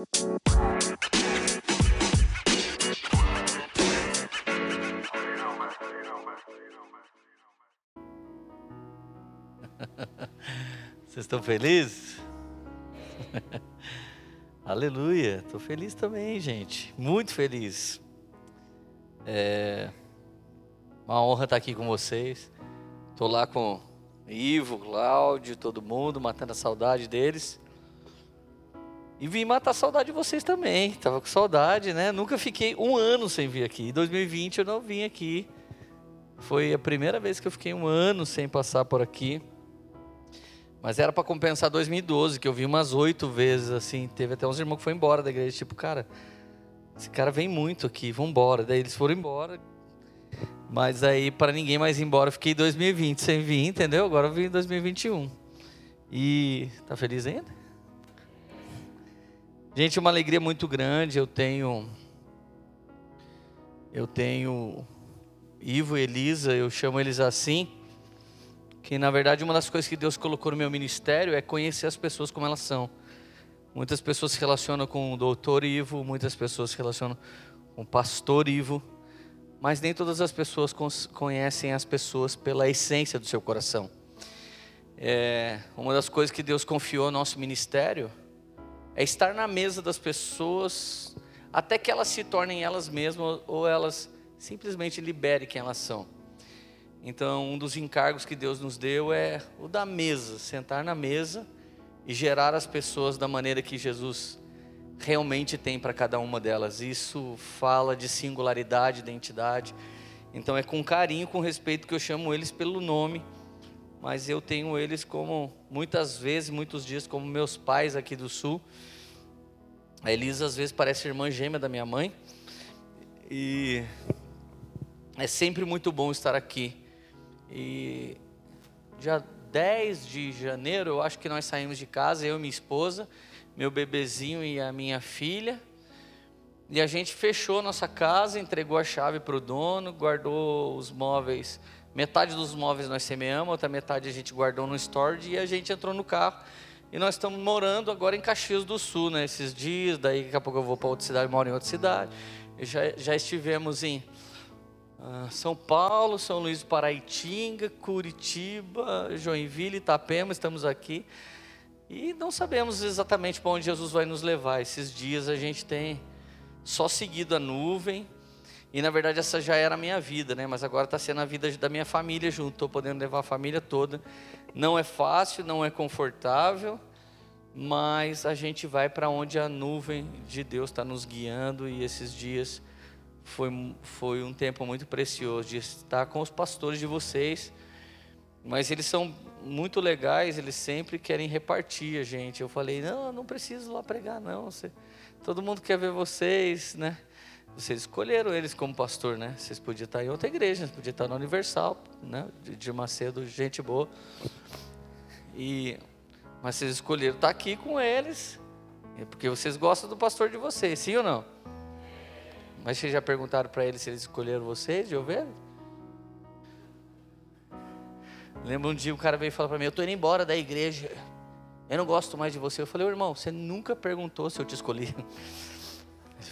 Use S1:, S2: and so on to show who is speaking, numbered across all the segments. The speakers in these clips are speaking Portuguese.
S1: Vocês estão felizes? Aleluia, estou feliz também, gente. Muito feliz. É uma honra estar aqui com vocês. Estou lá com Ivo, Cláudio, todo mundo, matando a saudade deles. E vim matar a saudade de vocês também. Tava com saudade, né? Nunca fiquei um ano sem vir aqui. Em 2020 eu não vim aqui. Foi a primeira vez que eu fiquei um ano sem passar por aqui. Mas era para compensar 2012, que eu vi umas oito vezes, assim. Teve até uns irmãos que foram embora da igreja, tipo, cara, esse cara vem muito aqui, vamos embora. Daí eles foram embora. Mas aí, para ninguém mais ir embora, eu fiquei em 2020 sem vir, entendeu? Agora eu vim em 2021. E tá feliz ainda? Gente, uma alegria muito grande. Eu tenho. Eu tenho Ivo e Elisa, eu chamo eles assim que na verdade uma das coisas que Deus colocou no meu ministério é conhecer as pessoas como elas são. Muitas pessoas se relacionam com o doutor Ivo, muitas pessoas se relacionam com o pastor Ivo, mas nem todas as pessoas conhecem as pessoas pela essência do seu coração. É, uma das coisas que Deus confiou ao nosso ministério é estar na mesa das pessoas até que elas se tornem elas mesmas ou elas simplesmente liberem quem elas são. Então, um dos encargos que Deus nos deu é o da mesa, sentar na mesa e gerar as pessoas da maneira que Jesus realmente tem para cada uma delas. Isso fala de singularidade, identidade. Então, é com carinho, com respeito que eu chamo eles pelo nome, mas eu tenho eles como, muitas vezes, muitos dias, como meus pais aqui do Sul. A Elisa, às vezes, parece irmã gêmea da minha mãe. E é sempre muito bom estar aqui e dia 10 de janeiro, eu acho que nós saímos de casa, eu e minha esposa, meu bebezinho e a minha filha. E a gente fechou nossa casa, entregou a chave para o dono, guardou os móveis. Metade dos móveis nós semeamos, outra metade a gente guardou no storage e a gente entrou no carro. E nós estamos morando agora em Caxias do Sul, né? Esses dias, daí daqui a pouco eu vou para outra cidade, moro em outra cidade. E já, já estivemos em ah, São Paulo, São Luís do Paraitinga, Curitiba, Joinville, Itapema, estamos aqui. E não sabemos exatamente para onde Jesus vai nos levar. Esses dias a gente tem só seguido a nuvem. E na verdade essa já era a minha vida, né? Mas agora está sendo a vida da minha família junto. Estou podendo levar a família toda. Não é fácil, não é confortável, mas a gente vai para onde a nuvem de Deus está nos guiando. E esses dias foi, foi um tempo muito precioso de estar com os pastores de vocês. Mas eles são muito legais, eles sempre querem repartir a gente. Eu falei, não, não preciso lá pregar, não. Você, todo mundo quer ver vocês, né? Vocês escolheram eles como pastor, né? Vocês podiam estar em outra igreja, vocês podiam estar na Universal, né? De Macedo, gente boa. E, mas vocês escolheram estar aqui com eles, é porque vocês gostam do pastor de vocês, sim ou não? Mas vocês já perguntaram para eles se eles escolheram vocês de ovelha? Lembro um dia um cara veio falar para mim: Eu estou indo embora da igreja. Eu não gosto mais de você. Eu falei: Irmão, você nunca perguntou se eu te escolhi.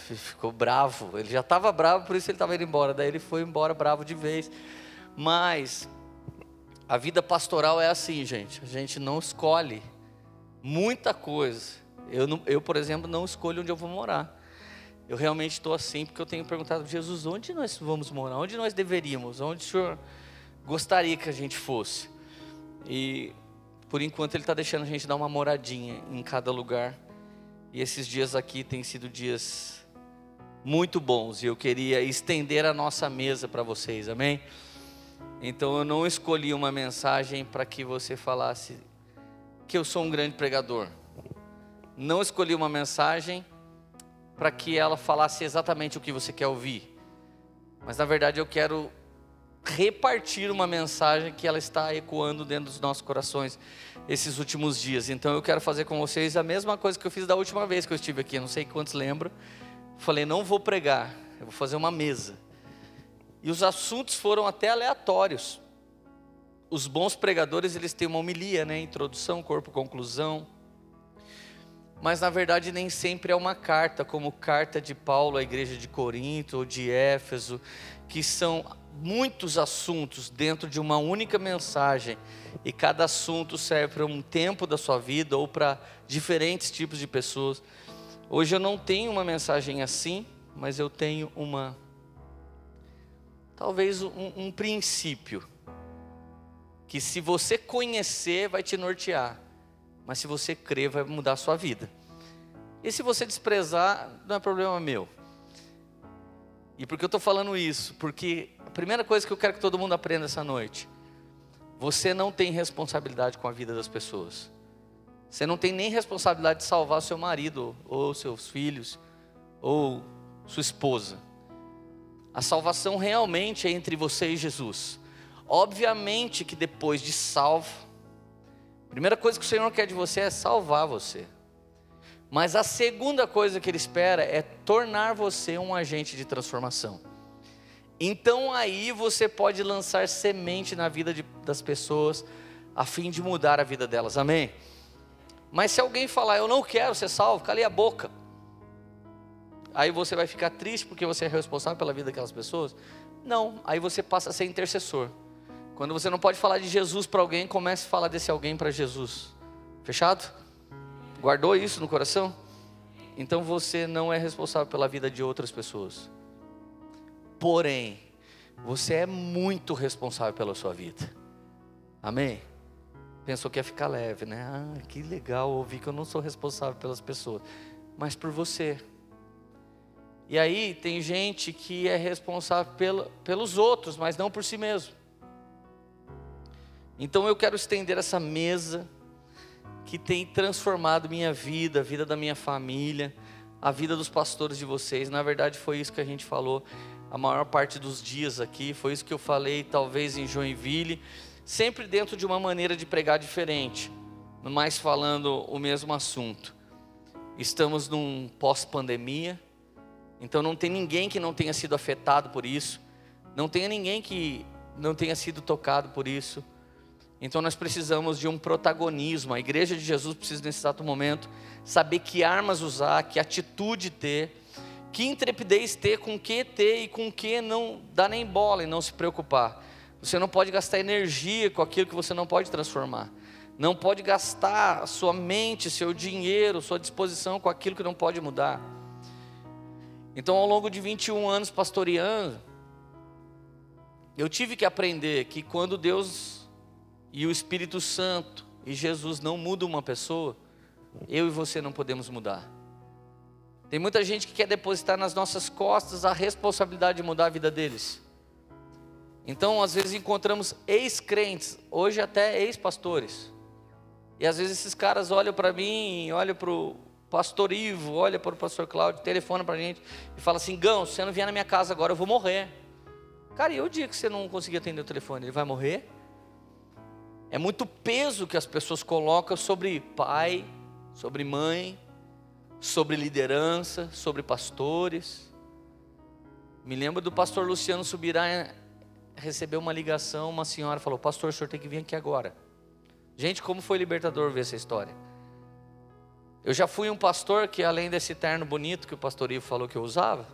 S1: Ele ficou bravo. Ele já estava bravo, por isso ele estava indo embora. Daí ele foi embora bravo de vez. Mas a vida pastoral é assim, gente. A gente não escolhe muita coisa. Eu, não, eu por exemplo, não escolho onde eu vou morar. Eu realmente estou assim porque eu tenho perguntado Jesus, onde nós vamos morar? Onde nós deveríamos? Onde o Senhor gostaria que a gente fosse? E por enquanto Ele está deixando a gente dar uma moradinha em cada lugar. E esses dias aqui têm sido dias muito bons e eu queria estender a nossa mesa para vocês, amém? Então eu não escolhi uma mensagem para que você falasse que eu sou um grande pregador. Não escolhi uma mensagem para que ela falasse exatamente o que você quer ouvir. Mas na verdade eu quero repartir uma mensagem que ela está ecoando dentro dos nossos corações esses últimos dias. Então eu quero fazer com vocês a mesma coisa que eu fiz da última vez que eu estive aqui, não sei quantos lembram. Falei, não vou pregar, eu vou fazer uma mesa. E os assuntos foram até aleatórios. Os bons pregadores, eles têm uma homilia, né? Introdução, corpo, conclusão. mas na verdade nem sempre é uma carta, como carta de Paulo à igreja de Corinto ou de Éfeso, que são muitos assuntos dentro de uma única mensagem, e cada assunto serve para um tempo da sua vida ou para diferentes tipos de pessoas. Hoje eu não tenho uma mensagem assim, mas eu tenho uma, talvez um, um princípio, que se você conhecer, vai te nortear mas se você crer, vai mudar a sua vida. E se você desprezar, não é problema meu. E por que eu estou falando isso? Porque a primeira coisa que eu quero que todo mundo aprenda essa noite: você não tem responsabilidade com a vida das pessoas. Você não tem nem responsabilidade de salvar seu marido, ou seus filhos, ou sua esposa. A salvação realmente é entre você e Jesus. Obviamente que depois de salvo, Primeira coisa que o Senhor quer de você é salvar você. Mas a segunda coisa que Ele espera é tornar você um agente de transformação. Então aí você pode lançar semente na vida de, das pessoas, a fim de mudar a vida delas, amém? Mas se alguém falar, eu não quero ser salvo, cale a boca. Aí você vai ficar triste porque você é responsável pela vida daquelas pessoas? Não, aí você passa a ser intercessor. Quando você não pode falar de Jesus para alguém, comece a falar desse alguém para Jesus. Fechado? Guardou isso no coração? Então você não é responsável pela vida de outras pessoas. Porém, você é muito responsável pela sua vida. Amém? Pensou que ia ficar leve, né? Ah, que legal ouvir que eu não sou responsável pelas pessoas, mas por você. E aí tem gente que é responsável pelo, pelos outros, mas não por si mesmo. Então eu quero estender essa mesa que tem transformado minha vida, a vida da minha família, a vida dos pastores de vocês. Na verdade, foi isso que a gente falou a maior parte dos dias aqui, foi isso que eu falei, talvez em Joinville, sempre dentro de uma maneira de pregar diferente, mas falando o mesmo assunto. Estamos num pós-pandemia, então não tem ninguém que não tenha sido afetado por isso, não tem ninguém que não tenha sido tocado por isso. Então nós precisamos de um protagonismo. A igreja de Jesus precisa nesse exato momento saber que armas usar, que atitude ter, que intrepidez ter, com que ter e com que não dar nem bola e não se preocupar. Você não pode gastar energia com aquilo que você não pode transformar. Não pode gastar sua mente, seu dinheiro, sua disposição com aquilo que não pode mudar. Então, ao longo de 21 anos pastoreando, eu tive que aprender que quando Deus e o Espírito Santo e Jesus não mudam uma pessoa, eu e você não podemos mudar. Tem muita gente que quer depositar nas nossas costas a responsabilidade de mudar a vida deles. Então, às vezes encontramos ex-crentes, hoje até ex-pastores. E às vezes esses caras olham para mim, olham para o pastor Ivo, olham para o pastor Cláudio, telefona para a gente e fala assim: Gão, se você não vier na minha casa agora, eu vou morrer. Cara, e o dia que você não conseguir atender o telefone, ele vai morrer? É muito peso que as pessoas colocam sobre pai, sobre mãe, sobre liderança, sobre pastores. Me lembro do pastor Luciano Subirá eh, recebeu uma ligação, uma senhora falou: Pastor, o senhor tem que vir aqui agora. Gente, como foi libertador ver essa história. Eu já fui um pastor que, além desse terno bonito que o pastor Ivo falou que eu usava,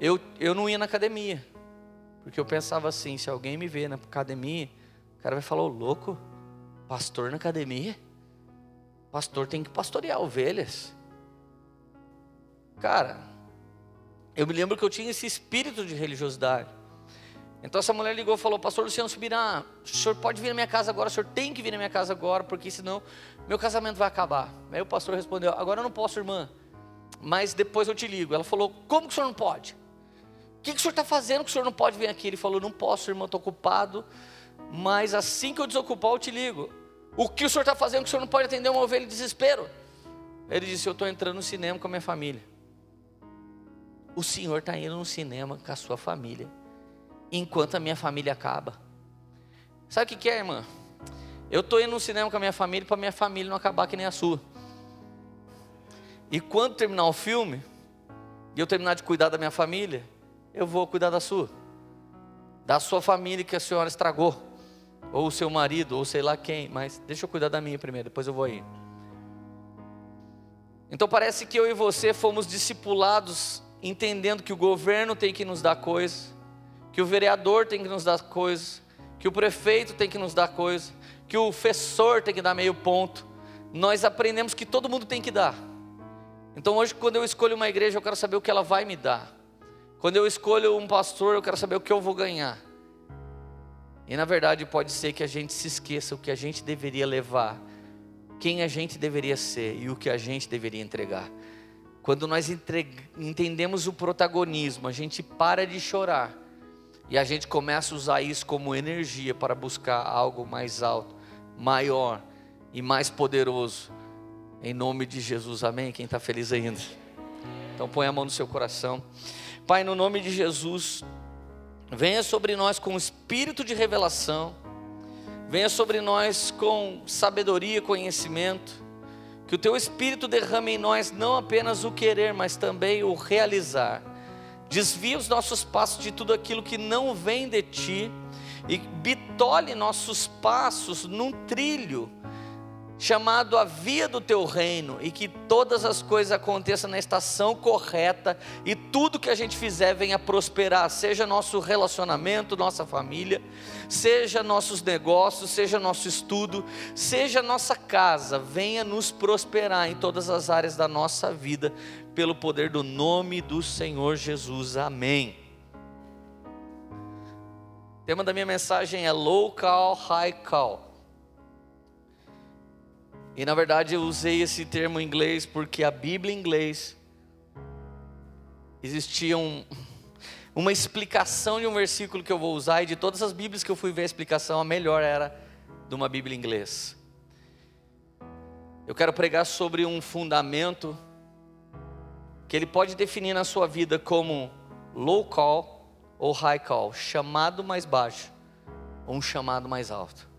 S1: eu, eu não ia na academia. Porque eu pensava assim: se alguém me vê na academia, cara vai falar, ô louco, pastor na academia? Pastor tem que pastorear ovelhas. Cara, eu me lembro que eu tinha esse espírito de religiosidade. Então essa mulher ligou e falou, pastor Luciano Subirá, o senhor pode vir na minha casa agora, o senhor tem que vir na minha casa agora, porque senão meu casamento vai acabar. Aí o pastor respondeu, agora eu não posso, irmã, mas depois eu te ligo. Ela falou, como que o senhor não pode? O que, que o senhor está fazendo que o senhor não pode vir aqui? Ele falou, não posso, irmã, estou ocupado mas assim que eu desocupar, eu te ligo. O que o senhor está fazendo que o senhor não pode atender uma ovelha em desespero? Ele disse: Eu estou entrando no cinema com a minha família. O senhor está indo no cinema com a sua família, enquanto a minha família acaba. Sabe o que, que é, irmã? Eu estou indo no cinema com a minha família para minha família não acabar que nem a sua. E quando terminar o filme, e eu terminar de cuidar da minha família, eu vou cuidar da sua da sua família que a senhora estragou, ou o seu marido, ou sei lá quem, mas deixa eu cuidar da minha primeiro, depois eu vou aí. Então parece que eu e você fomos discipulados entendendo que o governo tem que nos dar coisa, que o vereador tem que nos dar coisa, que o prefeito tem que nos dar coisa, que o professor tem que dar meio ponto. Nós aprendemos que todo mundo tem que dar. Então hoje, quando eu escolho uma igreja, eu quero saber o que ela vai me dar. Quando eu escolho um pastor, eu quero saber o que eu vou ganhar. E na verdade, pode ser que a gente se esqueça o que a gente deveria levar, quem a gente deveria ser e o que a gente deveria entregar. Quando nós entendemos o protagonismo, a gente para de chorar e a gente começa a usar isso como energia para buscar algo mais alto, maior e mais poderoso. Em nome de Jesus, amém? Quem está feliz ainda? Então põe a mão no seu coração. Pai, no nome de Jesus, venha sobre nós com espírito de revelação, venha sobre nós com sabedoria, conhecimento que o teu espírito derrame em nós não apenas o querer, mas também o realizar. Desvia os nossos passos de tudo aquilo que não vem de ti e bitole nossos passos num trilho chamado a via do teu reino, e que todas as coisas aconteçam na estação correta, e tudo que a gente fizer venha prosperar, seja nosso relacionamento, nossa família, seja nossos negócios, seja nosso estudo, seja nossa casa, venha nos prosperar em todas as áreas da nossa vida, pelo poder do nome do Senhor Jesus. Amém. O tema da minha mensagem é local, high call. E na verdade eu usei esse termo em inglês porque a Bíblia em inglês existia um, uma explicação de um versículo que eu vou usar e de todas as Bíblias que eu fui ver a explicação, a melhor era de uma Bíblia em inglês. Eu quero pregar sobre um fundamento que ele pode definir na sua vida como low call ou high call, chamado mais baixo ou um chamado mais alto.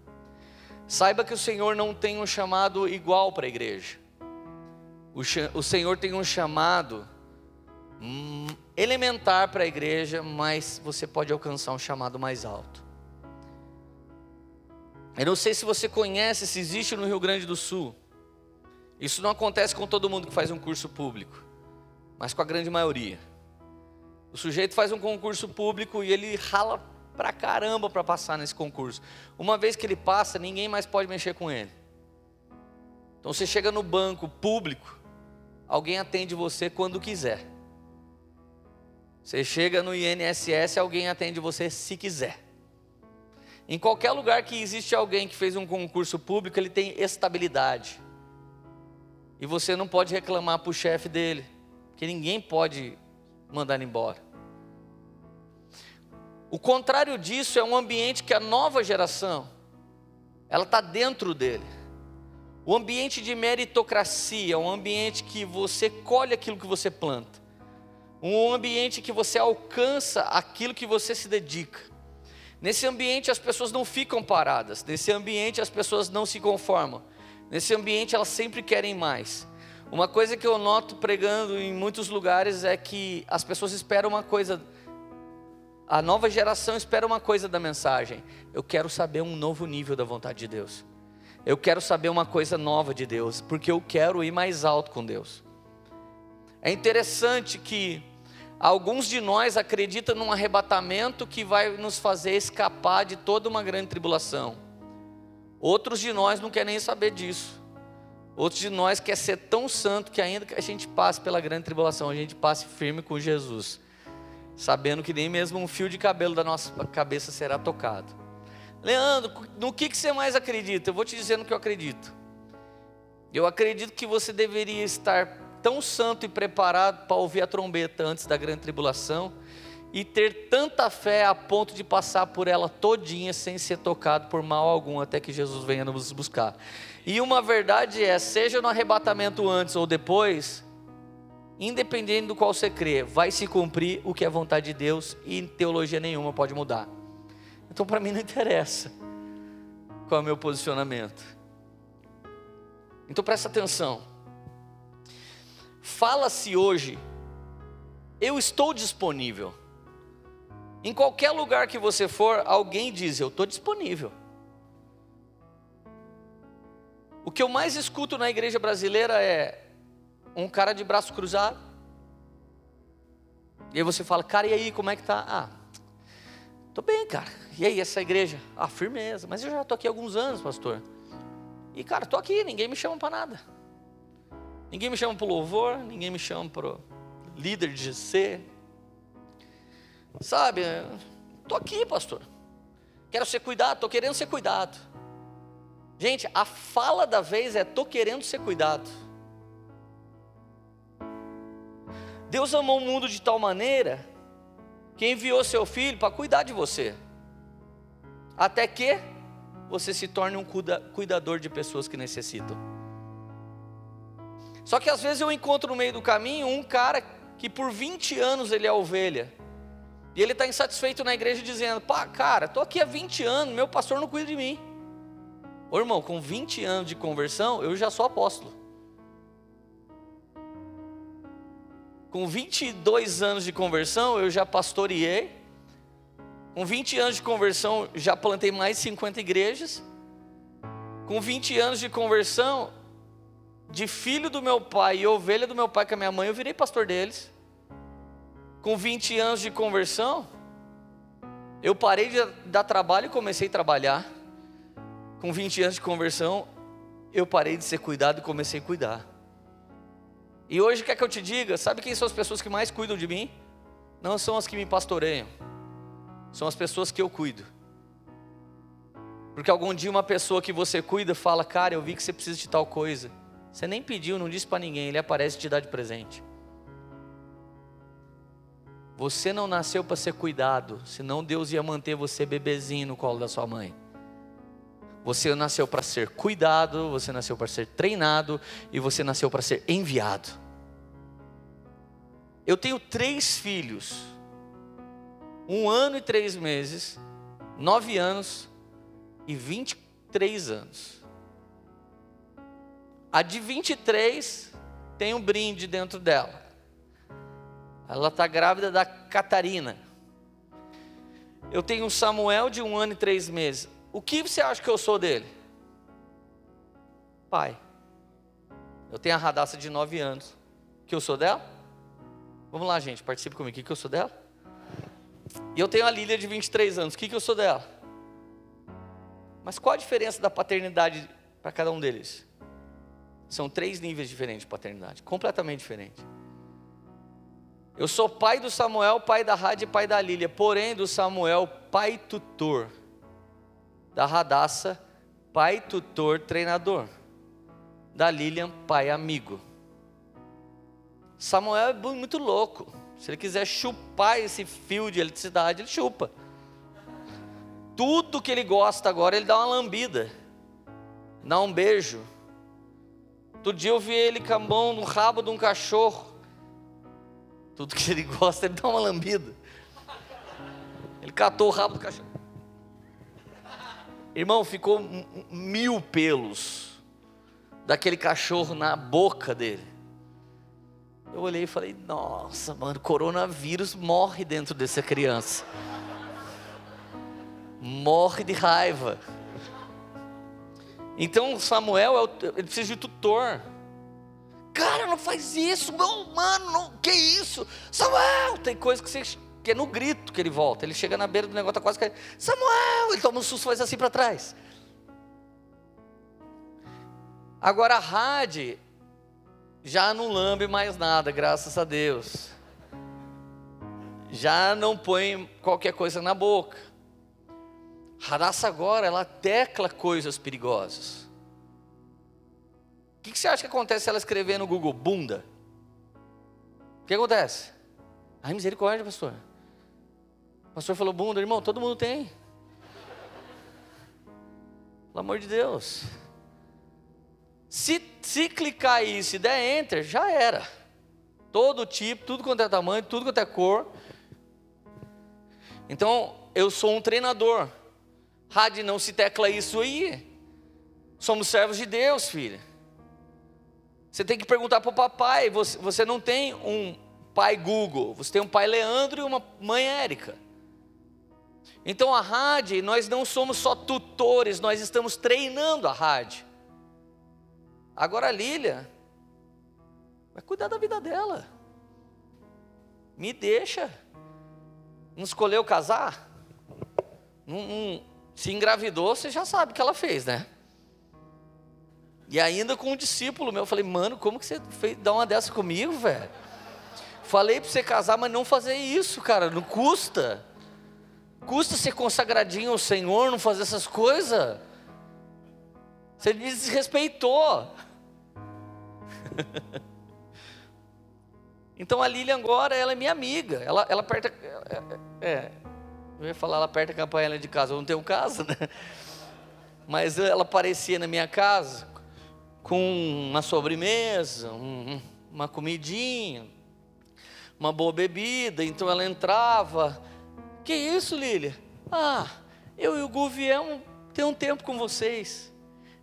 S1: Saiba que o Senhor não tem um chamado igual para a igreja. O, o Senhor tem um chamado hum, elementar para a igreja, mas você pode alcançar um chamado mais alto. Eu não sei se você conhece, se existe no Rio Grande do Sul. Isso não acontece com todo mundo que faz um curso público, mas com a grande maioria. O sujeito faz um concurso público e ele rala pra caramba para passar nesse concurso. Uma vez que ele passa, ninguém mais pode mexer com ele. Então você chega no banco público, alguém atende você quando quiser. Você chega no INSS, alguém atende você se quiser. Em qualquer lugar que existe alguém que fez um concurso público, ele tem estabilidade. E você não pode reclamar para o chefe dele, porque ninguém pode mandar ele embora. O contrário disso é um ambiente que a nova geração, ela está dentro dele. O ambiente de meritocracia, um ambiente que você colhe aquilo que você planta. Um ambiente que você alcança aquilo que você se dedica. Nesse ambiente as pessoas não ficam paradas, nesse ambiente as pessoas não se conformam. Nesse ambiente elas sempre querem mais. Uma coisa que eu noto pregando em muitos lugares é que as pessoas esperam uma coisa a nova geração espera uma coisa da mensagem: eu quero saber um novo nível da vontade de Deus. Eu quero saber uma coisa nova de Deus, porque eu quero ir mais alto com Deus. É interessante que alguns de nós acreditam num arrebatamento que vai nos fazer escapar de toda uma grande tribulação. Outros de nós não querem nem saber disso. Outros de nós quer ser tão santo que ainda que a gente passe pela grande tribulação, a gente passe firme com Jesus sabendo que nem mesmo um fio de cabelo da nossa cabeça será tocado. Leandro, no que, que você mais acredita? Eu vou te dizer no que eu acredito. Eu acredito que você deveria estar tão santo e preparado para ouvir a trombeta antes da grande tribulação e ter tanta fé a ponto de passar por ela todinha sem ser tocado por mal algum até que Jesus venha nos buscar. E uma verdade é, seja no arrebatamento antes ou depois, independente do qual você crê, vai se cumprir o que é vontade de Deus e teologia nenhuma pode mudar. Então, para mim, não interessa qual é o meu posicionamento. Então, presta atenção. Fala-se hoje, eu estou disponível. Em qualquer lugar que você for, alguém diz, eu estou disponível. O que eu mais escuto na igreja brasileira é: um cara de braço cruzado. E aí você fala, cara, e aí, como é que tá? Ah, tô bem, cara. E aí, essa igreja? Ah, firmeza. Mas eu já tô aqui há alguns anos, pastor. E, cara, tô aqui, ninguém me chama para nada. Ninguém me chama para louvor, ninguém me chama para líder de GC. Sabe, tô aqui, pastor. Quero ser cuidado, tô querendo ser cuidado. Gente, a fala da vez é: tô querendo ser cuidado. Deus amou o mundo de tal maneira que enviou seu filho para cuidar de você, até que você se torne um cuidador de pessoas que necessitam. Só que às vezes eu encontro no meio do caminho um cara que por 20 anos ele é ovelha, e ele está insatisfeito na igreja dizendo: pá, cara, estou aqui há 20 anos, meu pastor não cuida de mim. Ô irmão, com 20 anos de conversão, eu já sou apóstolo. Com 22 anos de conversão, eu já pastoreei. Com 20 anos de conversão, já plantei mais de 50 igrejas. Com 20 anos de conversão, de filho do meu pai e ovelha do meu pai com a minha mãe, eu virei pastor deles. Com 20 anos de conversão, eu parei de dar trabalho e comecei a trabalhar. Com 20 anos de conversão, eu parei de ser cuidado e comecei a cuidar. E hoje quer que eu te diga, sabe quem são as pessoas que mais cuidam de mim? Não são as que me pastoreiam, são as pessoas que eu cuido. Porque algum dia uma pessoa que você cuida fala, cara, eu vi que você precisa de tal coisa. Você nem pediu, não disse para ninguém, ele aparece e te dá de presente. Você não nasceu para ser cuidado, senão Deus ia manter você bebezinho no colo da sua mãe. Você nasceu para ser cuidado, você nasceu para ser treinado e você nasceu para ser enviado. Eu tenho três filhos, um ano e três meses, nove anos e vinte e três anos. A de 23 tem um brinde dentro dela. Ela está grávida da Catarina. Eu tenho um Samuel de um ano e três meses. O que você acha que eu sou dele? Pai. Eu tenho a Radassa de 9 anos. Que eu sou dela? Vamos lá, gente, participe comigo. O que eu sou dela? E eu tenho a Lília de 23 anos. O que eu sou dela? Mas qual a diferença da paternidade para cada um deles? São três níveis diferentes de paternidade, completamente diferentes. Eu sou pai do Samuel, pai da Rádia e pai da Lília, porém do Samuel, pai tutor da Radassa, pai, tutor, treinador. Da Lilian, pai, amigo. Samuel é muito louco. Se ele quiser chupar esse fio de eletricidade, ele chupa. Tudo que ele gosta agora, ele dá uma lambida, dá um beijo. Todo dia eu vi ele com a mão no rabo de um cachorro. Tudo que ele gosta, ele dá uma lambida. Ele catou o rabo do cachorro. Irmão, ficou mil pelos daquele cachorro na boca dele. Eu olhei e falei: Nossa, mano, coronavírus morre dentro dessa criança. Morre de raiva. Então Samuel, é ele precisa de tutor. Cara, não faz isso, não, mano, não, que isso? Samuel, tem coisa que você porque é no grito que ele volta. Ele chega na beira do negócio, está quase caindo. Samuel! Ele toma um susto, faz assim para trás. Agora a Rade já não lambe mais nada, graças a Deus. Já não põe qualquer coisa na boca. Radassa agora, ela tecla coisas perigosas. O que, que você acha que acontece se ela escrever no Google bunda? O que acontece? Ai, misericórdia, pastor. Pastor falou, bunda, irmão, todo mundo tem. Pelo amor de Deus. Se, se clicar aí, se der enter, já era. Todo tipo, tudo quanto é tamanho, tudo quanto é cor. Então, eu sou um treinador. Rádio não se tecla isso aí. Somos servos de Deus, filha. Você tem que perguntar para o papai. Você, você não tem um pai Google, você tem um pai Leandro e uma mãe Érica. Então a rádio, nós não somos só tutores, nós estamos treinando a rádio. Agora a Lília, Vai cuidar da vida dela. Me deixa. Não escolheu casar? Não, não, se engravidou, você já sabe o que ela fez, né? E ainda com um discípulo meu, eu falei, mano, como que você fez, dá uma dessa comigo, velho? Falei para você casar, mas não fazer isso, cara, não custa. Custa ser consagradinho ao Senhor, não fazer essas coisas. Você me desrespeitou. então a Lilian agora, ela é minha amiga. Ela, ela aperta. É, é, eu ia falar, ela aperta a campanha de casa. Eu não tenho casa, né? Mas ela aparecia na minha casa com uma sobremesa, um, uma comidinha, uma boa bebida. Então ela entrava. Que isso, Lília? Ah, eu e o Gu viemos ter um tempo com vocês.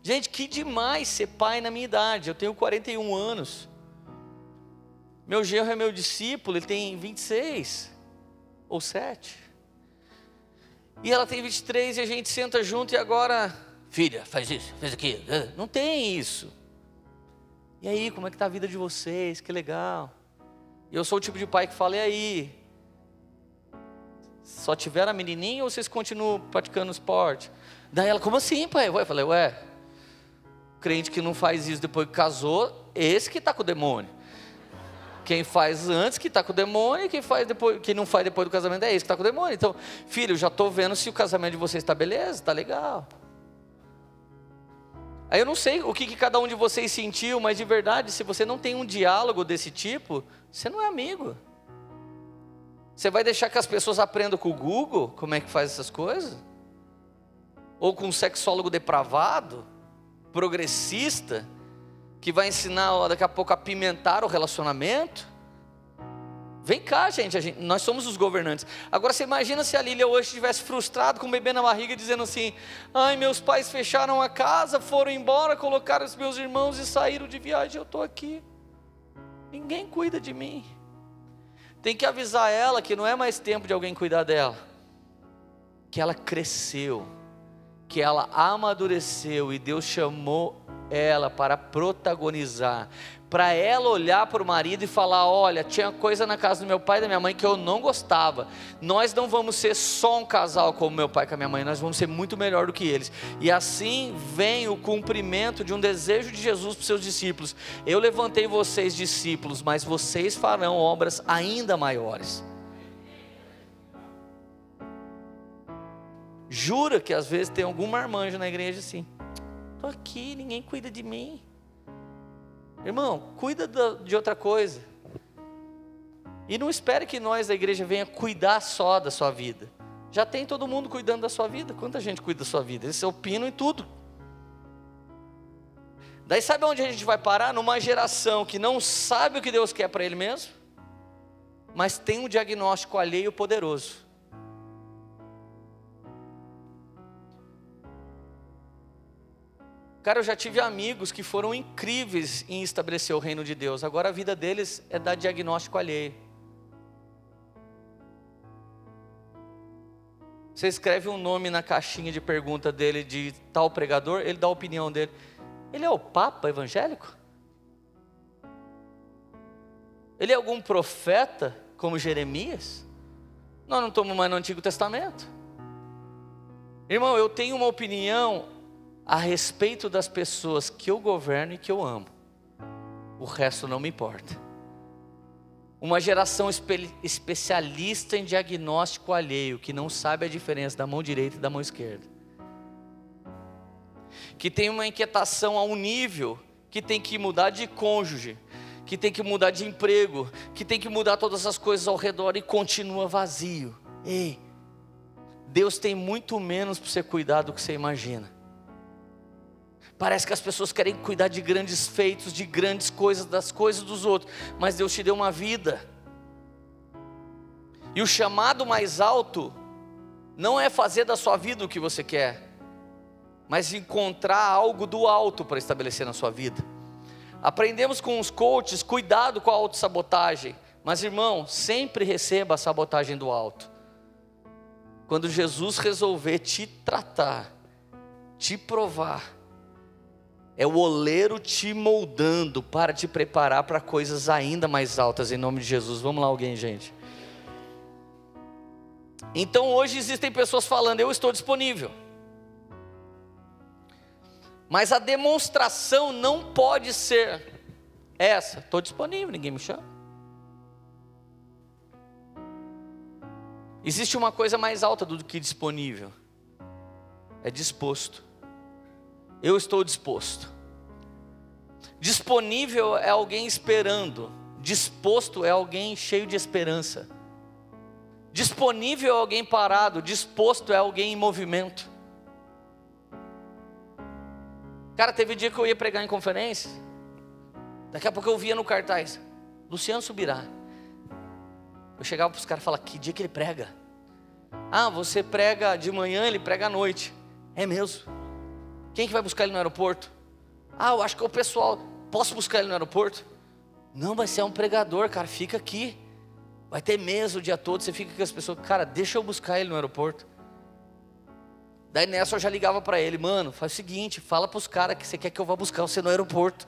S1: Gente, que demais ser pai na minha idade. Eu tenho 41 anos. Meu genro é meu discípulo, ele tem 26 ou 7. E ela tem 23 e a gente senta junto e agora, filha, faz isso, faz aquilo. Não tem isso. E aí, como é que tá a vida de vocês? Que legal. E eu sou o tipo de pai que fala, e aí? Só tiveram a menininha ou vocês continuam praticando esporte? Daí ela, como assim, pai? Eu falei, ué, crente que não faz isso depois que casou, esse que está com o demônio. Quem faz antes que está com o demônio, quem faz depois, quem não faz depois do casamento é esse que está com o demônio. Então, filho, já estou vendo se o casamento de vocês está beleza, está legal. Aí eu não sei o que, que cada um de vocês sentiu, mas de verdade, se você não tem um diálogo desse tipo, você não é amigo. Você vai deixar que as pessoas aprendam com o Google como é que faz essas coisas? Ou com um sexólogo depravado? progressista que vai ensinar daqui a pouco a pimentar o relacionamento. Vem cá, gente, gente, nós somos os governantes. Agora você imagina se a Lília hoje estivesse frustrado com o bebê na barriga, dizendo assim: ai, meus pais fecharam a casa, foram embora, colocaram os meus irmãos e saíram de viagem, eu estou aqui. Ninguém cuida de mim. Tem que avisar ela que não é mais tempo de alguém cuidar dela, que ela cresceu que ela amadureceu e Deus chamou ela para protagonizar, para ela olhar para o marido e falar: Olha, tinha coisa na casa do meu pai e da minha mãe que eu não gostava. Nós não vamos ser só um casal como meu pai e a minha mãe, nós vamos ser muito melhor do que eles. E assim vem o cumprimento de um desejo de Jesus para os seus discípulos: Eu levantei vocês, discípulos, mas vocês farão obras ainda maiores. Jura que às vezes tem algum marmanjo na igreja assim. Estou aqui, ninguém cuida de mim. Irmão, cuida de outra coisa. E não espere que nós da igreja venha cuidar só da sua vida. Já tem todo mundo cuidando da sua vida. Quanta gente cuida da sua vida? Esse é o pino em tudo. Daí sabe onde a gente vai parar? Numa geração que não sabe o que Deus quer para ele mesmo, mas tem um diagnóstico alheio poderoso. Cara, eu já tive amigos que foram incríveis em estabelecer o reino de Deus. Agora a vida deles é dar diagnóstico alheio. Você escreve um nome na caixinha de pergunta dele de tal pregador, ele dá a opinião dele. Ele é o Papa evangélico? Ele é algum profeta como Jeremias? Nós não estamos mais no Antigo Testamento. Irmão, eu tenho uma opinião a respeito das pessoas que eu governo e que eu amo. O resto não me importa. Uma geração espe especialista em diagnóstico alheio, que não sabe a diferença da mão direita e da mão esquerda. Que tem uma inquietação a um nível que tem que mudar de cônjuge, que tem que mudar de emprego, que tem que mudar todas as coisas ao redor e continua vazio. Ei, Deus tem muito menos para você cuidar do que você imagina. Parece que as pessoas querem cuidar de grandes feitos, de grandes coisas, das coisas dos outros, mas Deus te deu uma vida. E o chamado mais alto não é fazer da sua vida o que você quer, mas encontrar algo do alto para estabelecer na sua vida. Aprendemos com os coaches, cuidado com a autossabotagem. Mas irmão, sempre receba a sabotagem do alto. Quando Jesus resolver te tratar, te provar, É o oleiro te moldando para te preparar para coisas ainda mais altas, em nome de Jesus. Vamos lá, alguém, gente. Então hoje existem pessoas falando, eu estou disponível. Mas a demonstração não pode ser essa, estou disponível, ninguém me chama. Existe uma coisa mais alta do que disponível, é disposto. Eu estou disposto. Disponível é alguém esperando, disposto é alguém cheio de esperança. Disponível é alguém parado, disposto é alguém em movimento. Cara, teve um dia que eu ia pregar em conferência, daqui a pouco eu via no cartaz, Luciano subirá. Eu chegava para os caras e falava, que dia que ele prega? Ah, você prega de manhã, ele prega à noite. É mesmo? Quem que vai buscar ele no aeroporto? Ah, eu acho que é o pessoal. Posso buscar ele no aeroporto? Não, mas você é um pregador, cara, fica aqui. Vai ter mesa o dia todo, você fica com as pessoas. Cara, deixa eu buscar ele no aeroporto. Daí nessa eu já ligava para ele, mano, faz o seguinte, fala para os caras que você quer que eu vá buscar você no aeroporto.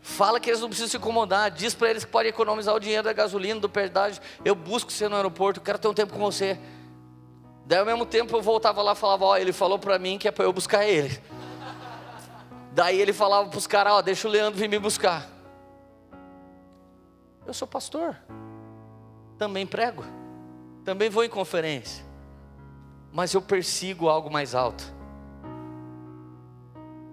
S1: Fala que eles não precisam se incomodar, diz para eles que pode economizar o dinheiro da gasolina, do pedágio. Eu busco você no aeroporto, quero ter um tempo com você. Daí ao mesmo tempo eu voltava lá e falava, ó, ele falou para mim que é para eu buscar ele. Daí ele falava para os caras, ó, deixa o Leandro vir me buscar. Eu sou pastor também prego, também vou em conferência, mas eu persigo algo mais alto.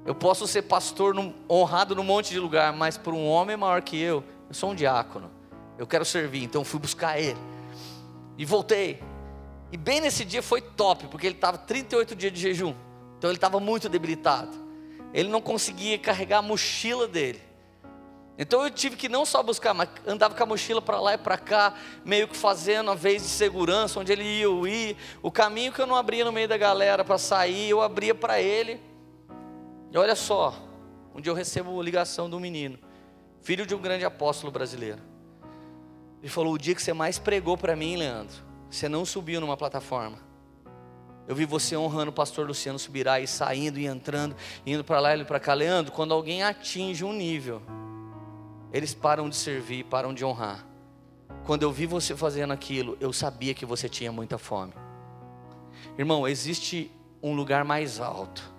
S1: Eu posso ser pastor honrado num monte de lugar, mas por um homem maior que eu, eu sou um diácono. Eu quero servir, então fui buscar ele. E voltei. E bem nesse dia foi top, porque ele estava 38 dias de jejum. Então ele estava muito debilitado. Ele não conseguia carregar a mochila dele. Então eu tive que não só buscar, mas andava com a mochila para lá e para cá, meio que fazendo a vez de segurança, onde ele ia, eu ia. O caminho que eu não abria no meio da galera para sair, eu abria para ele. E olha só, onde eu recebo ligação do menino, filho de um grande apóstolo brasileiro. Ele falou: O dia que você mais pregou para mim, Leandro, você não subiu numa plataforma. Eu vi você honrando o pastor Luciano Subirá e saindo e entrando, indo para lá e para cá. Leandro, quando alguém atinge um nível eles param de servir, param de honrar. Quando eu vi você fazendo aquilo, eu sabia que você tinha muita fome. Irmão, existe um lugar mais alto.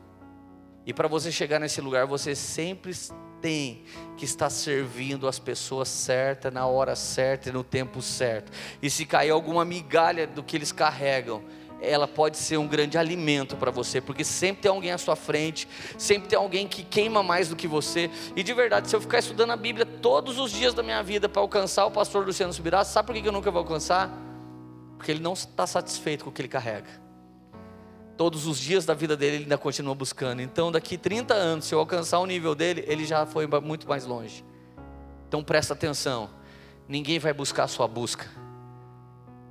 S1: E para você chegar nesse lugar, você sempre tem que estar servindo as pessoas certas, na hora certa e no tempo certo. E se cair alguma migalha do que eles carregam, ela pode ser um grande alimento para você, porque sempre tem alguém à sua frente, sempre tem alguém que queima mais do que você. E de verdade, se eu ficar estudando a Bíblia todos os dias da minha vida para alcançar o pastor Luciano Subirá, sabe por que eu nunca vou alcançar? Porque ele não está satisfeito com o que ele carrega. Todos os dias da vida dele ele ainda continua buscando. Então, daqui 30 anos, se eu alcançar o nível dele, ele já foi muito mais longe. Então presta atenção. Ninguém vai buscar a sua busca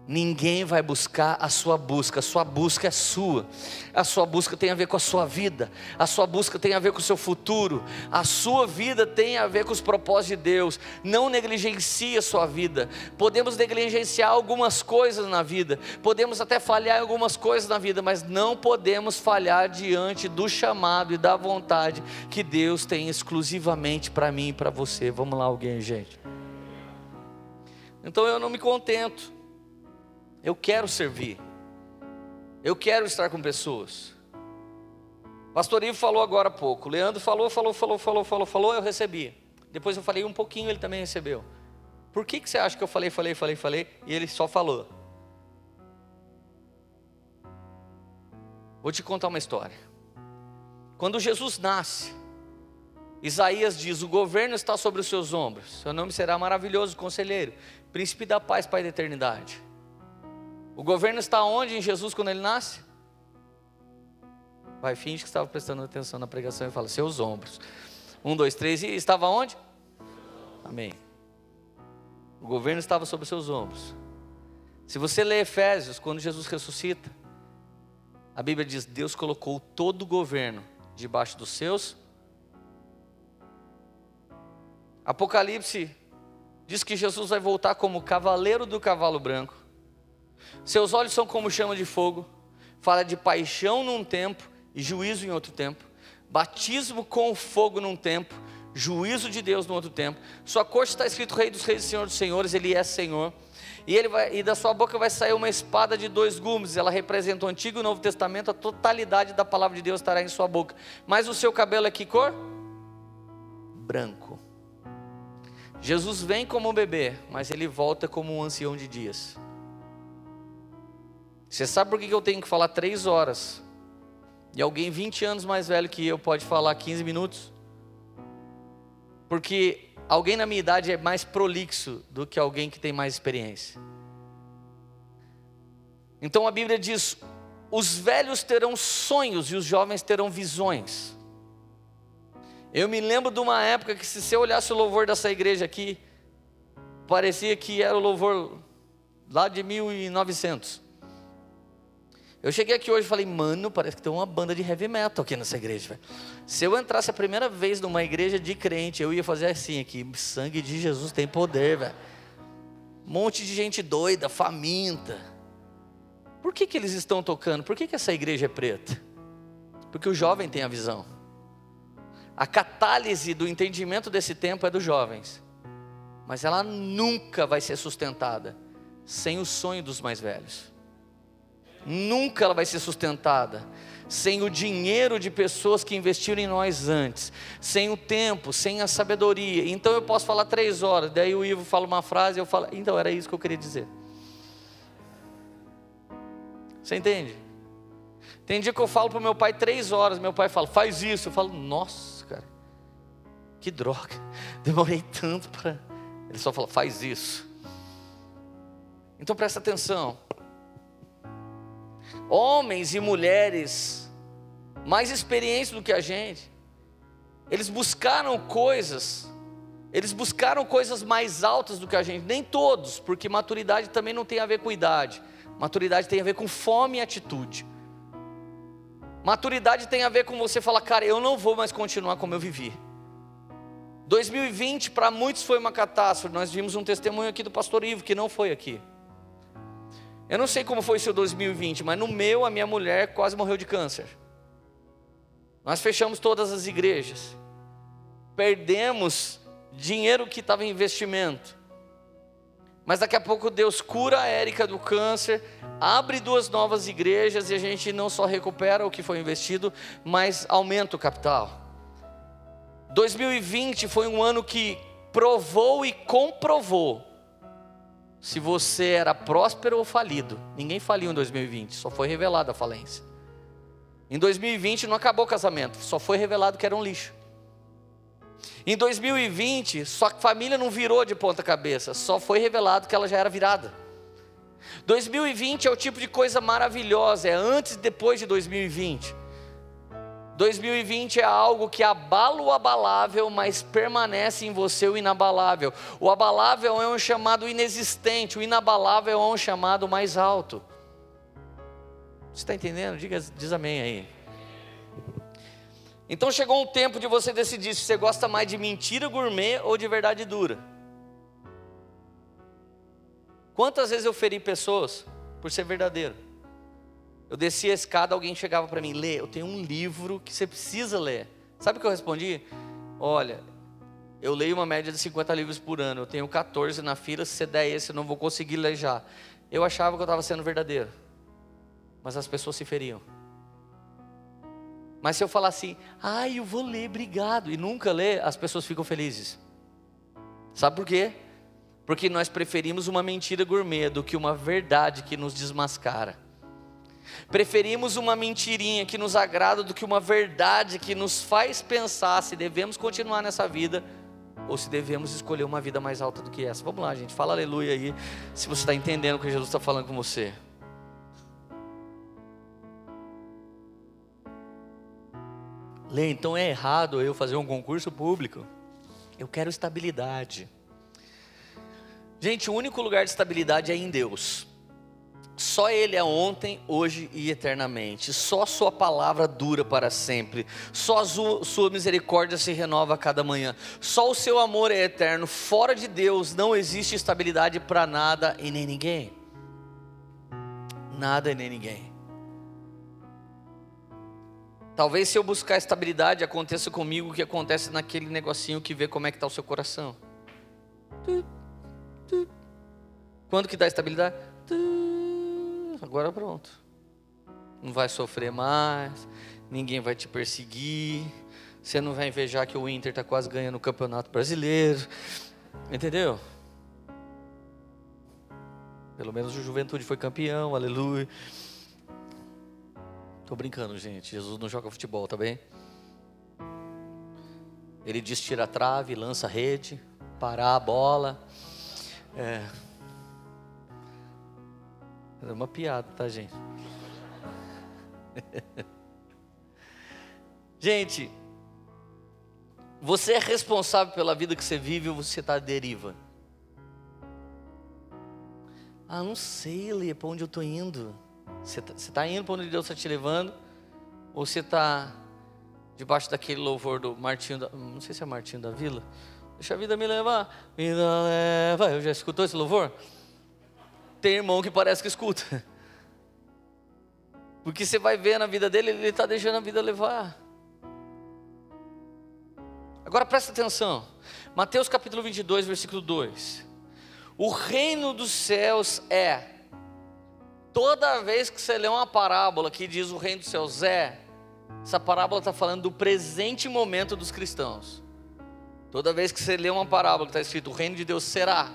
S1: Ninguém vai buscar a sua busca, a sua busca é sua. A sua busca tem a ver com a sua vida, a sua busca tem a ver com o seu futuro, a sua vida tem a ver com os propósitos de Deus. Não negligencie a sua vida. Podemos negligenciar algumas coisas na vida, podemos até falhar em algumas coisas na vida, mas não podemos falhar diante do chamado e da vontade que Deus tem exclusivamente para mim e para você. Vamos lá, alguém, gente. Então eu não me contento eu quero servir. Eu quero estar com pessoas. Pastor Ivo falou agora há pouco. Leandro falou, falou, falou, falou, falou, falou, eu recebi. Depois eu falei um pouquinho, ele também recebeu. Por que, que você acha que eu falei, falei, falei, falei e ele só falou? Vou te contar uma história. Quando Jesus nasce, Isaías diz: O governo está sobre os seus ombros, seu nome será maravilhoso conselheiro, príncipe da paz, pai da eternidade. O governo está onde em Jesus quando ele nasce? Vai, finge que estava prestando atenção na pregação e fala: seus ombros. Um, dois, três, e estava onde? Amém. O governo estava sobre seus ombros. Se você lê Efésios, quando Jesus ressuscita, a Bíblia diz: Deus colocou todo o governo debaixo dos seus. Apocalipse diz que Jesus vai voltar como cavaleiro do cavalo branco. Seus olhos são como chama de fogo. Fala de paixão num tempo e juízo em outro tempo. batismo com fogo num tempo, juízo de Deus no outro tempo. Sua corte está escrito Rei dos Reis e Senhor dos Senhores, ele é Senhor. E, ele vai, e da sua boca vai sair uma espada de dois gumes, ela representa o Antigo e o Novo Testamento, a totalidade da palavra de Deus estará em sua boca. Mas o seu cabelo é que cor? Branco. Jesus vem como um bebê, mas ele volta como um ancião de dias. Você sabe por que eu tenho que falar três horas? E alguém 20 anos mais velho que eu pode falar 15 minutos? Porque alguém na minha idade é mais prolixo do que alguém que tem mais experiência. Então a Bíblia diz: os velhos terão sonhos e os jovens terão visões. Eu me lembro de uma época que, se você olhasse o louvor dessa igreja aqui, parecia que era o louvor lá de 1900. Eu cheguei aqui hoje e falei, mano, parece que tem uma banda de heavy metal aqui nessa igreja. Se eu entrasse a primeira vez numa igreja de crente, eu ia fazer assim aqui: sangue de Jesus tem poder, velho. Um monte de gente doida, faminta. Por que, que eles estão tocando? Por que, que essa igreja é preta? Porque o jovem tem a visão. A catálise do entendimento desse tempo é dos jovens, mas ela nunca vai ser sustentada sem o sonho dos mais velhos nunca ela vai ser sustentada sem o dinheiro de pessoas que investiram em nós antes, sem o tempo, sem a sabedoria. Então eu posso falar três horas, daí o Ivo fala uma frase, eu falo, então era isso que eu queria dizer. Você entende? Tem dia que eu falo para meu pai três horas, meu pai fala, faz isso. Eu falo, nossa, cara, que droga, demorei tanto para. Ele só fala, faz isso. Então presta atenção homens e mulheres mais experientes do que a gente, eles buscaram coisas, eles buscaram coisas mais altas do que a gente, nem todos, porque maturidade também não tem a ver com idade, maturidade tem a ver com fome e atitude. Maturidade tem a ver com você falar, cara, eu não vou mais continuar como eu vivi. 2020 para muitos foi uma catástrofe. Nós vimos um testemunho aqui do pastor Ivo que não foi aqui. Eu não sei como foi o seu 2020, mas no meu, a minha mulher quase morreu de câncer. Nós fechamos todas as igrejas. Perdemos dinheiro que estava em investimento. Mas daqui a pouco Deus cura a Érica do câncer, abre duas novas igrejas e a gente não só recupera o que foi investido, mas aumenta o capital. 2020 foi um ano que provou e comprovou se você era próspero ou falido. Ninguém faliu em 2020, só foi revelada a falência. Em 2020 não acabou o casamento, só foi revelado que era um lixo. Em 2020, sua família não virou de ponta cabeça, só foi revelado que ela já era virada. 2020 é o tipo de coisa maravilhosa, é antes e depois de 2020. 2020 é algo que abala o abalável, mas permanece em você o inabalável. O abalável é um chamado inexistente, o inabalável é um chamado mais alto. Você está entendendo? Diga, diz amém aí. Então chegou um tempo de você decidir se você gosta mais de mentira gourmet ou de verdade dura. Quantas vezes eu feri pessoas por ser verdadeiro? Eu descia a escada, alguém chegava para mim, lê, eu tenho um livro que você precisa ler. Sabe o que eu respondi? Olha, eu leio uma média de 50 livros por ano, eu tenho 14 na fila, se você der esse eu não vou conseguir ler já. Eu achava que eu estava sendo verdadeiro, mas as pessoas se feriam. Mas se eu falar assim, ai, eu vou ler, obrigado, e nunca ler, as pessoas ficam felizes. Sabe por quê? Porque nós preferimos uma mentira gourmet do que uma verdade que nos desmascara. Preferimos uma mentirinha que nos agrada do que uma verdade que nos faz pensar se devemos continuar nessa vida ou se devemos escolher uma vida mais alta do que essa. Vamos lá, gente, fala aleluia aí, se você está entendendo o que Jesus está falando com você. Lê, então é errado eu fazer um concurso público. Eu quero estabilidade. Gente, o único lugar de estabilidade é em Deus. Só Ele é ontem, hoje e eternamente. Só Sua palavra dura para sempre. Só Sua misericórdia se renova a cada manhã. Só o Seu amor é eterno. Fora de Deus não existe estabilidade para nada e nem ninguém. Nada e nem ninguém. Talvez se eu buscar estabilidade, aconteça comigo o que acontece naquele negocinho que vê como é que está o seu coração. Quando que dá estabilidade? Agora pronto. Não vai sofrer mais, ninguém vai te perseguir, você não vai invejar que o Inter está quase ganhando o Campeonato Brasileiro. Entendeu? Pelo menos o Juventude foi campeão, aleluia. Tô brincando, gente. Jesus não joga futebol, tá bem? Ele diz tira a trave, lança a rede, parar a bola. É. É uma piada, tá, gente? gente, você é responsável pela vida que você vive ou você está à deriva? Ah, não sei, Lê, para onde eu estou indo. Você está tá indo para onde Deus está te levando? Ou você está debaixo daquele louvor do Martinho, da, não sei se é Martinho da Vila? Deixa a vida me levar, vida leva. Eu já escutou esse louvor? Tem irmão que parece que escuta. Porque você vai ver na vida dele, ele está deixando a vida levar. Agora presta atenção. Mateus capítulo 22, versículo 2. O reino dos céus é. Toda vez que você lê uma parábola que diz o reino dos céus é, essa parábola está falando do presente momento dos cristãos. Toda vez que você lê uma parábola que está escrito o reino de Deus será,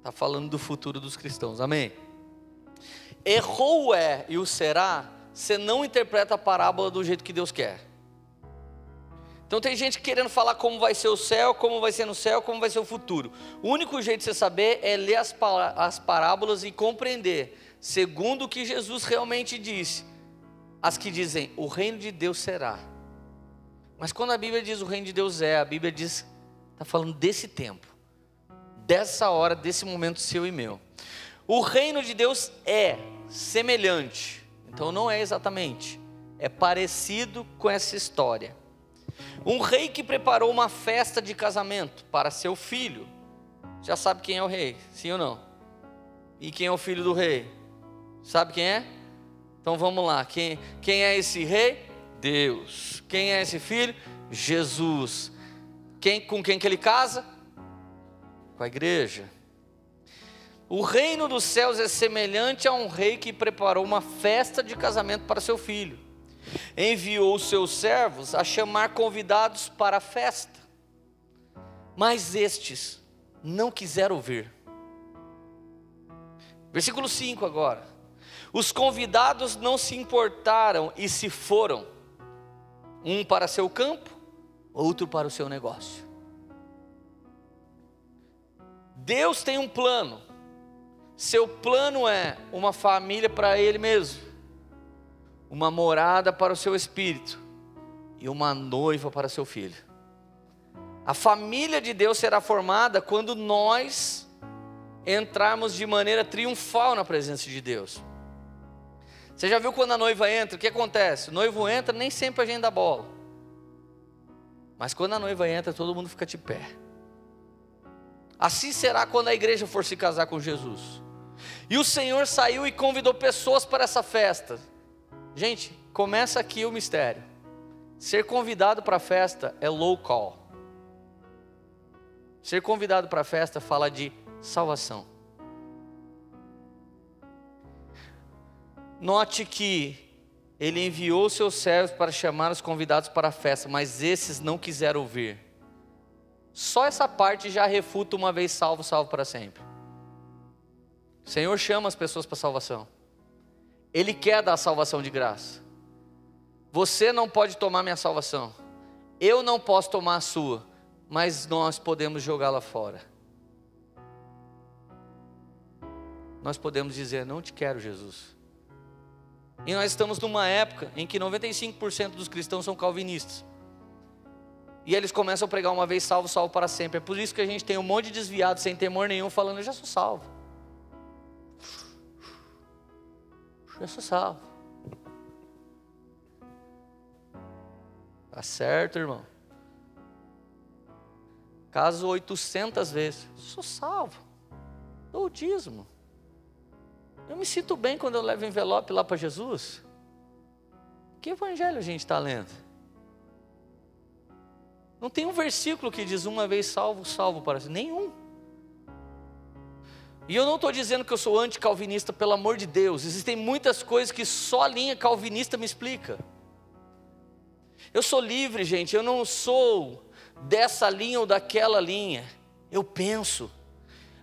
S1: está falando do futuro dos cristãos. Amém? Errou o é e o será, você não interpreta a parábola do jeito que Deus quer. Então tem gente querendo falar como vai ser o céu, como vai ser no céu, como vai ser o futuro. O único jeito de você saber é ler as, as parábolas e compreender, segundo o que Jesus realmente disse. As que dizem, o reino de Deus será. Mas quando a Bíblia diz o reino de Deus é, a Bíblia diz, está falando desse tempo, dessa hora, desse momento seu e meu. O reino de Deus é semelhante, então não é exatamente, é parecido com essa história. Um rei que preparou uma festa de casamento para seu filho. Já sabe quem é o rei, sim ou não? E quem é o filho do rei? Sabe quem é? Então vamos lá. Quem, quem é esse rei? Deus. Quem é esse filho? Jesus. Quem, com quem que ele casa? Com a igreja. O reino dos céus é semelhante a um rei que preparou uma festa de casamento para seu filho enviou seus servos a chamar convidados para a festa. Mas estes não quiseram vir. Versículo 5 agora. Os convidados não se importaram e se foram, um para seu campo, outro para o seu negócio. Deus tem um plano. Seu plano é uma família para Ele mesmo uma morada para o seu espírito e uma noiva para seu filho. A família de Deus será formada quando nós entrarmos de maneira triunfal na presença de Deus. Você já viu quando a noiva entra, o que acontece? O noivo entra, nem sempre a gente dá bola. Mas quando a noiva entra, todo mundo fica de pé. Assim será quando a igreja for se casar com Jesus. E o Senhor saiu e convidou pessoas para essa festa. Gente, começa aqui o mistério. Ser convidado para a festa é low call. Ser convidado para a festa fala de salvação. Note que ele enviou seus servos para chamar os convidados para a festa, mas esses não quiseram ouvir. Só essa parte já refuta uma vez salvo, salvo para sempre. O Senhor chama as pessoas para salvação. Ele quer dar a salvação de graça. Você não pode tomar minha salvação. Eu não posso tomar a sua, mas nós podemos jogá-la fora. Nós podemos dizer: Não te quero, Jesus. E nós estamos numa época em que 95% dos cristãos são calvinistas. E eles começam a pregar uma vez salvo, salvo para sempre. É por isso que a gente tem um monte de desviado sem temor nenhum falando: Eu já sou salvo. eu sou salvo. Tá certo, irmão? Caso 800 vezes, sou salvo. Dou o dízimo. Eu me sinto bem quando eu levo envelope lá para Jesus. Que evangelho a gente está lendo? Não tem um versículo que diz uma vez salvo, salvo para si. Nenhum. E eu não estou dizendo que eu sou anticalvinista, pelo amor de Deus. Existem muitas coisas que só a linha calvinista me explica. Eu sou livre, gente. Eu não sou dessa linha ou daquela linha. Eu penso.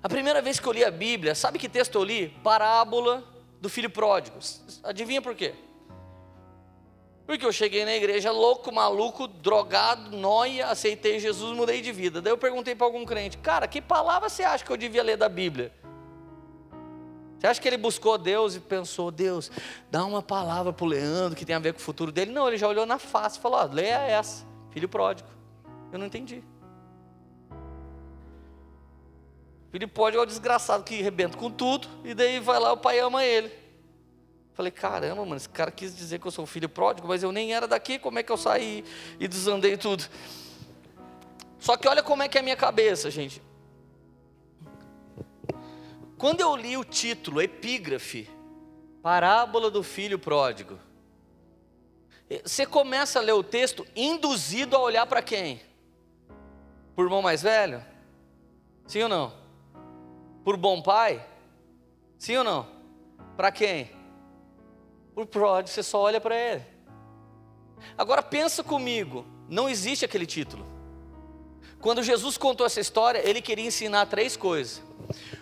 S1: A primeira vez que eu li a Bíblia, sabe que texto eu li? Parábola do filho pródigo. Adivinha por quê? Porque eu cheguei na igreja louco, maluco, drogado, noia, aceitei Jesus, mudei de vida. Daí eu perguntei para algum crente, cara, que palavra você acha que eu devia ler da Bíblia? Você acha que ele buscou Deus e pensou, Deus, dá uma palavra para o Leandro que tem a ver com o futuro dele? Não, ele já olhou na face e falou, ó, leia essa, filho pródigo. Eu não entendi. Filho pródigo é o desgraçado que arrebenta com tudo, e daí vai lá, o pai ama ele. Falei, caramba, mano, esse cara quis dizer que eu sou filho pródigo, mas eu nem era daqui, como é que eu saí e desandei tudo? Só que olha como é que é a minha cabeça, gente. Quando eu li o título, epígrafe, Parábola do Filho Pródigo, você começa a ler o texto induzido a olhar para quem? Por irmão mais velho? Sim ou não? Por bom pai? Sim ou não? Para quem? Por pródigo, você só olha para ele. Agora pensa comigo, não existe aquele título. Quando Jesus contou essa história, ele queria ensinar três coisas.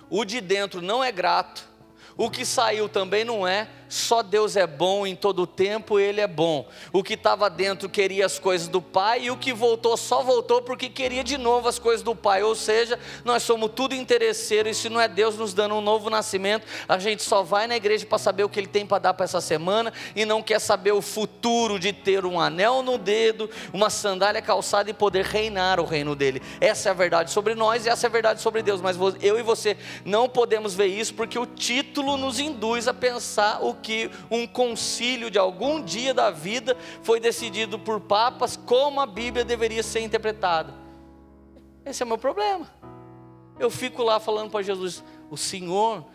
S1: O de dentro não é grato, o que saiu também não é, só Deus é bom em todo o tempo, Ele é bom. O que estava dentro queria as coisas do Pai, e o que voltou só voltou porque queria de novo as coisas do Pai. Ou seja, nós somos tudo interesseiros, e se não é Deus nos dando um novo nascimento, a gente só vai na igreja para saber o que Ele tem para dar para essa semana, e não quer saber o futuro de ter um anel no dedo, uma sandália calçada e poder reinar o reino dele. Essa é a verdade sobre nós e essa é a verdade sobre Deus. Mas eu e você não podemos ver isso porque o título nos induz a pensar o que um concílio de algum dia da vida foi decidido por papas como a Bíblia deveria ser interpretada. Esse é o meu problema. Eu fico lá falando para Jesus: o Senhor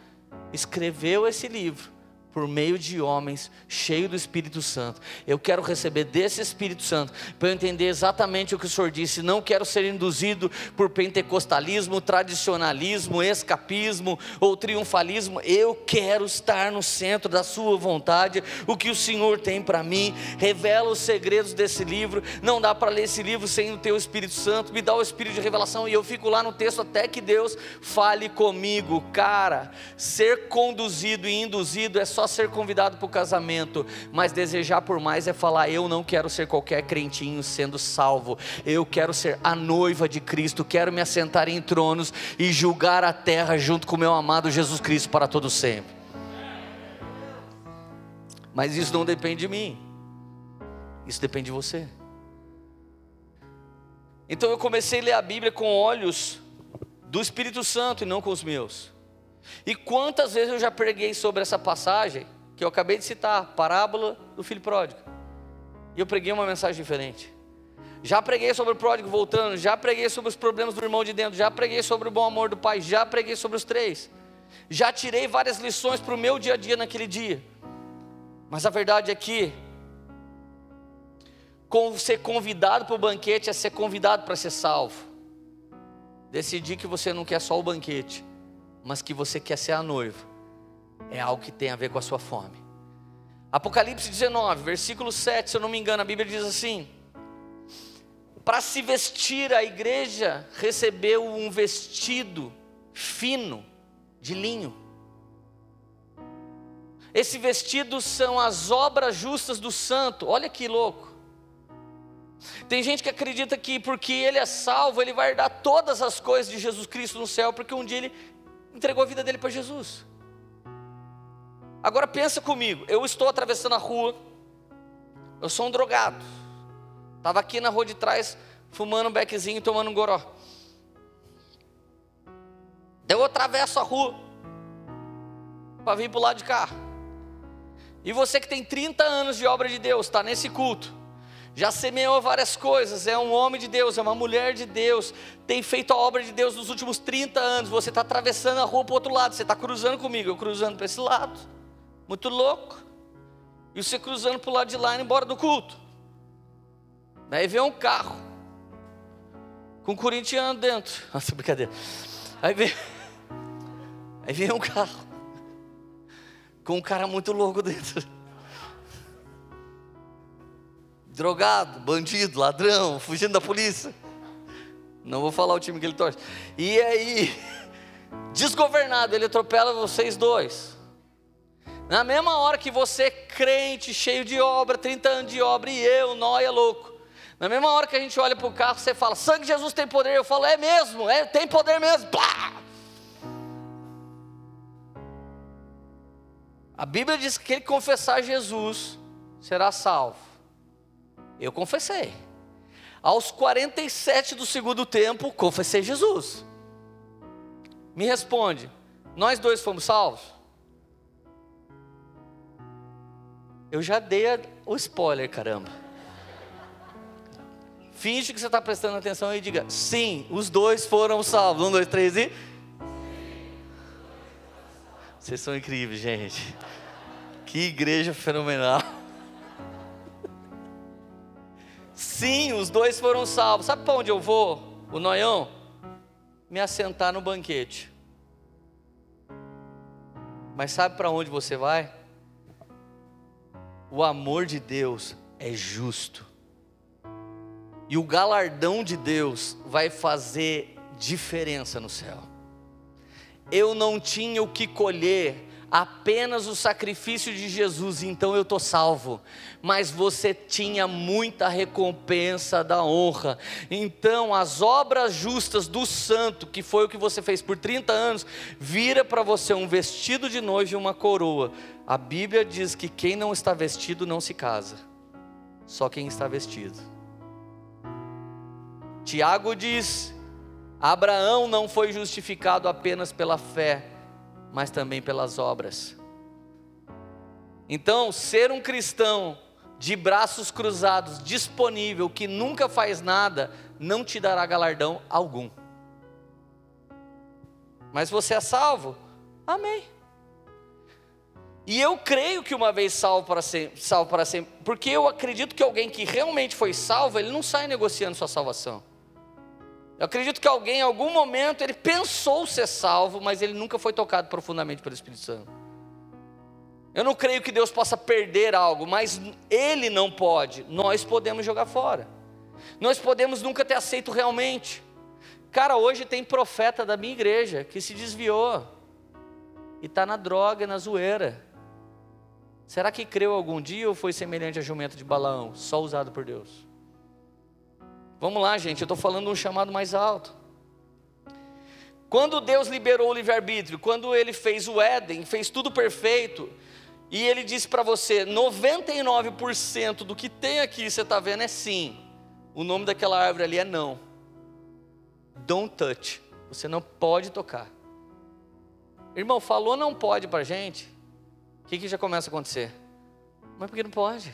S1: escreveu esse livro por meio de homens cheios do Espírito Santo. Eu quero receber desse Espírito Santo para eu entender exatamente o que o Senhor disse. Não quero ser induzido por pentecostalismo, tradicionalismo, escapismo ou triunfalismo. Eu quero estar no centro da Sua vontade. O que o Senhor tem para mim. Revela os segredos desse livro. Não dá para ler esse livro sem o Teu Espírito Santo. Me dá o Espírito de revelação e eu fico lá no texto até que Deus fale comigo. Cara, ser conduzido e induzido é só só ser convidado para o casamento, mas desejar por mais é falar: eu não quero ser qualquer crentinho sendo salvo, eu quero ser a noiva de Cristo, quero me assentar em tronos e julgar a terra junto com meu amado Jesus Cristo para todo sempre. Mas isso não depende de mim, isso depende de você. Então eu comecei a ler a Bíblia com olhos do Espírito Santo e não com os meus. E quantas vezes eu já preguei sobre essa passagem que eu acabei de citar, parábola do filho pródigo. E eu preguei uma mensagem diferente. Já preguei sobre o pródigo voltando, já preguei sobre os problemas do irmão de dentro, já preguei sobre o bom amor do pai, já preguei sobre os três. Já tirei várias lições para o meu dia a dia naquele dia. Mas a verdade é que ser convidado para o banquete é ser convidado para ser salvo. Decidi que você não quer só o banquete, mas que você quer ser a noiva, é algo que tem a ver com a sua fome. Apocalipse 19, versículo 7, se eu não me engano, a Bíblia diz assim: Para se vestir, a igreja recebeu um vestido fino de linho. Esse vestido são as obras justas do santo. Olha que louco. Tem gente que acredita que porque ele é salvo, ele vai herdar todas as coisas de Jesus Cristo no céu, porque um dia ele entregou a vida dele para Jesus. Agora pensa comigo, eu estou atravessando a rua, eu sou um drogado. Estava aqui na rua de trás, fumando um beckzinho e tomando um goró. Eu atravesso a rua para vir para o lado de cá. E você que tem 30 anos de obra de Deus, está nesse culto já semeou várias coisas, é um homem de Deus, é uma mulher de Deus, tem feito a obra de Deus nos últimos 30 anos. Você está atravessando a rua para o outro lado, você está cruzando comigo, eu cruzando para esse lado, muito louco. E você cruzando para o lado de lá e embora do culto. Daí vem um carro. Com um corintiano dentro. Nossa, brincadeira. Aí vem. Aí vem um carro. Com um cara muito louco dentro. Drogado, bandido, ladrão, fugindo da polícia. Não vou falar o time que ele torce. E aí, desgovernado, ele atropela vocês dois. Na mesma hora que você, crente, cheio de obra, 30 anos de obra, e eu, nóia louco. Na mesma hora que a gente olha para o carro, você fala, sangue de Jesus tem poder. Eu falo, é mesmo, é, tem poder mesmo. A Bíblia diz que quem confessar Jesus será salvo. Eu confessei. Aos 47 do segundo tempo, confessei Jesus. Me responde, nós dois fomos salvos? Eu já dei o spoiler, caramba. Finge que você está prestando atenção e diga: sim, os dois foram salvos. Um, dois, três e. Vocês são incríveis, gente. Que igreja fenomenal. Sim, os dois foram salvos. Sabe para onde eu vou, o noião? Me assentar no banquete. Mas sabe para onde você vai? O amor de Deus é justo. E o galardão de Deus vai fazer diferença no céu. Eu não tinha o que colher apenas o sacrifício de Jesus, então eu estou salvo. Mas você tinha muita recompensa da honra. Então, as obras justas do santo, que foi o que você fez por 30 anos, vira para você um vestido de noiva e uma coroa. A Bíblia diz que quem não está vestido não se casa, só quem está vestido. Tiago diz: Abraão não foi justificado apenas pela fé, mas também pelas obras. Então, ser um cristão de braços cruzados, disponível, que nunca faz nada, não te dará galardão algum. Mas você é salvo? Amém. E eu creio que uma vez salvo para sempre, salvo para sempre, porque eu acredito que alguém que realmente foi salvo, ele não sai negociando sua salvação. Eu acredito que alguém, em algum momento, ele pensou ser salvo, mas ele nunca foi tocado profundamente pelo Espírito Santo. Eu não creio que Deus possa perder algo, mas Ele não pode, nós podemos jogar fora. Nós podemos nunca ter aceito realmente. Cara, hoje tem profeta da minha igreja que se desviou e está na droga, na zoeira. Será que creu algum dia ou foi semelhante a jumento de Balaão, só usado por Deus? Vamos lá, gente, eu estou falando um chamado mais alto. Quando Deus liberou o livre-arbítrio, quando Ele fez o Éden, fez tudo perfeito, e Ele disse para você: 99% do que tem aqui, você está vendo, é sim. O nome daquela árvore ali é não. Don't touch. Você não pode tocar. Irmão, falou não pode para gente, o que, que já começa a acontecer? Mas por que não pode?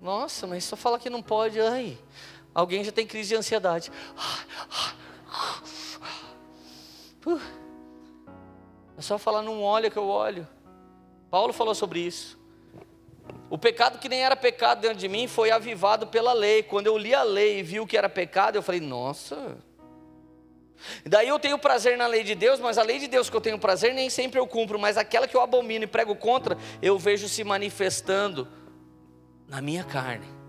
S1: Nossa, mas só fala que não pode, ai. Alguém já tem crise de ansiedade. É só falar, não olha que eu olho. Paulo falou sobre isso. O pecado que nem era pecado dentro de mim foi avivado pela lei. Quando eu li a lei e vi o que era pecado, eu falei, nossa. Daí eu tenho prazer na lei de Deus, mas a lei de Deus que eu tenho prazer nem sempre eu cumpro, mas aquela que eu abomino e prego contra, eu vejo se manifestando na minha carne.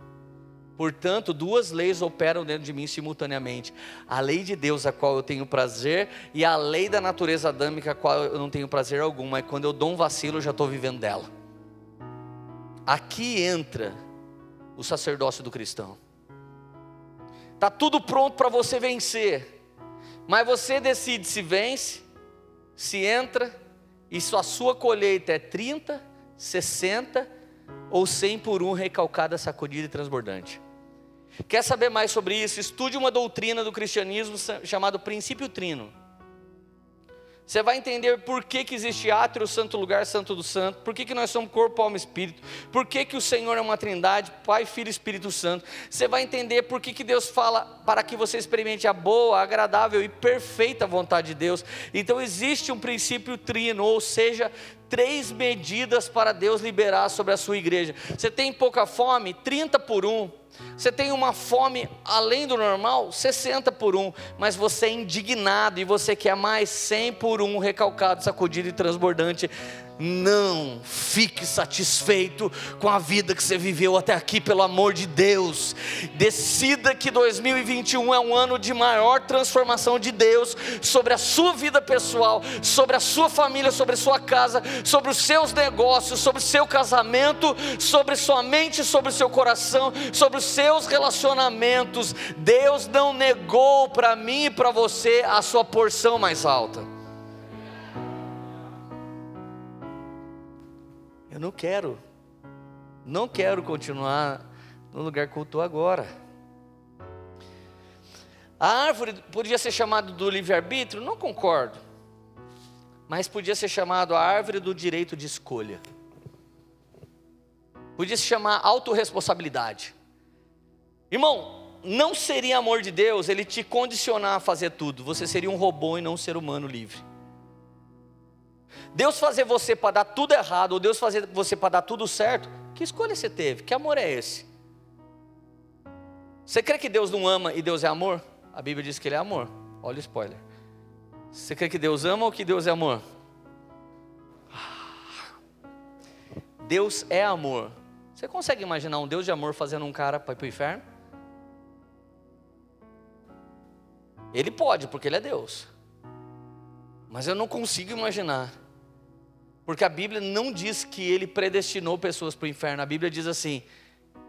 S1: Portanto, duas leis operam dentro de mim simultaneamente: a lei de Deus, a qual eu tenho prazer, e a lei da natureza adâmica, a qual eu não tenho prazer algum, mas quando eu dou um vacilo, eu já estou vivendo dela. Aqui entra o sacerdócio do cristão. Está tudo pronto para você vencer, mas você decide se vence, se entra, e se a sua colheita é 30, 60 ou 100 por um recalcada, sacudida e transbordante. Quer saber mais sobre isso? Estude uma doutrina do cristianismo chamada princípio trino. Você vai entender por que, que existe átrio, santo lugar, santo do santo, por que, que nós somos corpo, alma e espírito, por que, que o Senhor é uma trindade, Pai, Filho e Espírito Santo. Você vai entender por que, que Deus fala para que você experimente a boa, agradável e perfeita vontade de Deus. Então existe um princípio trino, ou seja, três medidas para Deus liberar sobre a sua igreja. Você tem pouca fome? 30 por um. Você tem uma fome além do normal? 60 por um. Mas você é indignado e você quer mais 100 por um, recalcado, sacudido e transbordante. Não fique satisfeito com a vida que você viveu até aqui, pelo amor de Deus. Decida que 2021 é um ano de maior transformação de Deus sobre a sua vida pessoal, sobre a sua família, sobre a sua casa, sobre os seus negócios, sobre o seu casamento, sobre sua mente, sobre o seu coração, sobre os seus relacionamentos. Deus não negou para mim e para você a sua porção mais alta. Eu não quero, não quero continuar no lugar que eu estou agora. A árvore podia ser chamada do livre-arbítrio? Não concordo. Mas podia ser chamado a árvore do direito de escolha. Podia se chamar autorresponsabilidade. Irmão, não seria amor de Deus ele te condicionar a fazer tudo. Você seria um robô e não um ser humano livre. Deus fazer você para dar tudo errado, ou Deus fazer você para dar tudo certo, que escolha você teve? Que amor é esse? Você crê que Deus não ama e Deus é amor? A Bíblia diz que Ele é amor. Olha o spoiler. Você crê que Deus ama ou que Deus é amor? Deus é amor. Você consegue imaginar um Deus de amor fazendo um cara para ir para o inferno? Ele pode, porque Ele é Deus. Mas eu não consigo imaginar porque a Bíblia não diz que ele predestinou pessoas para o inferno. A Bíblia diz assim: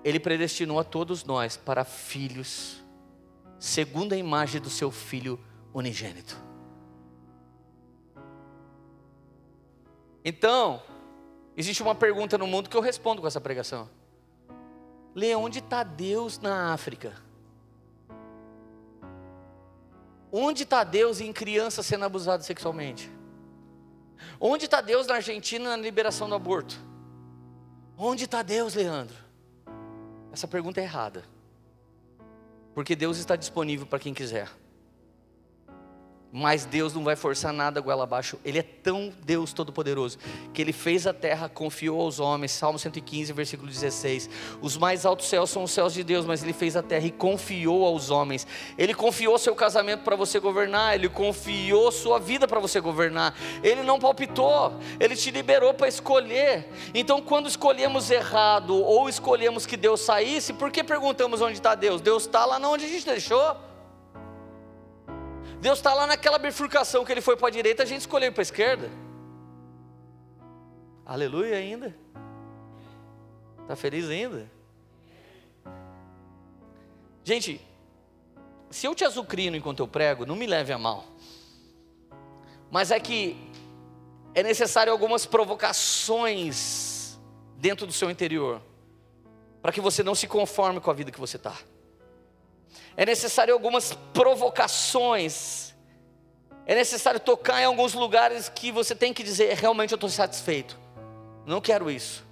S1: ele predestinou a todos nós para filhos, segundo a imagem do seu filho unigênito. Então, existe uma pergunta no mundo que eu respondo com essa pregação. Lê, onde está Deus na África? Onde está Deus em crianças sendo abusadas sexualmente? Onde está Deus na Argentina na liberação do aborto? Onde está Deus, Leandro? Essa pergunta é errada. Porque Deus está disponível para quem quiser mas Deus não vai forçar nada goela abaixo. Ele é tão Deus Todo-Poderoso que Ele fez a terra, confiou aos homens. Salmo 115, versículo 16. Os mais altos céus são os céus de Deus, mas Ele fez a terra e confiou aos homens. Ele confiou seu casamento para você governar. Ele confiou sua vida para você governar. Ele não palpitou. Ele te liberou para escolher. Então, quando escolhemos errado ou escolhemos que Deus saísse, por que perguntamos onde está Deus? Deus está lá onde a gente deixou. Deus está lá naquela bifurcação que ele foi para a direita, a gente escolheu para a esquerda. Aleluia ainda. Está feliz ainda? Gente, se eu te azucrino enquanto eu prego, não me leve a mal. Mas é que é necessário algumas provocações dentro do seu interior, para que você não se conforme com a vida que você está é necessário algumas provocações, é necessário tocar em alguns lugares que você tem que dizer: realmente eu estou satisfeito, não quero isso.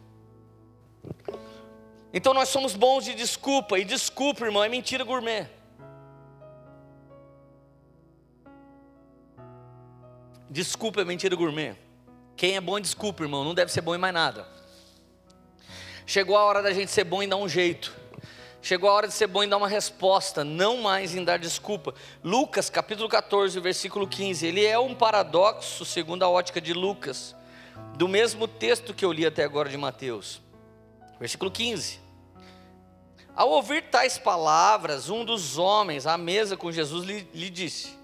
S1: Então nós somos bons de desculpa, e desculpa, irmão, é mentira gourmet. Desculpa é mentira gourmet. Quem é bom em desculpa, irmão, não deve ser bom em mais nada. Chegou a hora da gente ser bom em dar um jeito. Chegou a hora de ser bom em dar uma resposta, não mais em dar desculpa. Lucas, capítulo 14, versículo 15. Ele é um paradoxo, segundo a ótica de Lucas, do mesmo texto que eu li até agora de Mateus. Versículo 15. Ao ouvir tais palavras, um dos homens à mesa com Jesus lhe, lhe disse: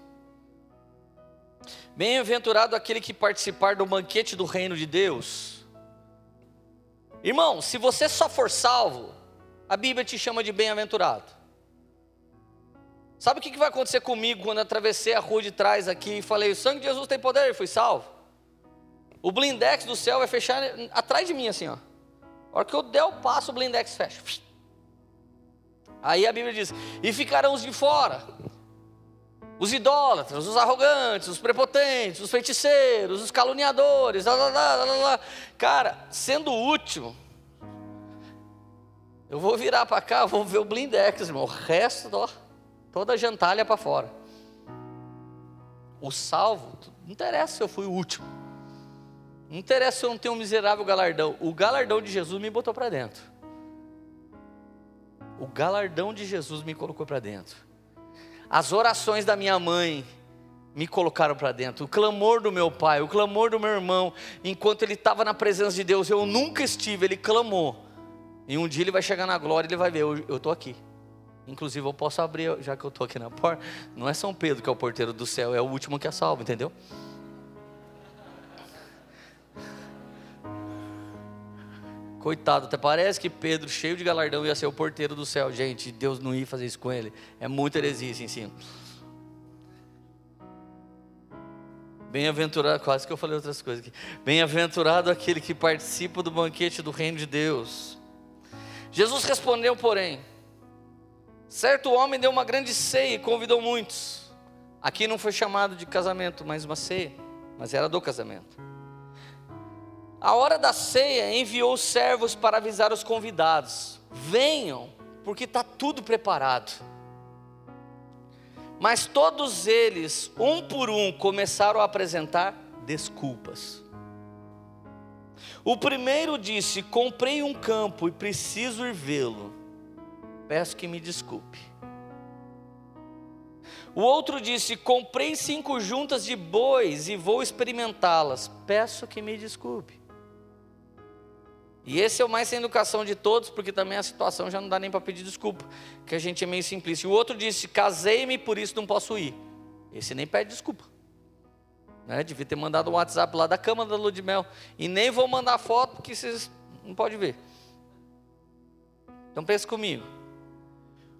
S1: Bem-aventurado aquele que participar do banquete do reino de Deus. Irmão, se você só for salvo, a Bíblia te chama de bem-aventurado. Sabe o que vai acontecer comigo quando atravessei a rua de trás aqui e falei: o sangue de Jesus tem poder e fui salvo? O blindex do céu vai fechar atrás de mim, assim, ó. A hora que eu der o passo, o blindex fecha. Aí a Bíblia diz: e ficarão os de fora, os idólatras, os arrogantes, os prepotentes, os feiticeiros, os caluniadores, lá, lá, lá, lá, cara, sendo útil eu vou virar para cá, vou ver o blindex, irmão. O resto, ó, toda a gentalha para fora. O salvo, não interessa se eu fui o último. Não interessa se eu não tenho um miserável galardão. O galardão de Jesus me botou para dentro. O galardão de Jesus me colocou para dentro. As orações da minha mãe me colocaram para dentro. O clamor do meu pai, o clamor do meu irmão, enquanto ele estava na presença de Deus, eu nunca estive, ele clamou. E um dia ele vai chegar na glória e ele vai ver, eu estou aqui. Inclusive eu posso abrir, já que eu estou aqui na porta, não é São Pedro que é o porteiro do céu, é o último que é salvo, entendeu? Coitado, até parece que Pedro, cheio de galardão, ia ser o porteiro do céu. Gente, Deus não ia fazer isso com ele. É muita heresia esse ensino. Bem-aventurado, quase que eu falei outras coisas aqui. Bem-aventurado aquele que participa do banquete do reino de Deus. Jesus respondeu, porém: Certo homem deu uma grande ceia e convidou muitos. Aqui não foi chamado de casamento, mas uma ceia, mas era do casamento. A hora da ceia enviou servos para avisar os convidados: venham, porque está tudo preparado. Mas todos eles, um por um, começaram a apresentar desculpas. O primeiro disse: Comprei um campo e preciso ir vê-lo. Peço que me desculpe. O outro disse: Comprei cinco juntas de bois e vou experimentá-las. Peço que me desculpe. E esse é o mais sem educação de todos, porque também a situação já não dá nem para pedir desculpa, que a gente é meio simplista. O outro disse: Casei-me, por isso não posso ir. Esse nem pede desculpa. Né? Devia ter mandado um WhatsApp lá da cama da lua de mel. E nem vou mandar foto, porque vocês não podem ver. Então pense comigo.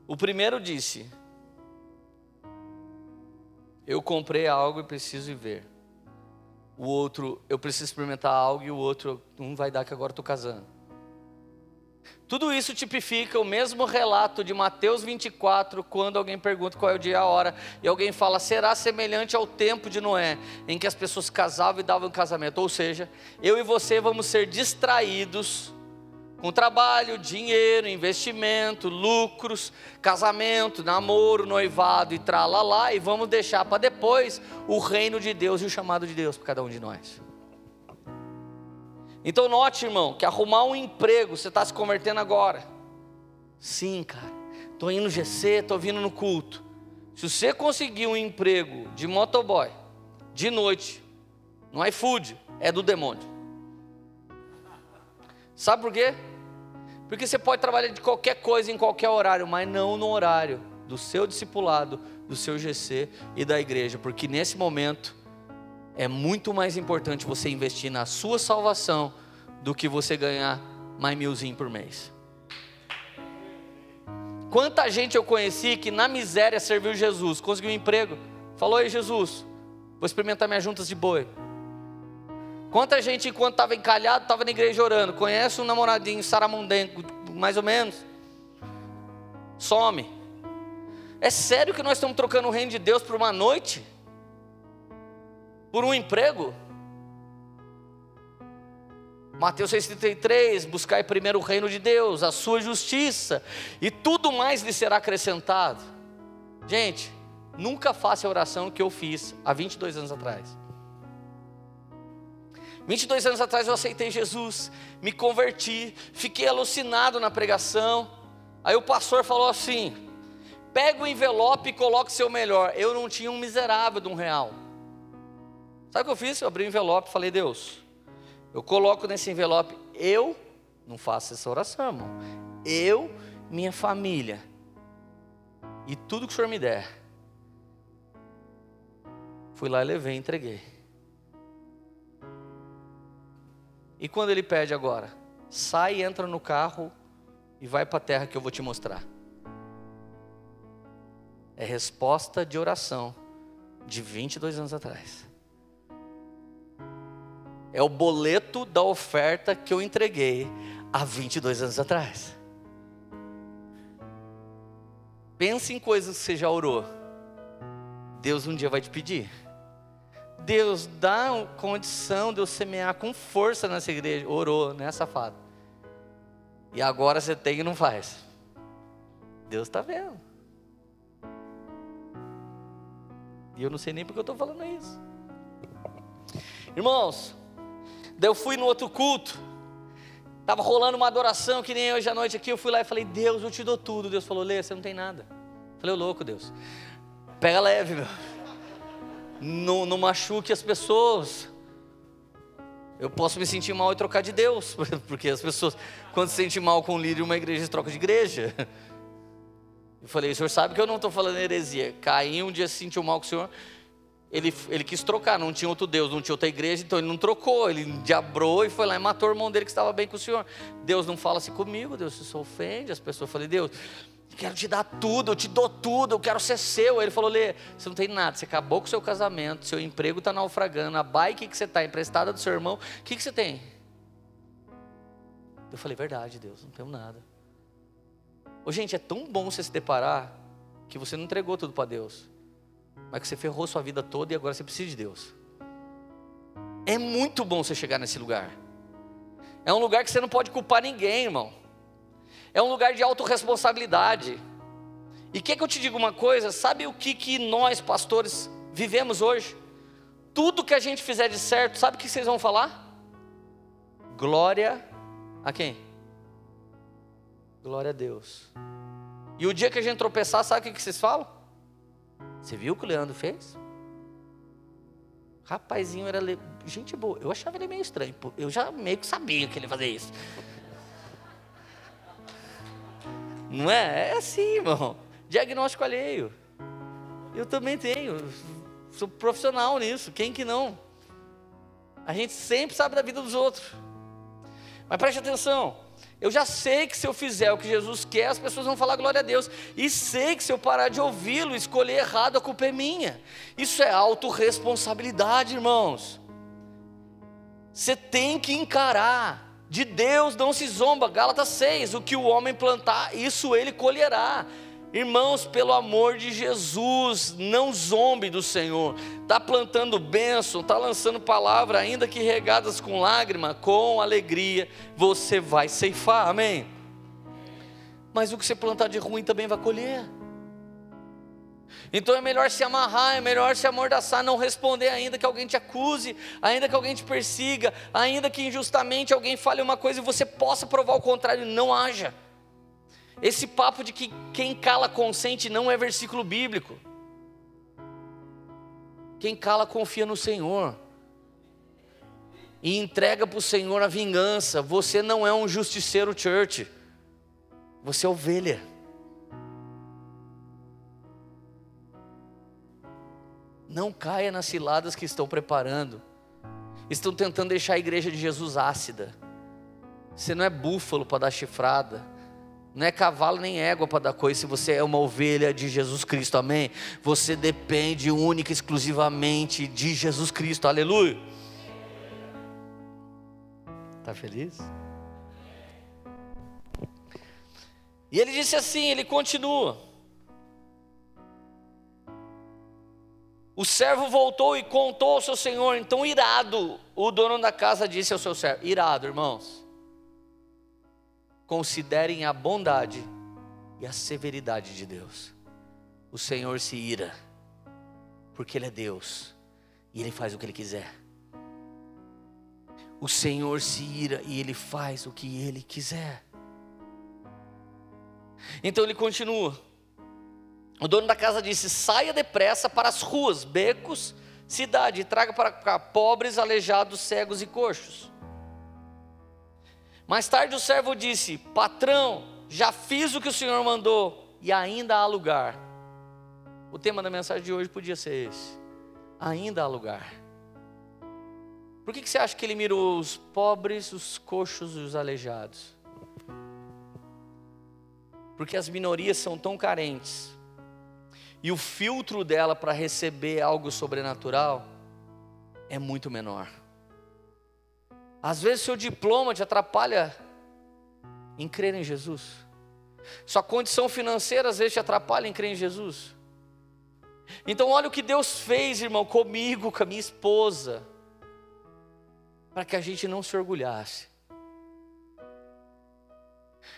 S1: O primeiro disse: Eu comprei algo e preciso ir ver o outro, eu preciso experimentar algo, e o outro, um vai dar que agora estou casando. Tudo isso tipifica o mesmo relato de Mateus 24, quando alguém pergunta qual é o dia e a hora, e alguém fala, será semelhante ao tempo de Noé, em que as pessoas casavam e davam casamento. Ou seja, eu e você vamos ser distraídos com trabalho, dinheiro, investimento, lucros, casamento, namoro, noivado e tralalá, e vamos deixar para depois o reino de Deus e o chamado de Deus para cada um de nós. Então note, irmão, que arrumar um emprego, você está se convertendo agora. Sim, cara. Estou indo no GC, estou vindo no culto. Se você conseguir um emprego de motoboy, de noite, no iFood, é do demônio. Sabe por quê? Porque você pode trabalhar de qualquer coisa em qualquer horário, mas não no horário do seu discipulado, do seu GC e da igreja, porque nesse momento é muito mais importante você investir na sua salvação do que você ganhar mais milzinho por mês. Quanta gente eu conheci que na miséria serviu Jesus, conseguiu um emprego, falou: Ei Jesus, vou experimentar minhas juntas de boi. Quanta gente, enquanto estava encalhado, estava na igreja orando. Conhece um namoradinho saramundenco, mais ou menos? Some. É sério que nós estamos trocando o reino de Deus por uma noite? Por um emprego? Mateus 6,33: Buscai primeiro o reino de Deus, a sua justiça, e tudo mais lhe será acrescentado. Gente, nunca faça a oração que eu fiz há 22 anos atrás. 22 anos atrás eu aceitei Jesus, me converti, fiquei alucinado na pregação. Aí o pastor falou assim: pega o envelope e coloque seu melhor. Eu não tinha um miserável de um real. Sabe o que eu fiz? Eu abri o envelope e falei: Deus, eu coloco nesse envelope, eu não faço essa oração, irmão. Eu, minha família e tudo que o Senhor me der. Fui lá e levei, entreguei. E quando ele pede agora? Sai, entra no carro e vai para a terra que eu vou te mostrar. É resposta de oração de 22 anos atrás. É o boleto da oferta que eu entreguei há 22 anos atrás. Pense em coisas que você já orou. Deus um dia vai te pedir. Deus dá condição de eu semear com força nessa igreja. Orou, né, safado? E agora você tem e não faz. Deus está vendo. E eu não sei nem porque eu estou falando isso. Irmãos, Daí eu fui no outro culto. Tava rolando uma adoração que nem hoje à noite aqui. Eu fui lá e falei: Deus, eu te dou tudo. Deus falou: Lê, você não tem nada. Eu falei: Ô louco, Deus. Pega leve, meu. Não, não machuque as pessoas. Eu posso me sentir mal e trocar de Deus, porque as pessoas, quando se sentem mal com o líder de uma igreja, trocam de igreja. Eu falei, o senhor sabe que eu não estou falando heresia. Caim um dia se sentiu mal com o senhor, ele, ele quis trocar, não tinha outro Deus, não tinha outra igreja, então ele não trocou, ele diabrou e foi lá e matou o irmão dele que estava bem com o senhor. Deus não fala assim comigo, Deus se ofende, as pessoas. Falei, Deus, quero te dar tudo, eu te dou tudo, eu quero ser seu. Aí ele falou: Lê, você não tem nada, você acabou com o seu casamento, seu emprego está naufragando, a bike que você está emprestada do seu irmão, o que, que você tem? Eu falei: Verdade, Deus, não tenho nada. Ô, gente, é tão bom você se deparar que você não entregou tudo para Deus, mas que você ferrou sua vida toda e agora você precisa de Deus. É muito bom você chegar nesse lugar. É um lugar que você não pode culpar ninguém, irmão é um lugar de autorresponsabilidade. E quer que eu te diga uma coisa? Sabe o que, que nós, pastores, vivemos hoje? Tudo que a gente fizer de certo, sabe o que vocês vão falar? Glória a quem? Glória a Deus. E o dia que a gente tropeçar, sabe o que, que vocês falam? Você viu o que o Leandro fez? Rapazinho era le... gente boa. Eu achava ele meio estranho. Eu já meio que sabia que ele ia fazer isso. Não é? É assim, irmão. Diagnóstico alheio. Eu também tenho. Sou profissional nisso. Quem que não? A gente sempre sabe da vida dos outros. Mas preste atenção. Eu já sei que se eu fizer o que Jesus quer, as pessoas vão falar glória a Deus. E sei que se eu parar de ouvi-lo, escolher errado, a culpa é minha. Isso é autorresponsabilidade, irmãos. Você tem que encarar. De Deus não se zomba. Gálatas 6. O que o homem plantar, isso ele colherá. Irmãos, pelo amor de Jesus, não zombe do Senhor. Está plantando bênção, está lançando palavra, ainda que regadas com lágrima, com alegria, você vai ceifar, amém? Mas o que você plantar de ruim também vai colher. Então é melhor se amarrar, é melhor se amordaçar, não responder ainda que alguém te acuse, ainda que alguém te persiga, ainda que injustamente alguém fale uma coisa e você possa provar o contrário, não haja. Esse papo de que quem cala consente não é versículo bíblico. Quem cala confia no Senhor e entrega para o Senhor a vingança. Você não é um justiceiro church, você é ovelha. Não caia nas ciladas que estão preparando. Estão tentando deixar a igreja de Jesus ácida. Você não é búfalo para dar chifrada. Não é cavalo nem égua para dar coisa se você é uma ovelha de Jesus Cristo, amém? Você depende única e exclusivamente de Jesus Cristo, aleluia. Está feliz? E ele disse assim: ele continua. O servo voltou e contou ao seu senhor, então irado, o dono da casa disse ao seu servo: Irado, irmãos, considerem a bondade e a severidade de Deus. O Senhor se ira, porque Ele é Deus e Ele faz o que Ele quiser. O Senhor se ira e Ele faz o que Ele quiser. Então ele continua. O dono da casa disse: saia depressa para as ruas, becos, cidade, e traga para cá pobres, aleijados, cegos e coxos. Mais tarde o servo disse: Patrão, já fiz o que o senhor mandou e ainda há lugar. O tema da mensagem de hoje podia ser esse: ainda há lugar. Por que, que você acha que ele mirou os pobres, os coxos e os aleijados? Porque as minorias são tão carentes e o filtro dela para receber algo sobrenatural é muito menor. Às vezes seu diploma te atrapalha em crer em Jesus. Sua condição financeira às vezes te atrapalha em crer em Jesus. Então olha o que Deus fez, irmão, comigo, com a minha esposa, para que a gente não se orgulhasse.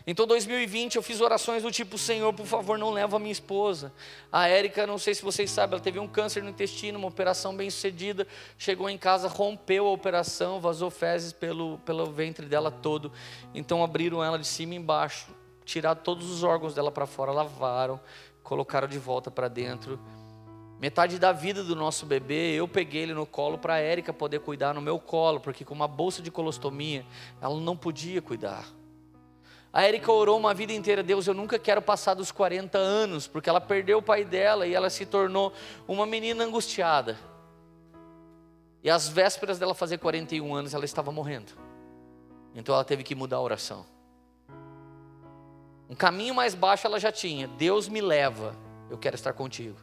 S1: Então, 2020 eu fiz orações do tipo: Senhor, por favor, não leva a minha esposa. A Érica, não sei se vocês sabem, ela teve um câncer no intestino, uma operação bem sucedida. Chegou em casa, rompeu a operação, vazou fezes pelo, pelo ventre dela todo. Então, abriram ela de cima e embaixo, tiraram todos os órgãos dela para fora, lavaram, colocaram de volta para dentro. Metade da vida do nosso bebê, eu peguei ele no colo para a Érica poder cuidar no meu colo, porque com uma bolsa de colostomia, ela não podia cuidar. A Erika orou uma vida inteira, Deus, eu nunca quero passar dos 40 anos, porque ela perdeu o pai dela e ela se tornou uma menina angustiada. E às vésperas dela fazer 41 anos, ela estava morrendo. Então ela teve que mudar a oração. Um caminho mais baixo ela já tinha: Deus me leva, eu quero estar contigo.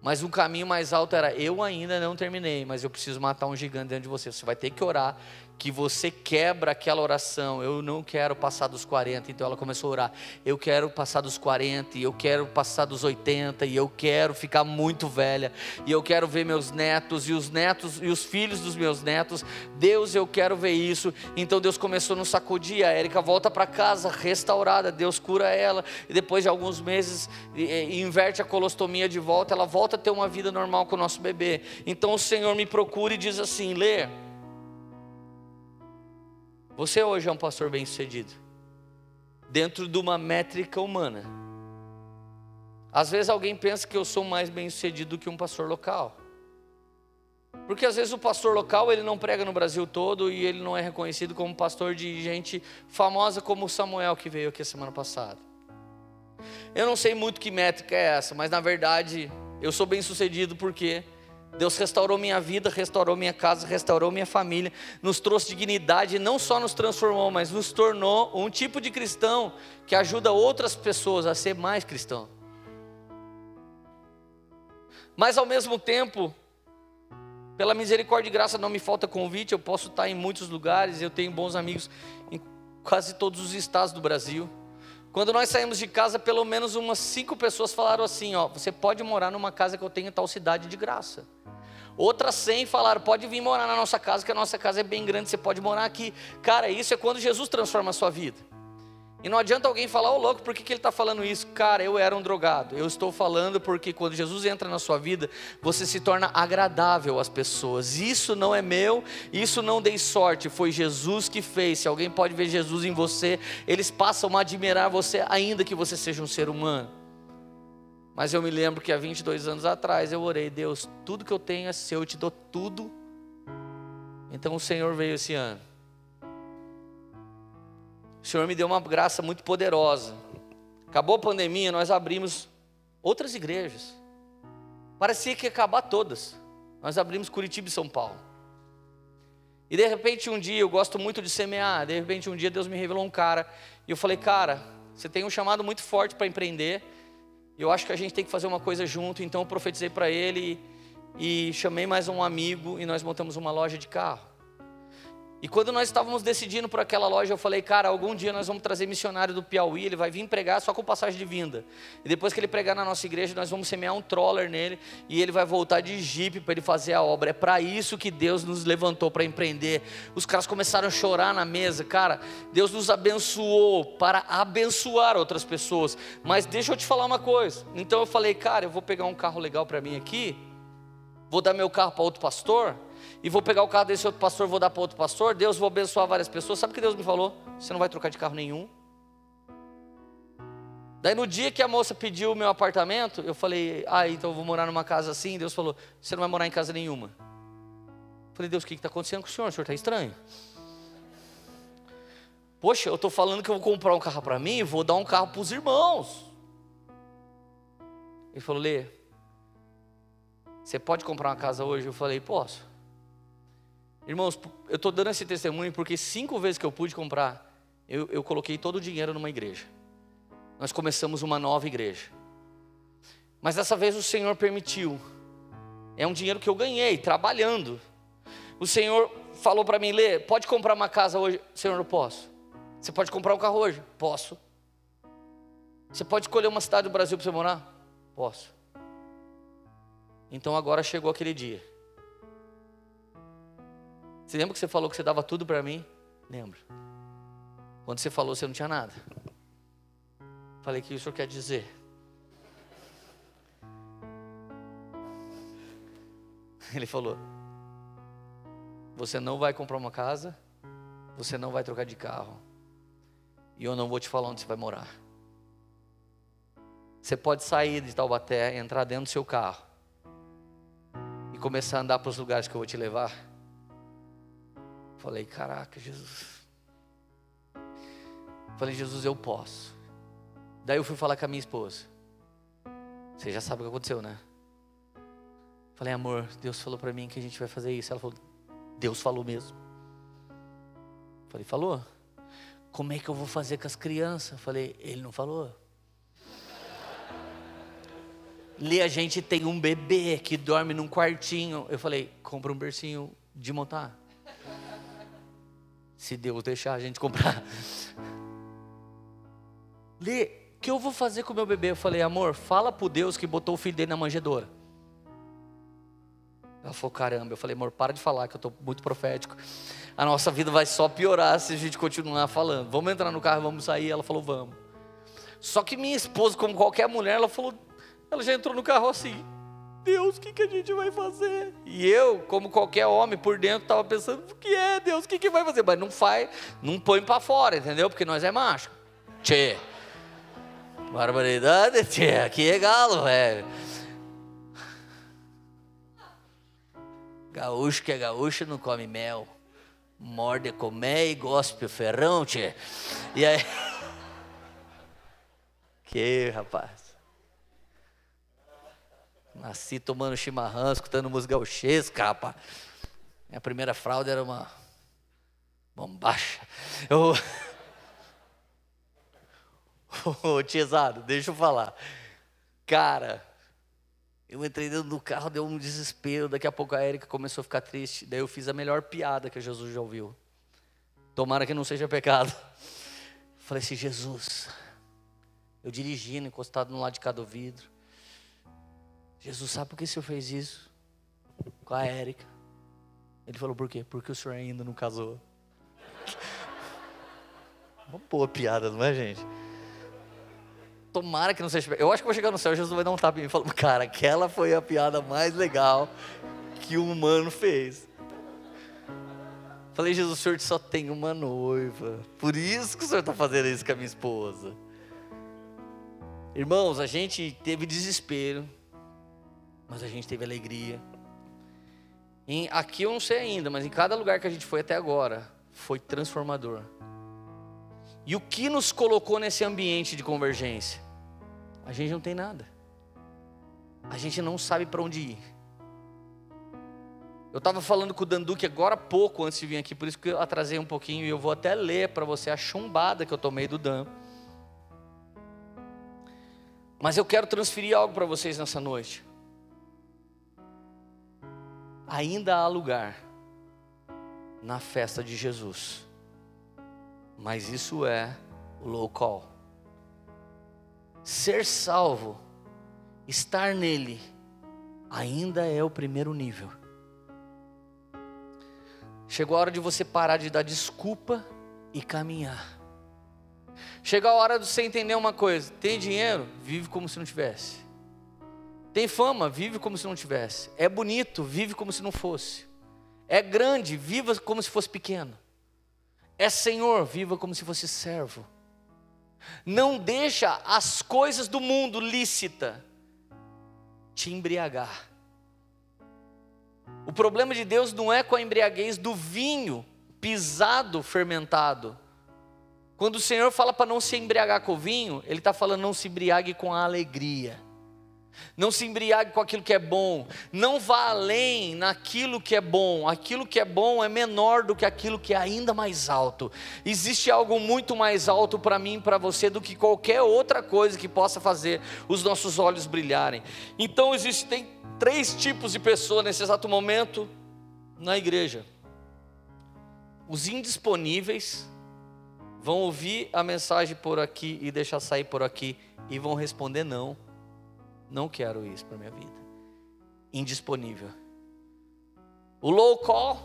S1: Mas um caminho mais alto era: eu ainda não terminei, mas eu preciso matar um gigante dentro de você. Você vai ter que orar que você quebra aquela oração. Eu não quero passar dos 40. Então ela começou a orar. Eu quero passar dos 40, e eu quero passar dos 80, e eu quero ficar muito velha, e eu quero ver meus netos e os netos e os filhos dos meus netos. Deus, eu quero ver isso. Então Deus começou a nos sacudir. A Érica volta para casa restaurada. Deus cura ela e depois de alguns meses inverte a colostomia de volta. Ela volta a ter uma vida normal com o nosso bebê. Então o Senhor me procura e diz assim: Lê você hoje é um pastor bem-sucedido, dentro de uma métrica humana. Às vezes alguém pensa que eu sou mais bem-sucedido do que um pastor local. Porque às vezes o pastor local ele não prega no Brasil todo e ele não é reconhecido como pastor de gente famosa como o Samuel que veio aqui a semana passada. Eu não sei muito que métrica é essa, mas na verdade eu sou bem sucedido porque Deus restaurou minha vida, restaurou minha casa, restaurou minha família, nos trouxe dignidade, não só nos transformou, mas nos tornou um tipo de cristão que ajuda outras pessoas a ser mais cristão. Mas ao mesmo tempo, pela misericórdia e graça não me falta convite, eu posso estar em muitos lugares, eu tenho bons amigos em quase todos os estados do Brasil. Quando nós saímos de casa, pelo menos umas cinco pessoas falaram assim: ó, você pode morar numa casa que eu tenho em tal cidade de graça. Outras cem falaram: pode vir morar na nossa casa, que a nossa casa é bem grande, você pode morar aqui. Cara, isso é quando Jesus transforma a sua vida. E não adianta alguém falar, ô oh, louco, por que, que ele está falando isso? Cara, eu era um drogado. Eu estou falando porque quando Jesus entra na sua vida, você se torna agradável às pessoas. Isso não é meu, isso não dei sorte, foi Jesus que fez. Se alguém pode ver Jesus em você, eles passam a admirar você, ainda que você seja um ser humano. Mas eu me lembro que há 22 anos atrás eu orei, Deus, tudo que eu tenho é seu, eu te dou tudo. Então o Senhor veio esse ano o Senhor me deu uma graça muito poderosa. Acabou a pandemia, nós abrimos outras igrejas. Parecia que ia acabar todas. Nós abrimos Curitiba e São Paulo. E de repente um dia, eu gosto muito de semear, de repente um dia Deus me revelou um cara. E eu falei, cara, você tem um chamado muito forte para empreender. Eu acho que a gente tem que fazer uma coisa junto. Então eu profetizei para ele e, chamei mais um amigo e nós montamos uma loja de carro. E quando nós estávamos decidindo por aquela loja, eu falei, cara, algum dia nós vamos trazer missionário do Piauí, ele vai vir pregar só com passagem de vinda. E depois que ele pregar na nossa igreja, nós vamos semear um troller nele e ele vai voltar de jipe para ele fazer a obra. É para isso que Deus nos levantou para empreender. Os caras começaram a chorar na mesa, cara. Deus nos abençoou para abençoar outras pessoas. Mas deixa eu te falar uma coisa. Então eu falei, cara, eu vou pegar um carro legal para mim aqui, vou dar meu carro para outro pastor e vou pegar o carro desse outro pastor, vou dar para outro pastor, Deus vou abençoar várias pessoas. Sabe o que Deus me falou? Você não vai trocar de carro nenhum. Daí no dia que a moça pediu o meu apartamento, eu falei, ah, então eu vou morar numa casa assim. Deus falou, você não vai morar em casa nenhuma. Eu falei, Deus, o que está acontecendo com o senhor? O senhor está estranho. Poxa, eu estou falando que eu vou comprar um carro para mim e vou dar um carro para os irmãos. Ele falou, Lê, você pode comprar uma casa hoje? Eu falei, posso. Irmãos, eu estou dando esse testemunho porque cinco vezes que eu pude comprar, eu, eu coloquei todo o dinheiro numa igreja. Nós começamos uma nova igreja. Mas dessa vez o Senhor permitiu. É um dinheiro que eu ganhei trabalhando. O Senhor falou para mim, Lê, pode comprar uma casa hoje? Senhor, eu posso. Você pode comprar um carro hoje? Posso. Você pode escolher uma cidade do Brasil para você morar? Posso. Então agora chegou aquele dia. Você lembra que você falou que você dava tudo para mim? Lembro. Quando você falou, você não tinha nada. Falei, o que o senhor quer dizer? Ele falou: Você não vai comprar uma casa, você não vai trocar de carro, e eu não vou te falar onde você vai morar. Você pode sair de Taubaté, entrar dentro do seu carro e começar a andar para os lugares que eu vou te levar. Falei, caraca, Jesus. Falei, Jesus, eu posso. Daí eu fui falar com a minha esposa. Você já sabe o que aconteceu, né? Falei, amor, Deus falou para mim que a gente vai fazer isso. Ela falou, Deus falou mesmo. Falei, falou? Como é que eu vou fazer com as crianças? Falei, ele não falou. Lê, a gente tem um bebê que dorme num quartinho. Eu falei, compra um bercinho de montar. Se Deus deixar a gente comprar. Lê, o que eu vou fazer com o meu bebê? Eu falei, amor, fala pro Deus que botou o filho dele na manjedoura. Ela falou, caramba. Eu falei, amor, para de falar que eu estou muito profético. A nossa vida vai só piorar se a gente continuar falando. Vamos entrar no carro, vamos sair. Ela falou, vamos. Só que minha esposa, como qualquer mulher, ela falou, ela já entrou no carro assim. Deus, o que, que a gente vai fazer? E eu, como qualquer homem por dentro, estava pensando, o que é, Deus, o que, que vai fazer? Mas não faz, não põe para fora, entendeu? Porque nós é macho. Tchê. Barbaridade, tchê, aqui é galo, velho. Gaúcho que é gaúcho não come mel. Morde comer e gospe o ferrão, tchê. E aí. Que rapaz. Nasci tomando chimarrão, escutando música gauchesca, rapaz. Minha primeira fralda era uma bombacha. Eu. Ô, tiezado, deixa eu falar. Cara, eu entrei dentro do carro, deu um desespero. Daqui a pouco a Érica começou a ficar triste. Daí eu fiz a melhor piada que Jesus já ouviu. Tomara que não seja pecado. Falei assim: Jesus, eu dirigindo, encostado no lado de cada vidro. Jesus, sabe por que o senhor fez isso? Com a Érica. Ele falou: por quê? Porque o senhor ainda não casou. Uma boa piada, não é, gente? Tomara que não seja. Eu acho que vou chegar no céu, Jesus vai dar um tapa em mim e falar, cara, aquela foi a piada mais legal que o humano fez. Falei, Jesus, o senhor só tem uma noiva. Por isso que o senhor está fazendo isso com a minha esposa. Irmãos, a gente teve desespero, mas a gente teve alegria. Em, aqui eu não sei ainda, mas em cada lugar que a gente foi até agora, foi transformador. E o que nos colocou nesse ambiente de convergência? A gente não tem nada. A gente não sabe para onde ir. Eu estava falando com o Danduque agora há pouco, antes de vir aqui, por isso que eu atrasei um pouquinho e eu vou até ler para você a chumbada que eu tomei do Dan. Mas eu quero transferir algo para vocês nessa noite. Ainda há lugar na festa de Jesus mas isso é low call. Ser salvo, estar nele, ainda é o primeiro nível. Chegou a hora de você parar de dar desculpa e caminhar. Chegou a hora de você entender uma coisa: tem dinheiro, vive como se não tivesse. Tem fama, vive como se não tivesse. É bonito, vive como se não fosse. É grande, viva como se fosse pequeno. É Senhor, viva como se fosse servo. Não deixa as coisas do mundo lícita te embriagar. O problema de Deus não é com a embriaguez do vinho pisado, fermentado. Quando o Senhor fala para não se embriagar com o vinho, Ele está falando não se embriague com a alegria. Não se embriague com aquilo que é bom. Não vá além naquilo que é bom. Aquilo que é bom é menor do que aquilo que é ainda mais alto. Existe algo muito mais alto para mim e para você do que qualquer outra coisa que possa fazer os nossos olhos brilharem. Então existem três tipos de pessoas nesse exato momento na igreja. Os indisponíveis vão ouvir a mensagem por aqui e deixar sair por aqui e vão responder não. Não quero isso para minha vida. Indisponível. O low call,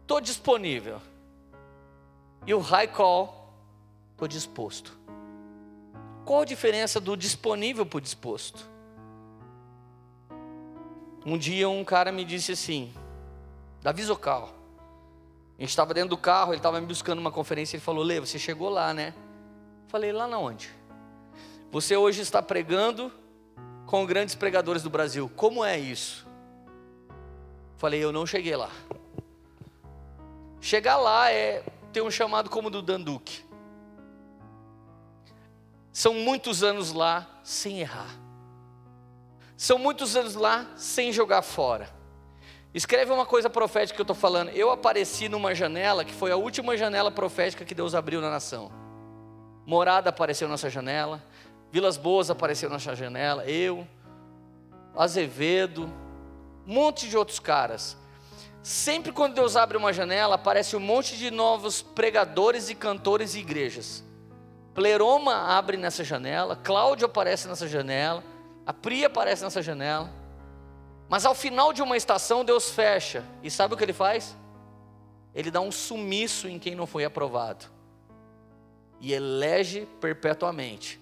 S1: estou disponível. E o high call, Estou disposto. Qual a diferença do disponível para o disposto? Um dia um cara me disse assim, Davi Zocal, a gente estava dentro do carro, ele estava me buscando uma conferência, ele falou, Lê, você chegou lá, né? Falei, lá na onde? Você hoje está pregando com grandes pregadores do Brasil, como é isso? Falei, eu não cheguei lá. Chegar lá é ter um chamado como o do Danduque. São muitos anos lá sem errar. São muitos anos lá sem jogar fora. Escreve uma coisa profética que eu estou falando. Eu apareci numa janela que foi a última janela profética que Deus abriu na nação. Morada apareceu nessa janela. Vilas Boas apareceu nessa janela. Eu, Azevedo, um monte de outros caras. Sempre quando Deus abre uma janela, aparece um monte de novos pregadores e cantores e igrejas. Pleroma abre nessa janela, Cláudio aparece nessa janela, a Pri aparece nessa janela. Mas ao final de uma estação, Deus fecha. E sabe o que ele faz? Ele dá um sumiço em quem não foi aprovado. E elege perpetuamente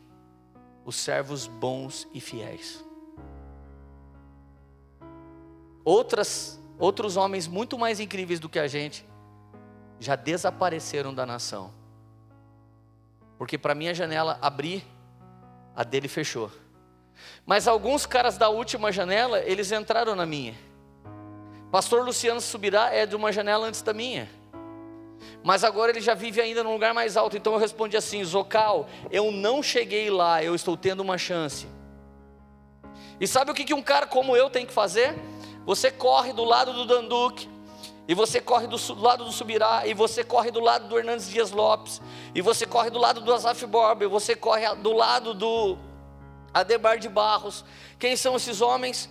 S1: os servos bons e fiéis. Outras Outros homens muito mais incríveis do que a gente já desapareceram da nação. Porque para minha janela abrir, a dele fechou. Mas alguns caras da última janela, eles entraram na minha. Pastor Luciano Subirá é de uma janela antes da minha. Mas agora ele já vive ainda num lugar mais alto. Então eu respondi assim: Zocal, eu não cheguei lá, eu estou tendo uma chance. E sabe o que um cara como eu tem que fazer? Você corre do lado do Danduque, e você corre do lado do Subirá, e você corre do lado do Hernandes Dias Lopes, e você corre do lado do Azaf Borba, e você corre do lado do Adebar de Barros. Quem são esses homens?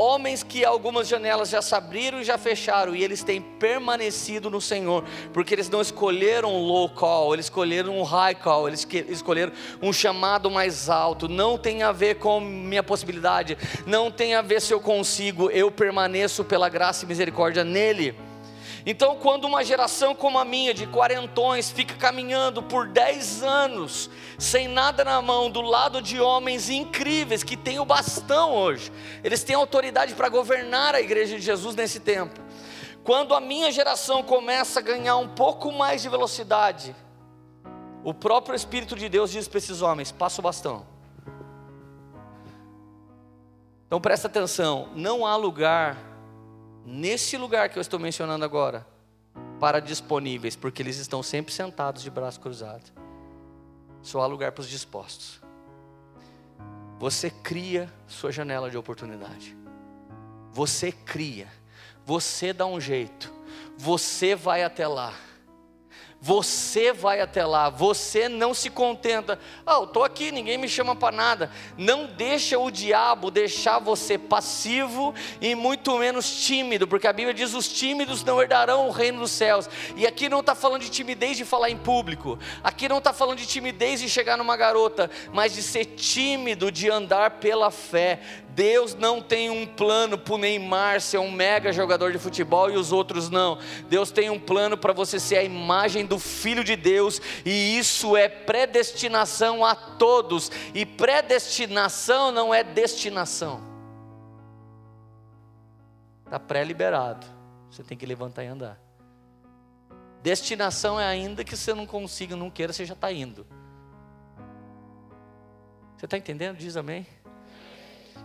S1: Homens que algumas janelas já se abriram e já fecharam, e eles têm permanecido no Senhor, porque eles não escolheram um low call, eles escolheram um high call, eles escolheram um chamado mais alto. Não tem a ver com minha possibilidade, não tem a ver se eu consigo, eu permaneço pela graça e misericórdia nele. Então, quando uma geração como a minha, de quarentões, fica caminhando por dez anos, sem nada na mão, do lado de homens incríveis que têm o bastão hoje, eles têm autoridade para governar a igreja de Jesus nesse tempo. Quando a minha geração começa a ganhar um pouco mais de velocidade, o próprio Espírito de Deus diz para esses homens: passa o bastão. Então presta atenção, não há lugar nesse lugar que eu estou mencionando agora, para disponíveis, porque eles estão sempre sentados de braço cruzado. Só há lugar para os dispostos. Você cria sua janela de oportunidade. Você cria. Você dá um jeito. Você vai até lá. Você vai até lá, você não se contenta. Ah, eu estou aqui, ninguém me chama para nada. Não deixa o diabo deixar você passivo e muito menos tímido, porque a Bíblia diz: os tímidos não herdarão o reino dos céus. E aqui não está falando de timidez de falar em público, aqui não está falando de timidez de chegar numa garota, mas de ser tímido, de andar pela fé, Deus não tem um plano para o Neymar ser um mega jogador de futebol e os outros não. Deus tem um plano para você ser a imagem do Filho de Deus, e isso é predestinação a todos, e predestinação não é destinação. Está pré-liberado, você tem que levantar e andar. Destinação é ainda que você não consiga, não queira, você já está indo. Você está entendendo? Diz amém.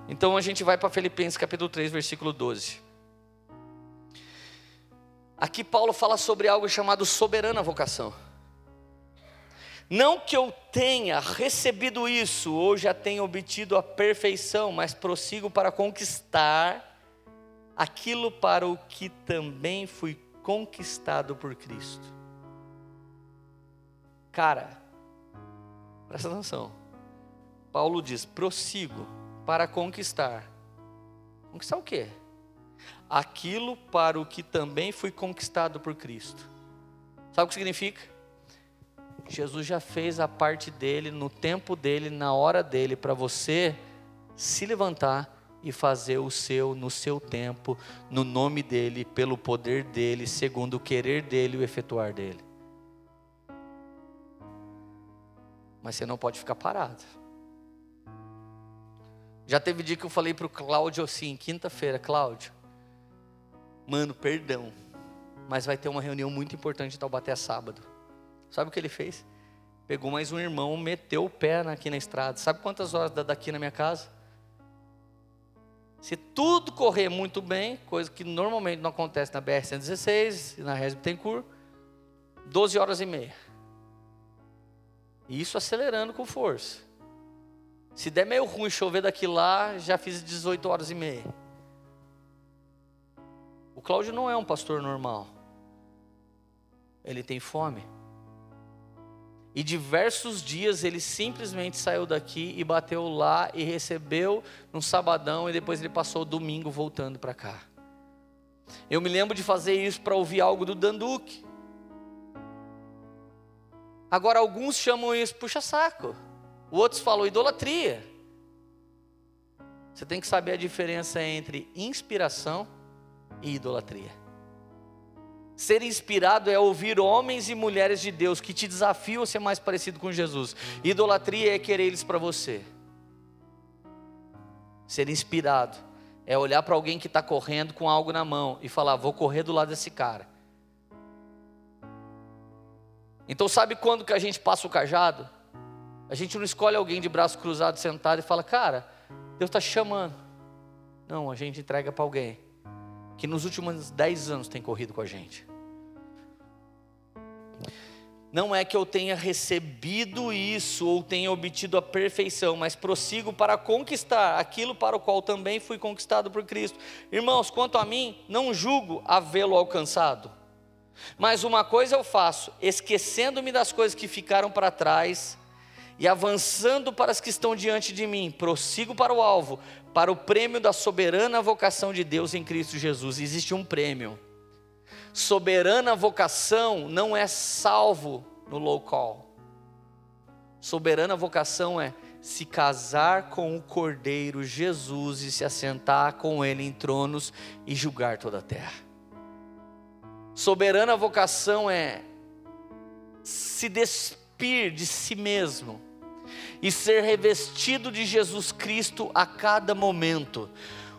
S1: Então a gente vai para Filipenses capítulo 3, versículo 12. Aqui Paulo fala sobre algo chamado soberana vocação. Não que eu tenha recebido isso ou já tenha obtido a perfeição, mas prossigo para conquistar aquilo para o que também fui conquistado por Cristo. Cara, presta atenção. Paulo diz: prossigo para conquistar. Conquistar o quê? Aquilo para o que também fui conquistado por Cristo. Sabe o que significa? Jesus já fez a parte dele, no tempo dele, na hora dele, para você se levantar e fazer o seu no seu tempo, no nome dele, pelo poder dele, segundo o querer dele e o efetuar dele. mas você não pode ficar parado. Já teve dia que eu falei para o Cláudio assim, quinta-feira, Cláudio, mano, perdão, mas vai ter uma reunião muito importante em Taubaté sábado. Sabe o que ele fez? Pegou mais um irmão, meteu o pé aqui na estrada. Sabe quantas horas daqui na minha casa? Se tudo correr muito bem, coisa que normalmente não acontece na BR-116 e na Resb Tencourt, 12 horas e meia. Isso acelerando com força. Se der meio ruim chover daqui lá, já fiz 18 horas e meia. O Cláudio não é um pastor normal. Ele tem fome. E diversos dias ele simplesmente saiu daqui e bateu lá e recebeu no sabadão e depois ele passou o domingo voltando para cá. Eu me lembro de fazer isso para ouvir algo do Danduque. Agora alguns chamam isso puxa saco. Outros falam idolatria. Você tem que saber a diferença entre inspiração e idolatria. Ser inspirado é ouvir homens e mulheres de Deus que te desafiam a ser mais parecido com Jesus. Idolatria é querer eles para você. Ser inspirado é olhar para alguém que está correndo com algo na mão e falar: vou correr do lado desse cara. Então, sabe quando que a gente passa o cajado? A gente não escolhe alguém de braço cruzado sentado e fala: cara, Deus está chamando. Não, a gente entrega para alguém que nos últimos dez anos tem corrido com a gente. Não é que eu tenha recebido isso ou tenha obtido a perfeição, mas prossigo para conquistar aquilo para o qual também fui conquistado por Cristo. Irmãos, quanto a mim, não julgo havê-lo alcançado. Mas uma coisa eu faço, esquecendo-me das coisas que ficaram para trás e avançando para as que estão diante de mim, prossigo para o alvo, para o prêmio da soberana vocação de Deus em Cristo Jesus. Existe um prêmio. Soberana vocação não é salvo no low call. Soberana vocação é se casar com o Cordeiro Jesus e se assentar com ele em tronos e julgar toda a terra. Soberana vocação é se despir de si mesmo e ser revestido de Jesus Cristo a cada momento.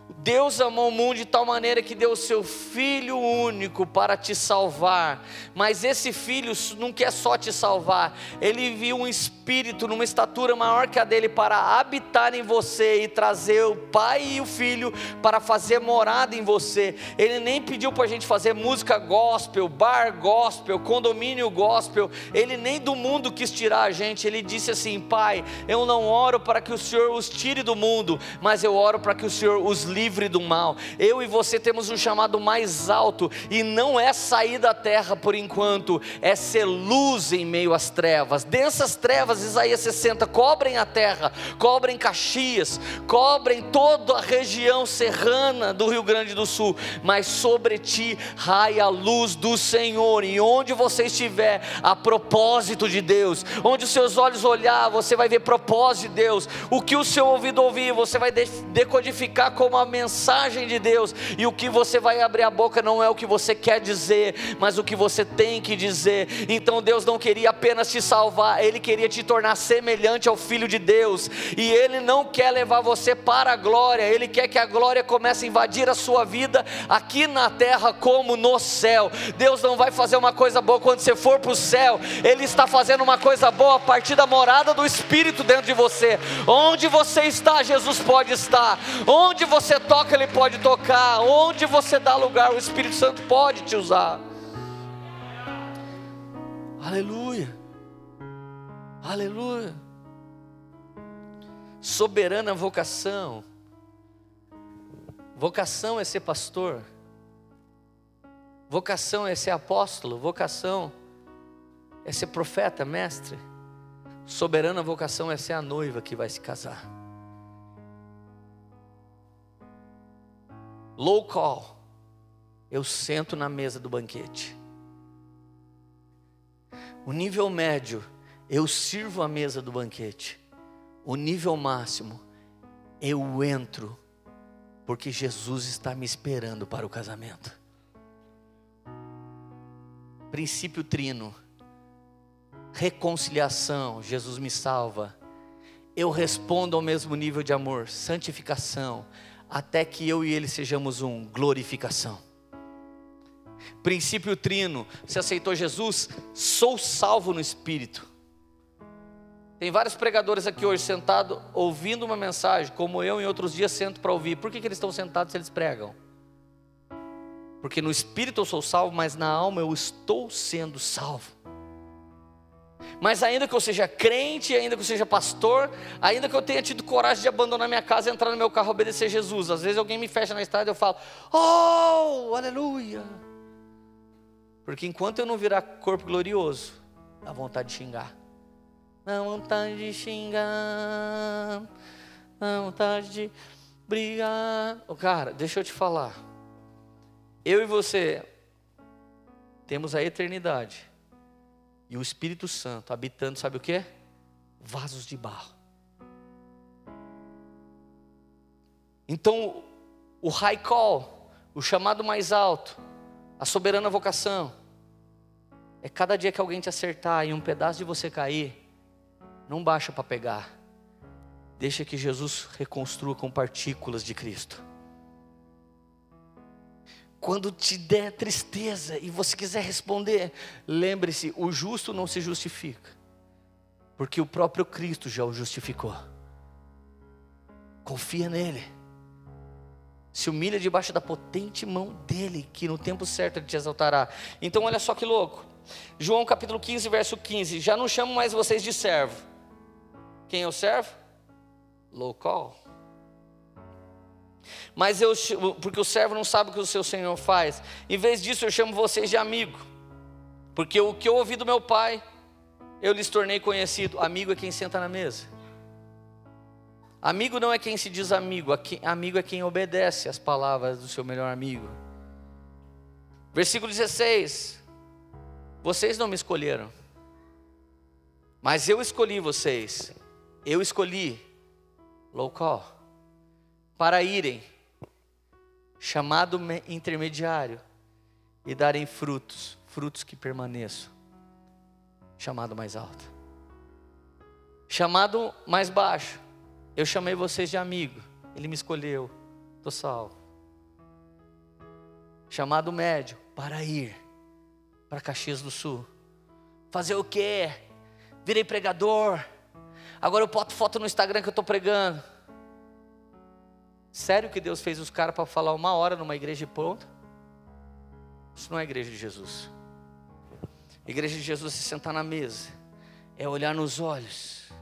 S1: Deus amou o mundo de tal maneira que deu o seu Filho único para te salvar, mas esse Filho não quer só te salvar, ele viu um Espírito numa estatura maior que a dele para habitar em você e trazer o Pai e o Filho para fazer morada em você. Ele nem pediu para a gente fazer música gospel, bar gospel, condomínio gospel, ele nem do mundo quis tirar a gente, ele disse assim: Pai, eu não oro para que o Senhor os tire do mundo, mas eu oro para que o Senhor os livre do mal. Eu e você temos um chamado mais alto e não é sair da terra por enquanto, é ser luz em meio às trevas. Densas trevas, Isaías 60, cobrem a terra, cobrem Caxias, cobrem toda a região serrana do Rio Grande do Sul, mas sobre ti raia a luz do Senhor, e onde você estiver, a propósito de Deus, onde os seus olhos olhar, você vai ver propósito de Deus, o que o seu ouvido ouvir, você vai decodificar como a mensagem de Deus, e o que você vai abrir a boca não é o que você quer dizer, mas o que você tem que dizer. Então Deus não queria apenas te salvar, Ele queria te tornar semelhante ao Filho de Deus, e Ele não quer levar você para a glória, Ele quer que a glória comece a invadir a sua vida aqui na terra como no céu. Deus não vai fazer uma coisa boa quando você for para o céu, Ele está fazendo uma coisa boa a partir da morada do Espírito dentro de você. Onde você está, Jesus pode estar. Onde você toca, toca, Ele pode tocar. Onde você dá lugar, o Espírito Santo pode te usar. Aleluia. Aleluia. Soberana vocação. Vocação é ser pastor. Vocação é ser apóstolo. Vocação é ser profeta, mestre. Soberana vocação é ser a noiva que vai se casar. Low call. Eu sento na mesa do banquete. O nível médio, eu sirvo a mesa do banquete. O nível máximo, eu entro, porque Jesus está me esperando para o casamento. Princípio trino. reconciliação, Jesus me salva. Eu respondo ao mesmo nível de amor, santificação, até que eu e ele sejamos um, glorificação. Princípio trino, você aceitou Jesus? Sou salvo no Espírito. Tem vários pregadores aqui hoje sentados ouvindo uma mensagem, como eu em outros dias sento para ouvir. Por que, que eles estão sentados se eles pregam? Porque no espírito eu sou salvo, mas na alma eu estou sendo salvo. Mas ainda que eu seja crente, ainda que eu seja pastor, ainda que eu tenha tido coragem de abandonar minha casa, entrar no meu carro, obedecer Jesus, às vezes alguém me fecha na estrada e eu falo, oh, aleluia. Porque enquanto eu não virar corpo glorioso, dá vontade de xingar. Dá vontade de xingar, dá vontade de brigar. Oh, cara, deixa eu te falar. Eu e você temos a eternidade e o Espírito Santo habitando, sabe o que? Vasos de barro. Então, o high call, o chamado mais alto, a soberana vocação, é cada dia que alguém te acertar e um pedaço de você cair, não baixa para pegar, deixa que Jesus reconstrua com partículas de Cristo. Quando te der tristeza e você quiser responder, lembre-se: o justo não se justifica, porque o próprio Cristo já o justificou. Confia nele, se humilha debaixo da potente mão dele, que no tempo certo ele te exaltará. Então, olha só que louco, João capítulo 15, verso 15: Já não chamo mais vocês de servo, quem é o servo? Local. Mas eu, porque o servo não sabe o que o seu senhor faz. Em vez disso, eu chamo vocês de amigo. Porque o que eu ouvi do meu pai, eu lhes tornei conhecido. Amigo é quem senta na mesa. Amigo não é quem se diz amigo, amigo é quem obedece às palavras do seu melhor amigo. Versículo 16: Vocês não me escolheram, mas eu escolhi vocês. Eu escolhi, local para irem, chamado intermediário, e darem frutos, frutos que permaneçam. Chamado mais alto. Chamado mais baixo. Eu chamei vocês de amigo. Ele me escolheu. Estou salvo. Chamado médio para ir para Caxias do Sul. Fazer o quê? Virei pregador. Agora eu boto foto no Instagram que eu estou pregando. Sério que Deus fez os caras para falar uma hora numa igreja e pronto? Isso não é igreja de Jesus. igreja de Jesus é se sentar na mesa, é olhar nos olhos,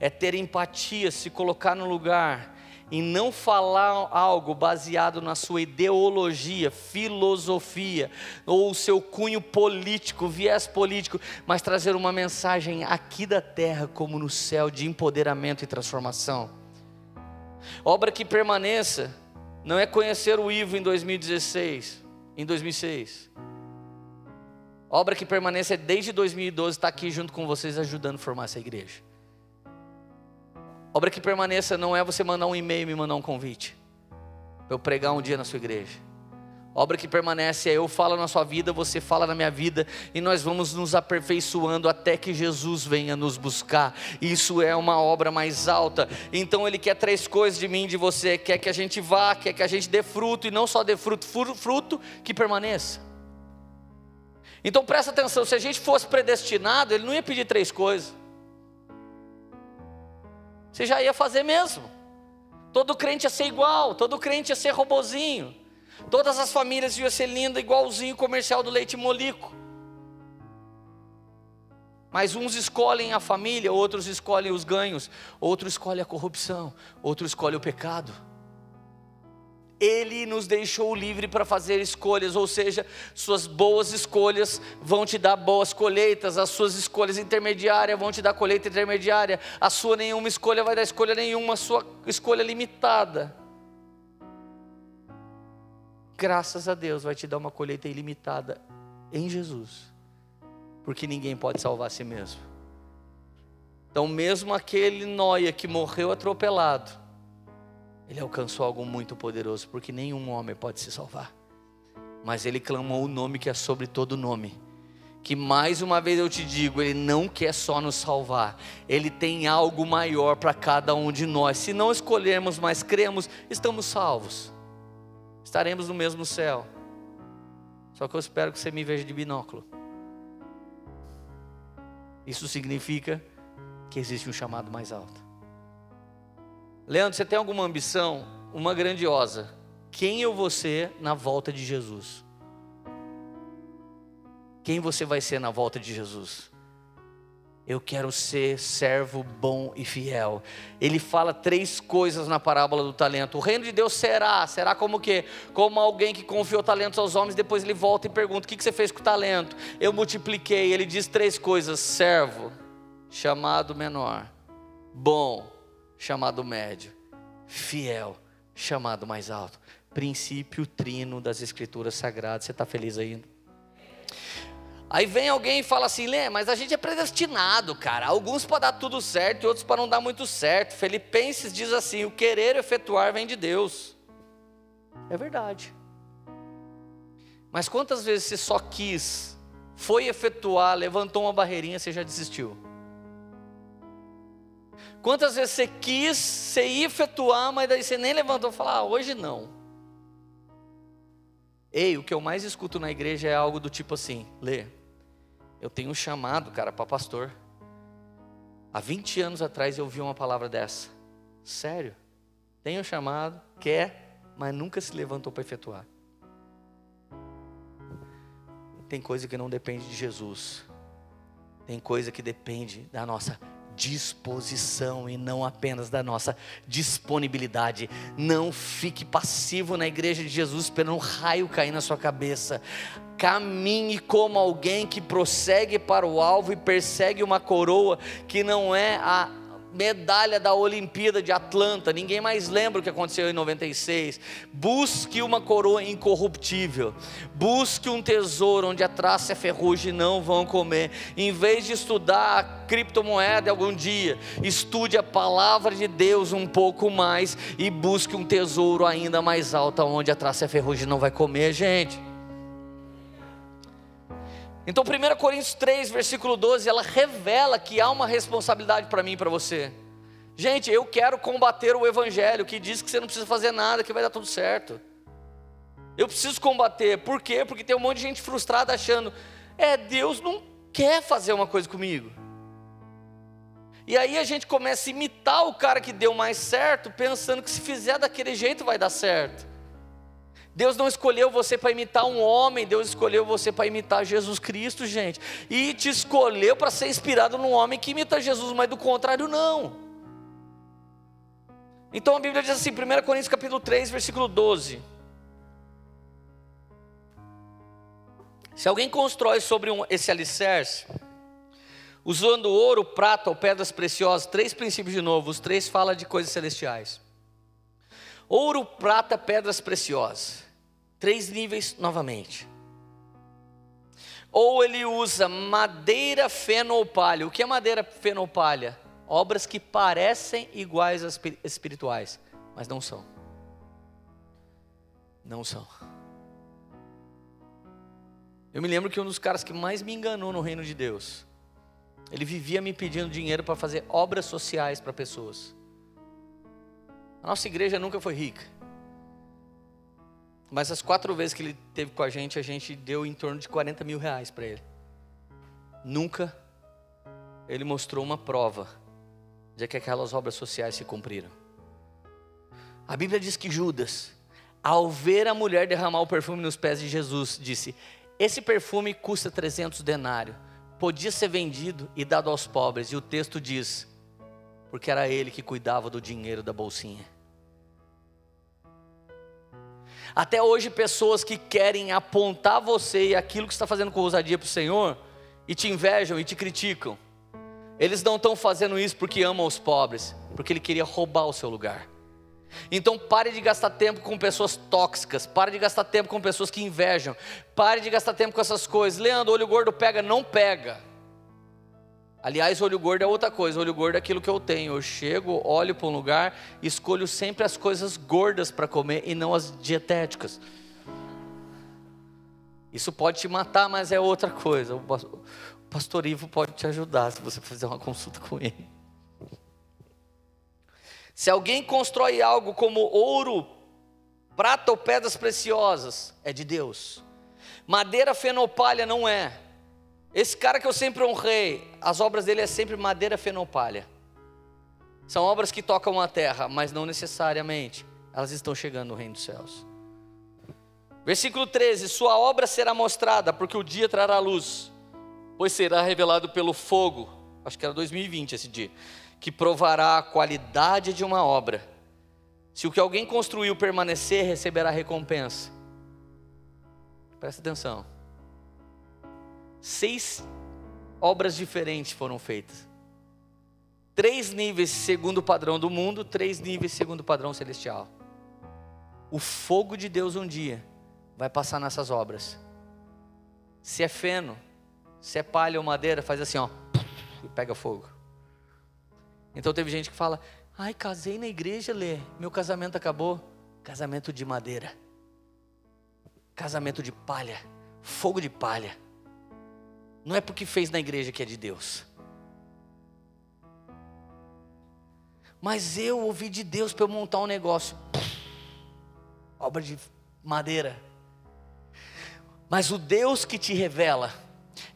S1: é ter empatia, se colocar no lugar e não falar algo baseado na sua ideologia, filosofia ou o seu cunho político, viés político, mas trazer uma mensagem aqui da terra como no céu de empoderamento e transformação. Obra que permaneça não é conhecer o Ivo em 2016, em 2006. Obra que permaneça é desde 2012 estar aqui junto com vocês ajudando a formar essa igreja. Obra que permaneça não é você mandar um e-mail e me mandar um convite para eu pregar um dia na sua igreja. Obra que permanece é eu falo na sua vida, você fala na minha vida, e nós vamos nos aperfeiçoando até que Jesus venha nos buscar. Isso é uma obra mais alta. Então Ele quer três coisas de mim, de você: quer que a gente vá, quer que a gente dê fruto, e não só dê fruto, fruto que permaneça. Então presta atenção: se a gente fosse predestinado, Ele não ia pedir três coisas, você já ia fazer mesmo. Todo crente ia ser igual, todo crente ia ser robozinho. Todas as famílias iam ser lindas, igualzinho o comercial do leite molico. Mas uns escolhem a família, outros escolhem os ganhos, outros escolhem a corrupção, outros escolhem o pecado. Ele nos deixou livre para fazer escolhas, ou seja, suas boas escolhas vão te dar boas colheitas, as suas escolhas intermediárias vão te dar colheita intermediária, a sua nenhuma escolha vai dar escolha nenhuma, a sua escolha limitada graças a Deus, vai te dar uma colheita ilimitada em Jesus, porque ninguém pode salvar a si mesmo. Então, mesmo aquele noia que morreu atropelado, ele alcançou algo muito poderoso, porque nenhum homem pode se salvar. Mas ele clamou o nome que é sobre todo nome, que mais uma vez eu te digo, Ele não quer só nos salvar, Ele tem algo maior para cada um de nós. Se não escolhermos, mas cremos, estamos salvos, estaremos no mesmo céu. Só que eu espero que você me veja de binóculo. Isso significa que existe um chamado mais alto. Leandro, você tem alguma ambição? Uma grandiosa. Quem eu vou ser na volta de Jesus? Quem você vai ser na volta de Jesus? Eu quero ser servo bom e fiel. Ele fala três coisas na parábola do talento. O reino de Deus será, será como que? Como alguém que confiou talentos aos homens, depois ele volta e pergunta: o que você fez com o talento? Eu multipliquei. Ele diz três coisas: servo, chamado menor, bom, chamado médio, fiel, chamado mais alto. Princípio trino das Escrituras Sagradas. Você está feliz ainda? Aí vem alguém e fala assim, Lê, mas a gente é predestinado, cara. Alguns para dar tudo certo e outros para não dar muito certo. Filipenses diz assim: o querer efetuar vem de Deus. É verdade. Mas quantas vezes você só quis, foi efetuar, levantou uma barreirinha, você já desistiu? Quantas vezes você quis, você ia efetuar, mas daí você nem levantou e falou: ah, hoje não. Ei, o que eu mais escuto na igreja é algo do tipo assim: Lê, eu tenho um chamado, cara, para pastor. Há 20 anos atrás eu ouvi uma palavra dessa. Sério? Tenho um chamado, quer, mas nunca se levantou para efetuar. Tem coisa que não depende de Jesus. Tem coisa que depende da nossa disposição e não apenas da nossa disponibilidade. Não fique passivo na igreja de Jesus esperando um raio cair na sua cabeça. Caminhe como alguém que prossegue para o alvo e persegue uma coroa que não é a medalha da Olimpíada de Atlanta, ninguém mais lembra o que aconteceu em 96. Busque uma coroa incorruptível, busque um tesouro onde a traça e a ferrugem não vão comer. Em vez de estudar a criptomoeda algum dia, estude a palavra de Deus um pouco mais e busque um tesouro ainda mais alto, onde a traça e a ferrugem não vai comer, gente. Então, 1 Coríntios 3, versículo 12, ela revela que há uma responsabilidade para mim e para você. Gente, eu quero combater o evangelho que diz que você não precisa fazer nada, que vai dar tudo certo. Eu preciso combater, por quê? Porque tem um monte de gente frustrada achando, é, Deus não quer fazer uma coisa comigo. E aí a gente começa a imitar o cara que deu mais certo, pensando que se fizer daquele jeito vai dar certo. Deus não escolheu você para imitar um homem, Deus escolheu você para imitar Jesus Cristo, gente. E te escolheu para ser inspirado num homem que imita Jesus, mas do contrário, não. Então a Bíblia diz assim, 1 Coríntios capítulo 3, versículo 12. Se alguém constrói sobre um, esse alicerce, usando ouro, prata ou pedras preciosas, três princípios de novo, os três falam de coisas celestiais. Ouro, prata, pedras preciosas. Três níveis novamente. Ou ele usa madeira fenopalha. O que é madeira fenopalha? Obras que parecem iguais às espirituais, mas não são. Não são. Eu me lembro que um dos caras que mais me enganou no reino de Deus, ele vivia me pedindo dinheiro para fazer obras sociais para pessoas. A nossa igreja nunca foi rica. Mas as quatro vezes que ele teve com a gente, a gente deu em torno de 40 mil reais para ele. Nunca ele mostrou uma prova de que aquelas obras sociais se cumpriram. A Bíblia diz que Judas, ao ver a mulher derramar o perfume nos pés de Jesus, disse: Esse perfume custa 300 denários, podia ser vendido e dado aos pobres. E o texto diz: porque era ele que cuidava do dinheiro da bolsinha. Até hoje, pessoas que querem apontar você e aquilo que está fazendo com ousadia para o Senhor, e te invejam e te criticam, eles não estão fazendo isso porque amam os pobres, porque ele queria roubar o seu lugar. Então pare de gastar tempo com pessoas tóxicas, pare de gastar tempo com pessoas que invejam, pare de gastar tempo com essas coisas. Leandro, olho gordo pega, não pega. Aliás, olho gordo é outra coisa. Olho gordo é aquilo que eu tenho. Eu chego, olho para um lugar, escolho sempre as coisas gordas para comer e não as dietéticas. Isso pode te matar, mas é outra coisa. O pastor Ivo pode te ajudar se você fizer uma consulta com ele. Se alguém constrói algo como ouro, prata ou pedras preciosas, é de Deus. Madeira fenopalha não é. Esse cara que eu sempre honrei, as obras dele é sempre madeira fenopalha. São obras que tocam a terra, mas não necessariamente elas estão chegando no reino dos céus. Versículo 13: Sua obra será mostrada, porque o dia trará luz, pois será revelado pelo fogo. Acho que era 2020 esse dia, que provará a qualidade de uma obra. Se o que alguém construiu permanecer, receberá recompensa. Presta atenção. Seis obras diferentes foram feitas. Três níveis segundo o padrão do mundo, três níveis segundo o padrão celestial. O fogo de Deus um dia vai passar nessas obras. Se é feno, se é palha ou madeira, faz assim, ó, e pega fogo. Então teve gente que fala: "Ai, casei na igreja, Lê, meu casamento acabou". Casamento de madeira. Casamento de palha, fogo de palha. Não é porque fez na igreja que é de Deus. Mas eu ouvi de Deus para eu montar um negócio. Obra de madeira. Mas o Deus que te revela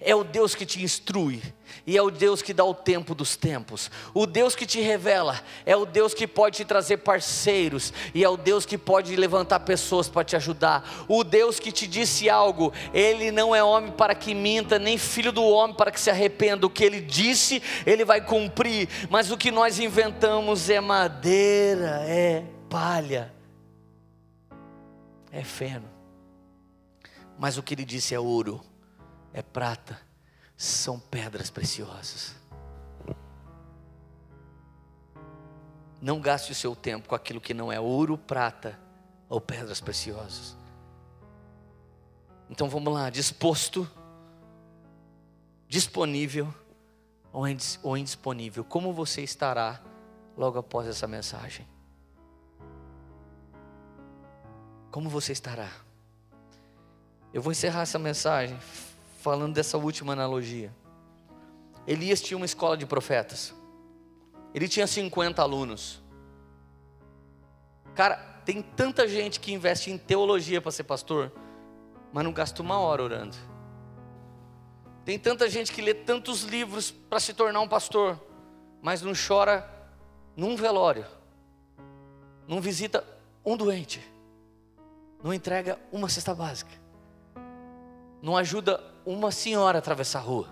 S1: é o Deus que te instrui, e é o Deus que dá o tempo dos tempos. O Deus que te revela é o Deus que pode te trazer parceiros, e é o Deus que pode levantar pessoas para te ajudar. O Deus que te disse algo, ele não é homem para que minta, nem filho do homem para que se arrependa. O que ele disse, ele vai cumprir. Mas o que nós inventamos é madeira, é palha, é feno. Mas o que ele disse é ouro, é prata, são pedras preciosas. Não gaste o seu tempo com aquilo que não é ouro, prata ou pedras preciosas. Então vamos lá, disposto, disponível ou indisponível. Como você estará logo após essa mensagem? Como você estará? Eu vou encerrar essa mensagem falando dessa última analogia. Elias tinha uma escola de profetas. Ele tinha 50 alunos. Cara, tem tanta gente que investe em teologia para ser pastor, mas não gasta uma hora orando. Tem tanta gente que lê tantos livros para se tornar um pastor, mas não chora num velório, não visita um doente, não entrega uma cesta básica não ajuda uma senhora a atravessar a rua.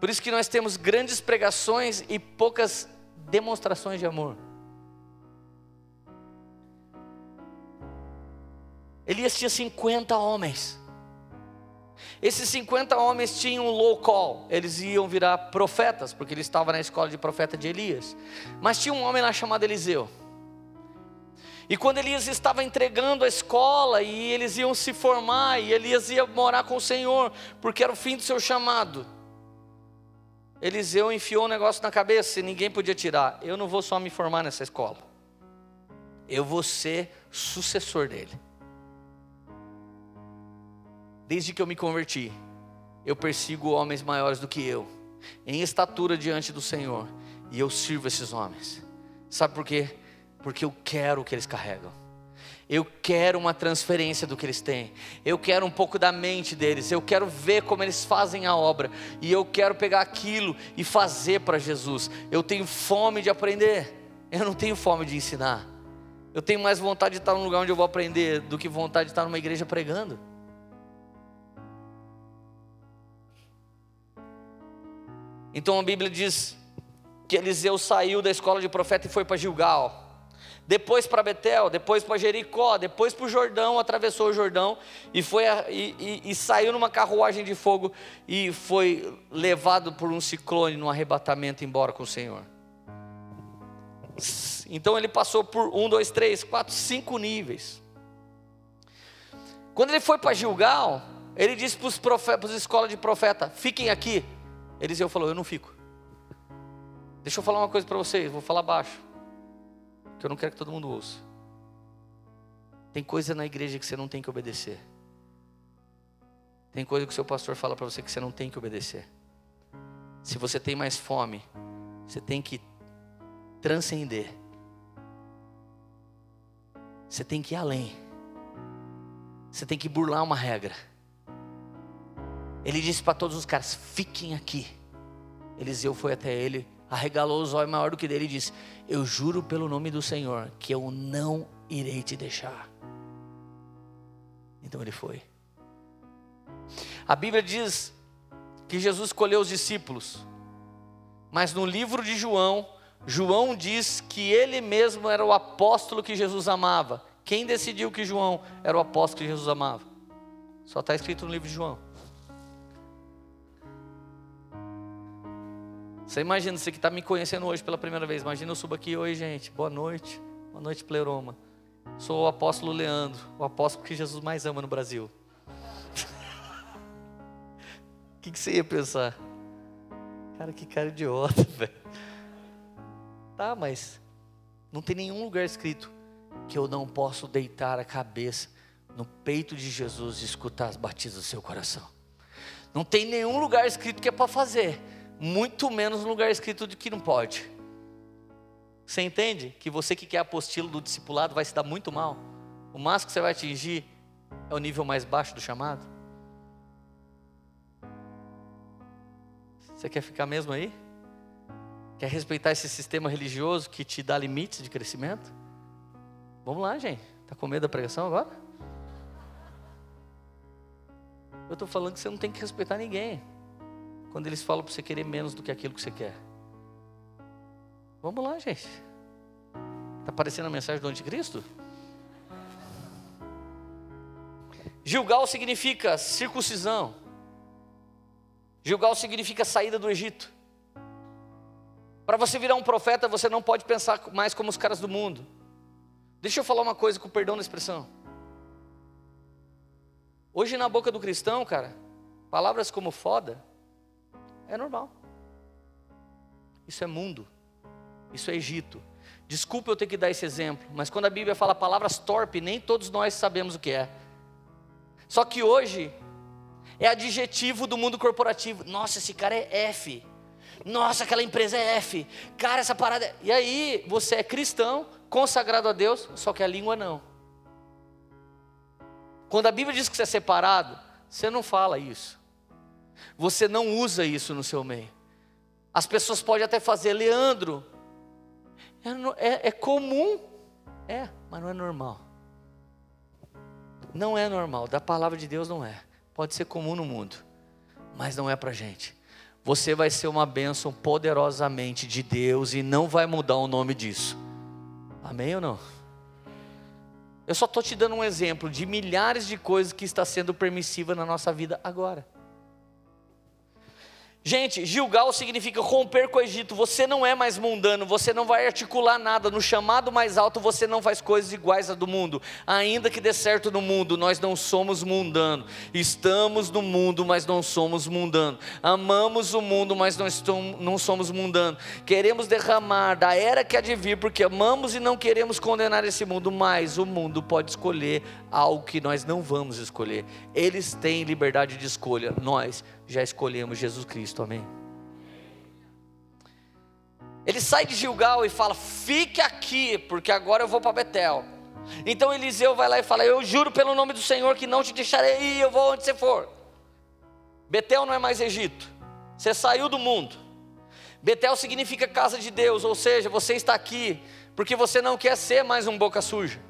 S1: Por isso que nós temos grandes pregações e poucas demonstrações de amor. Elias tinha 50 homens. Esses 50 homens tinham um low call, eles iam virar profetas, porque ele estava na escola de profeta de Elias. Mas tinha um homem lá chamado Eliseu. E quando Elias estava entregando a escola e eles iam se formar e Elias ia morar com o Senhor, porque era o fim do seu chamado. Eliseu enfiou um negócio na cabeça e ninguém podia tirar. Eu não vou só me formar nessa escola. Eu vou ser sucessor dele. Desde que eu me converti, eu persigo homens maiores do que eu, em estatura diante do Senhor, e eu sirvo esses homens. Sabe por quê? Porque eu quero o que eles carregam. Eu quero uma transferência do que eles têm. Eu quero um pouco da mente deles. Eu quero ver como eles fazem a obra. E eu quero pegar aquilo e fazer para Jesus. Eu tenho fome de aprender. Eu não tenho fome de ensinar. Eu tenho mais vontade de estar num lugar onde eu vou aprender do que vontade de estar numa igreja pregando. Então a Bíblia diz que Eliseu saiu da escola de profeta e foi para Gilgal depois para Betel, depois para Jericó, depois para o Jordão, atravessou o Jordão e, foi e, e, e, saiu numa carruagem de fogo e foi levado por um ciclone no arrebatamento embora com o Senhor. Então ele passou por um, dois, três, quatro, cinco níveis. Quando ele foi para Gilgal, ele disse para os escolas de profeta: fiquem aqui. Eliseu falou: eu não fico. Deixa eu falar uma coisa para vocês, vou falar baixo que eu não quero que todo mundo ouça. Tem coisa na igreja que você não tem que obedecer. Tem coisa que o seu pastor fala para você que você não tem que obedecer. Se você tem mais fome, você tem que transcender. Você tem que ir além. Você tem que burlar uma regra. Ele disse para todos os caras: fiquem aqui. Eliseu foi até ele, arregalou os olhos maior do que dele e disse: Eu juro pelo nome do Senhor que eu não irei te deixar. Então ele foi. A Bíblia diz que Jesus escolheu os discípulos, mas no livro de João, João diz que ele mesmo era o apóstolo que Jesus amava. Quem decidiu que João era o apóstolo que Jesus amava? Só está escrito no livro de João. Você imagina, você que está me conhecendo hoje pela primeira vez. Imagina eu subo aqui, oi gente, boa noite. Boa noite, pleroma. Sou o apóstolo Leandro, o apóstolo que Jesus mais ama no Brasil. O que, que você ia pensar? Cara, que cara idiota, velho. Tá, mas não tem nenhum lugar escrito que eu não posso deitar a cabeça no peito de Jesus e escutar as batidas do seu coração. Não tem nenhum lugar escrito que é para fazer, muito menos um lugar escrito de que não pode. Você entende que você que quer apostilo do discipulado vai se dar muito mal? O máximo que você vai atingir é o nível mais baixo do chamado? Você quer ficar mesmo aí? Quer respeitar esse sistema religioso que te dá limites de crescimento? Vamos lá, gente. Está com medo da pregação agora? Eu estou falando que você não tem que respeitar ninguém. Quando eles falam para você querer menos do que aquilo que você quer. Vamos lá, gente. Está aparecendo a mensagem do anticristo? Gilgal significa circuncisão. Gilgal significa saída do Egito. Para você virar um profeta, você não pode pensar mais como os caras do mundo. Deixa eu falar uma coisa com perdão da expressão. Hoje na boca do cristão, cara, palavras como foda é normal. Isso é mundo. Isso é Egito. Desculpa eu ter que dar esse exemplo, mas quando a Bíblia fala palavras torpe, nem todos nós sabemos o que é. Só que hoje é adjetivo do mundo corporativo. Nossa, esse cara é F. Nossa, aquela empresa é F. Cara, essa parada. É... E aí, você é cristão, consagrado a Deus, só que a língua não. Quando a Bíblia diz que você é separado, você não fala isso. Você não usa isso no seu meio. As pessoas podem até fazer, Leandro, é, é, é comum. É, mas não é normal. Não é normal, da palavra de Deus não é. Pode ser comum no mundo, mas não é para gente. Você vai ser uma bênção poderosamente de Deus e não vai mudar o nome disso. Amém ou não? Eu só estou te dando um exemplo de milhares de coisas que está sendo permissiva na nossa vida agora. Gente, Gilgal significa romper com o Egito. Você não é mais mundano, você não vai articular nada. No chamado mais alto, você não faz coisas iguais a do mundo. Ainda que dê certo no mundo, nós não somos mundano. Estamos no mundo, mas não somos mundano. Amamos o mundo, mas não somos mundano. Queremos derramar da era que há de vir, porque amamos e não queremos condenar esse mundo. Mas o mundo pode escolher algo que nós não vamos escolher. Eles têm liberdade de escolha, nós já escolhemos Jesus Cristo, amém? Ele sai de Gilgal e fala: Fique aqui, porque agora eu vou para Betel. Então Eliseu vai lá e fala: Eu juro pelo nome do Senhor que não te deixarei ir, eu vou onde você for. Betel não é mais Egito, você saiu do mundo. Betel significa casa de Deus, ou seja, você está aqui porque você não quer ser mais um boca suja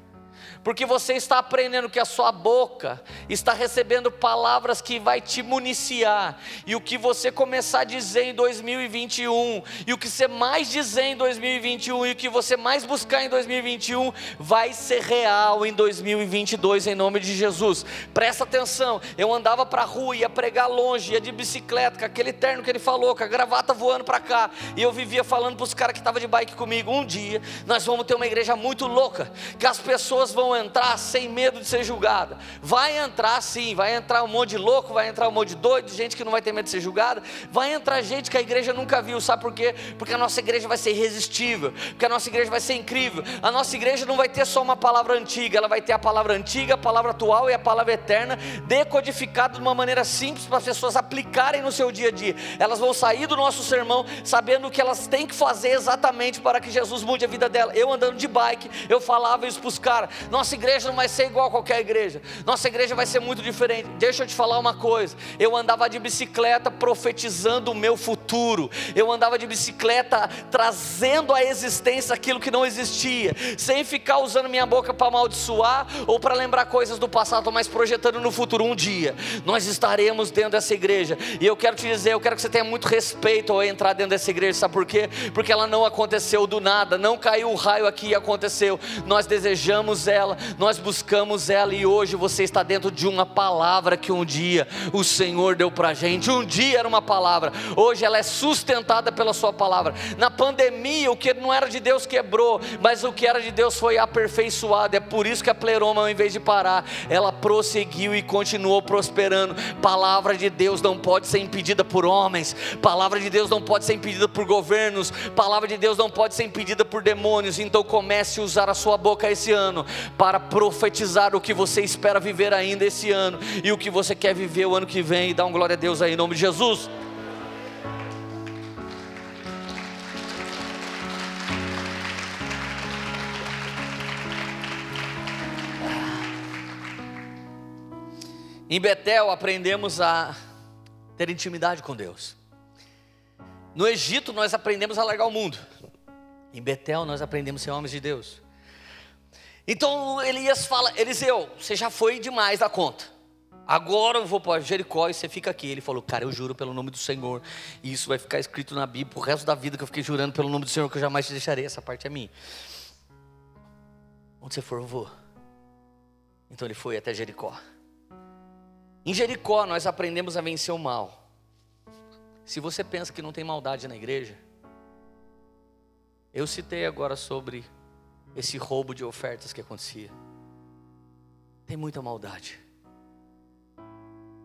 S1: porque você está aprendendo que a sua boca está recebendo palavras que vai te municiar, e o que você começar a dizer em 2021, e o que você mais dizer em 2021, e o que você mais buscar em 2021, vai ser real em 2022, em nome de Jesus. Presta atenção, eu andava para a rua, ia pregar longe, ia de bicicleta, com aquele terno que ele falou, com a gravata voando para cá, e eu vivia falando para os caras que estavam de bike comigo: um dia nós vamos ter uma igreja muito louca, que as pessoas vão entrar sem medo de ser julgada. Vai entrar sim, vai entrar um monte de louco, vai entrar um monte de doido, gente que não vai ter medo de ser julgada. Vai entrar gente que a igreja nunca viu, sabe por quê? Porque a nossa igreja vai ser irresistível, porque a nossa igreja vai ser incrível. A nossa igreja não vai ter só uma palavra antiga, ela vai ter a palavra antiga, a palavra atual e a palavra eterna, decodificada de uma maneira simples para as pessoas aplicarem no seu dia a dia. Elas vão sair do nosso sermão sabendo o que elas têm que fazer exatamente para que Jesus mude a vida dela. Eu andando de bike, eu falava isso para os caras: nossa igreja não vai ser igual a qualquer igreja, nossa igreja vai ser muito diferente. Deixa eu te falar uma coisa: eu andava de bicicleta profetizando o meu futuro, eu andava de bicicleta trazendo à existência aquilo que não existia, sem ficar usando minha boca para amaldiçoar ou para lembrar coisas do passado, mas projetando no futuro. Um dia nós estaremos dentro dessa igreja, e eu quero te dizer: eu quero que você tenha muito respeito ao entrar dentro dessa igreja, sabe por quê? Porque ela não aconteceu do nada, não caiu o raio aqui e aconteceu. Nós desejamos ela, nós buscamos ela e hoje você está dentro de uma palavra que um dia o Senhor deu para a gente. Um dia era uma palavra, hoje ela é sustentada pela Sua palavra. Na pandemia, o que não era de Deus quebrou, mas o que era de Deus foi aperfeiçoado. É por isso que a pleroma, ao invés de parar, ela prosseguiu e continuou prosperando. Palavra de Deus não pode ser impedida por homens, palavra de Deus não pode ser impedida por governos, palavra de Deus não pode ser impedida por demônios. Então comece a usar a sua boca esse ano para profetizar o que você espera viver ainda esse ano e o que você quer viver o ano que vem. E dá um glória a Deus aí em nome de Jesus. Em Betel aprendemos a ter intimidade com Deus. No Egito nós aprendemos a largar o mundo. Em Betel nós aprendemos a ser homens de Deus. Então Elias fala: Eliseu, você já foi demais da conta. Agora eu vou para Jericó e você fica aqui. Ele falou: Cara, eu juro pelo nome do Senhor. E isso vai ficar escrito na Bíblia o resto da vida que eu fiquei jurando pelo nome do Senhor, que eu jamais te deixarei. Essa parte é minha. Onde você for, eu vou. Então ele foi até Jericó. Em Jericó nós aprendemos a vencer o mal. Se você pensa que não tem maldade na igreja, eu citei agora sobre esse roubo de ofertas que acontecia. Tem muita maldade.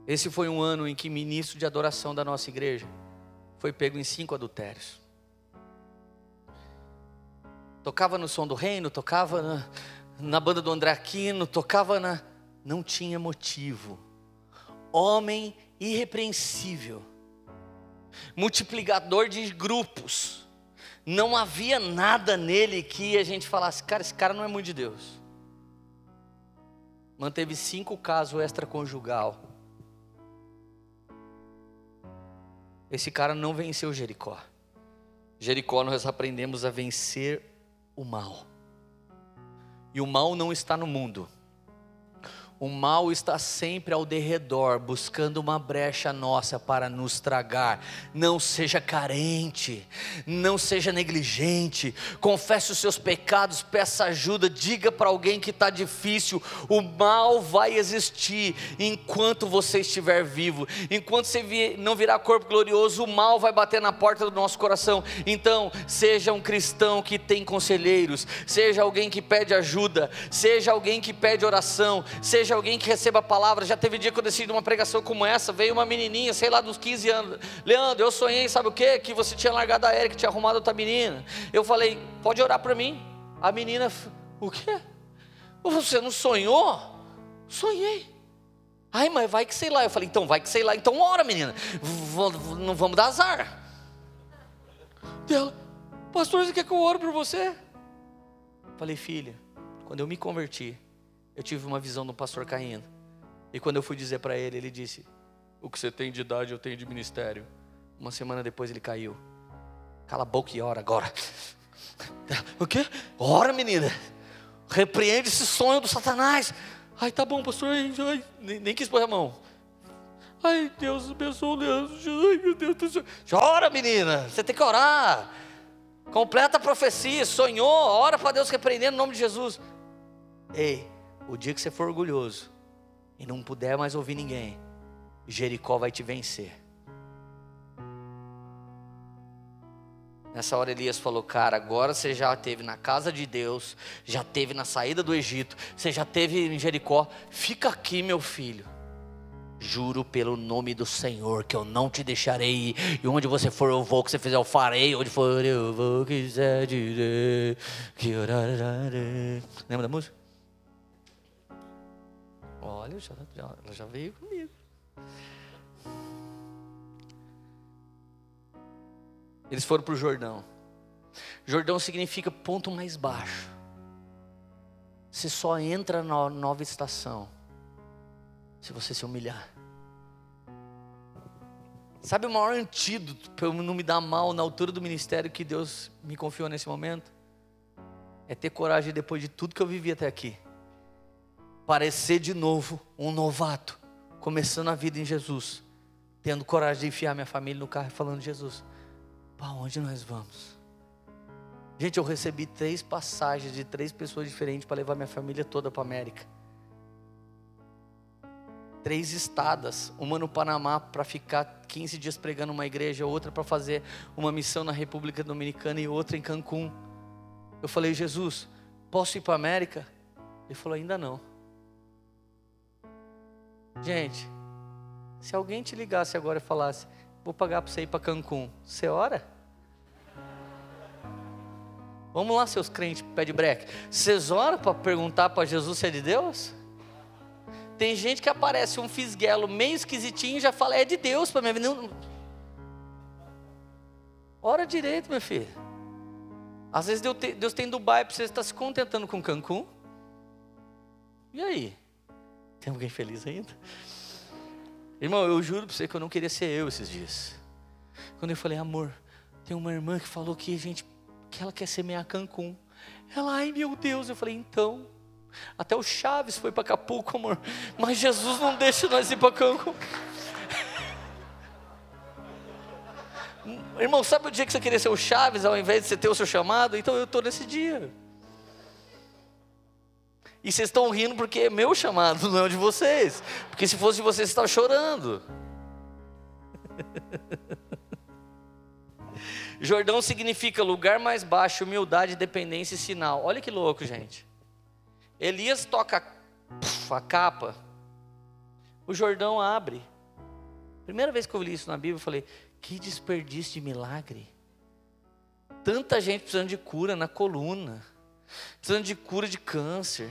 S1: Esse foi um ano em que ministro de adoração da nossa igreja foi pego em cinco adultérios. Tocava no som do reino, tocava na, na banda do André Aquino, tocava na. Não tinha motivo. Homem irrepreensível, multiplicador de grupos não havia nada nele que a gente falasse, cara, esse cara não é muito de Deus. Manteve cinco casos extraconjugal. Esse cara não venceu Jericó. Jericó nós aprendemos a vencer o mal. E o mal não está no mundo. O mal está sempre ao derredor, buscando uma brecha nossa para nos tragar. Não seja carente, não seja negligente. Confesse os seus pecados, peça ajuda, diga para alguém que está difícil. O mal vai existir enquanto você estiver vivo. Enquanto você não virar corpo glorioso, o mal vai bater na porta do nosso coração. Então, seja um cristão que tem conselheiros, seja alguém que pede ajuda, seja alguém que pede oração, seja seja alguém que receba a palavra. Já teve dia que eu decidi uma pregação como essa, veio uma menininha, sei lá, dos 15 anos. Leandro, eu sonhei, sabe o quê? Que você tinha largado a Erika, tinha arrumado outra menina. Eu falei, pode orar para mim. A menina, o quê? Você não sonhou? Sonhei. Ai, mas vai que sei lá. Eu falei, então vai que sei lá. Então ora, menina. Não vamos dar azar. Ela, pastor, você quer que eu ore por você? Falei, filha, quando eu me converti, eu tive uma visão do pastor caindo. E quando eu fui dizer para ele, ele disse: O que você tem de idade, eu tenho de ministério. Uma semana depois ele caiu. Cala a boca e ora agora. O quê? Ora, menina. Repreende esse sonho do Satanás. Ai, tá bom, pastor. Ai, nem, nem quis pôr a mão. Ai, Deus abençoe o Leandro. Ai, meu Deus do céu. Ora, menina. Você tem que orar. Completa a profecia. Sonhou. Ora para Deus repreender no nome de Jesus. Ei, o dia que você for orgulhoso e não puder mais ouvir ninguém, Jericó vai te vencer. Nessa hora Elias falou: Cara, agora você já esteve na casa de Deus, já esteve na saída do Egito, você já esteve em Jericó. Fica aqui, meu filho. Juro pelo nome do Senhor que eu não te deixarei. E onde você for, eu vou. Que você fizer, eu farei. Onde for, eu vou. Quiser direi. Que Lembra da música? Olha, já, já, ela já veio comigo. Eles foram para o Jordão. Jordão significa ponto mais baixo. Você só entra na nova estação se você se humilhar. Sabe o maior antídoto para eu não me dar mal na altura do ministério que Deus me confiou nesse momento? É ter coragem depois de tudo que eu vivi até aqui. Parecer de novo um novato, começando a vida em Jesus, tendo coragem de enfiar minha família no carro e falando: Jesus, para onde nós vamos? Gente, eu recebi três passagens de três pessoas diferentes para levar minha família toda para a América. Três estadas, uma no Panamá para ficar 15 dias pregando uma igreja, outra para fazer uma missão na República Dominicana e outra em Cancún. Eu falei, Jesus, posso ir para a América? Ele falou, ainda não. Gente, se alguém te ligasse agora e falasse, Vou pagar para você ir para Cancún. Você ora? Vamos lá, seus crentes, pé de breque. Vocês oram para perguntar para Jesus se é de Deus? Tem gente que aparece um fisguelo meio esquisitinho e já fala, é de Deus para minha vida. Ora direito, meu filho. Às vezes Deus tem Dubai para você estar se contentando com Cancún. E aí? Tem alguém feliz ainda? Irmão, eu juro para você que eu não queria ser eu esses dias. Quando eu falei, amor, tem uma irmã que falou que a gente, que ela quer semear Cancún. Ela, ai meu Deus, eu falei, então. Até o Chaves foi para Acapulco, amor. Mas Jesus não deixa nós ir para Cancún. Irmão, sabe o dia que você queria ser o Chaves ao invés de você ter o seu chamado? Então eu estou nesse dia. E vocês estão rindo porque é meu chamado, não é de vocês. Porque se fosse de vocês, vocês estavam chorando. Jordão significa lugar mais baixo, humildade, dependência e sinal. Olha que louco, gente. Elias toca a capa, o Jordão abre. Primeira vez que eu li isso na Bíblia, eu falei: que desperdício de milagre. Tanta gente precisando de cura na coluna, precisando de cura de câncer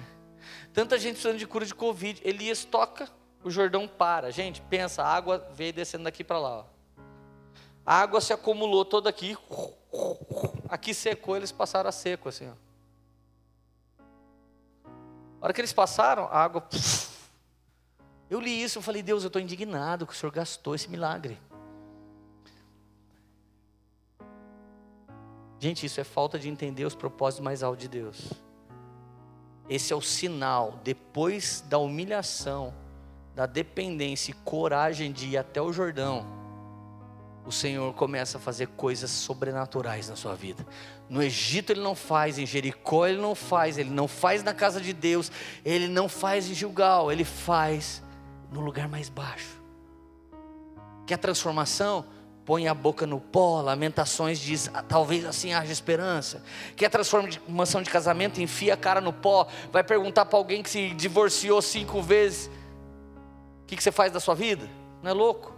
S1: Tanta gente precisando de cura de Covid. Elias toca, o Jordão para. Gente, pensa, a água veio descendo daqui para lá. Ó. A água se acumulou toda aqui. Aqui secou, eles passaram a seco assim. Ó. A hora que eles passaram, a água. Eu li isso, eu falei, Deus, eu estou indignado que o Senhor gastou esse milagre. Gente, isso é falta de entender os propósitos mais altos de Deus. Esse é o sinal, depois da humilhação, da dependência e coragem de ir até o Jordão, o Senhor começa a fazer coisas sobrenaturais na sua vida. No Egito ele não faz, em Jericó ele não faz, ele não faz na casa de Deus, ele não faz em Gilgal, ele faz no lugar mais baixo. Quer transformação? Põe a boca no pó, Lamentações diz, ah, talvez assim haja esperança. Quer transformação de casamento? Enfia a cara no pó, vai perguntar para alguém que se divorciou cinco vezes, o que, que você faz da sua vida? Não é louco?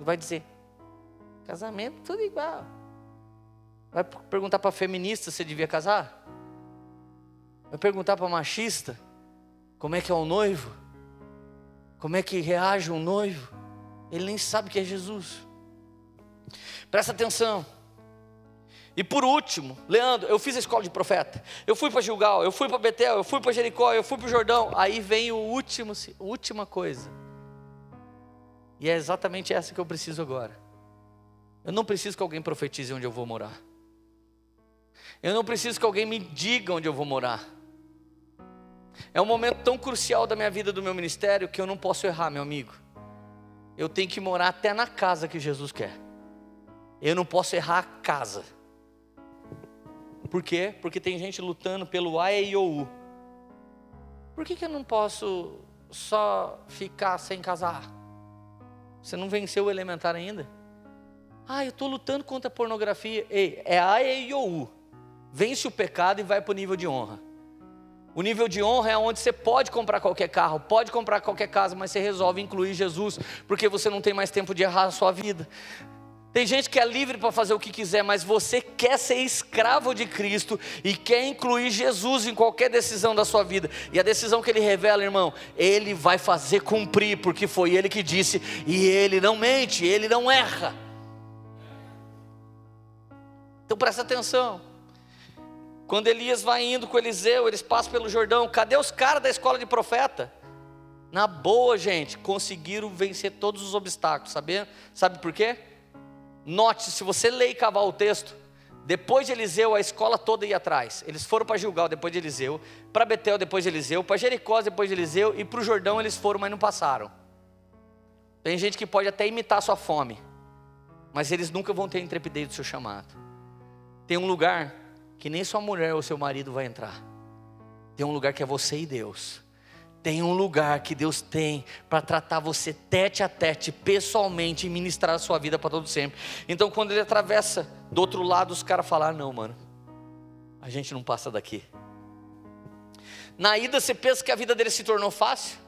S1: E vai dizer, casamento tudo igual. Vai perguntar para feminista se devia casar? Vai perguntar para machista como é que é o noivo? Como é que reage um noivo? Ele nem sabe que é Jesus. Presta atenção. E por último, Leandro, eu fiz a escola de profeta. Eu fui para Gilgal, eu fui para Betel, eu fui para Jericó, eu fui para o Jordão. Aí vem o último, última coisa. E é exatamente essa que eu preciso agora. Eu não preciso que alguém profetize onde eu vou morar. Eu não preciso que alguém me diga onde eu vou morar. É um momento tão crucial da minha vida, do meu ministério, que eu não posso errar, meu amigo. Eu tenho que morar até na casa que Jesus quer. Eu não posso errar a casa. Por quê? Porque tem gente lutando pelo A e o U. Por que, que eu não posso só ficar sem casar? Você não venceu o elementar ainda? Ah, eu estou lutando contra a pornografia. Ei, é A, E O, U. Vence o pecado e vai para o nível de honra. O nível de honra é onde você pode comprar qualquer carro, pode comprar qualquer casa, mas você resolve incluir Jesus, porque você não tem mais tempo de errar a sua vida. Tem gente que é livre para fazer o que quiser, mas você quer ser escravo de Cristo e quer incluir Jesus em qualquer decisão da sua vida. E a decisão que ele revela, irmão, ele vai fazer cumprir, porque foi ele que disse, e ele não mente, ele não erra. Então presta atenção. Quando Elias vai indo com Eliseu, eles passam pelo Jordão. Cadê os caras da escola de profeta? Na boa, gente, conseguiram vencer todos os obstáculos, sabia? Sabe por quê? Note, se você lê e cavar o texto, depois de Eliseu, a escola toda ia atrás. Eles foram para Gilgal depois de Eliseu, para Betel depois de Eliseu, para Jericó depois de Eliseu e para o Jordão eles foram, mas não passaram. Tem gente que pode até imitar sua fome, mas eles nunca vão ter intrepidez do seu chamado. Tem um lugar que nem sua mulher ou seu marido vai entrar. Tem um lugar que é você e Deus. Tem um lugar que Deus tem para tratar você tete a tete, pessoalmente, e ministrar a sua vida para todo sempre. Então, quando ele atravessa do outro lado, os caras falam: ah, não, mano, a gente não passa daqui. Na ida, você pensa que a vida dele se tornou fácil?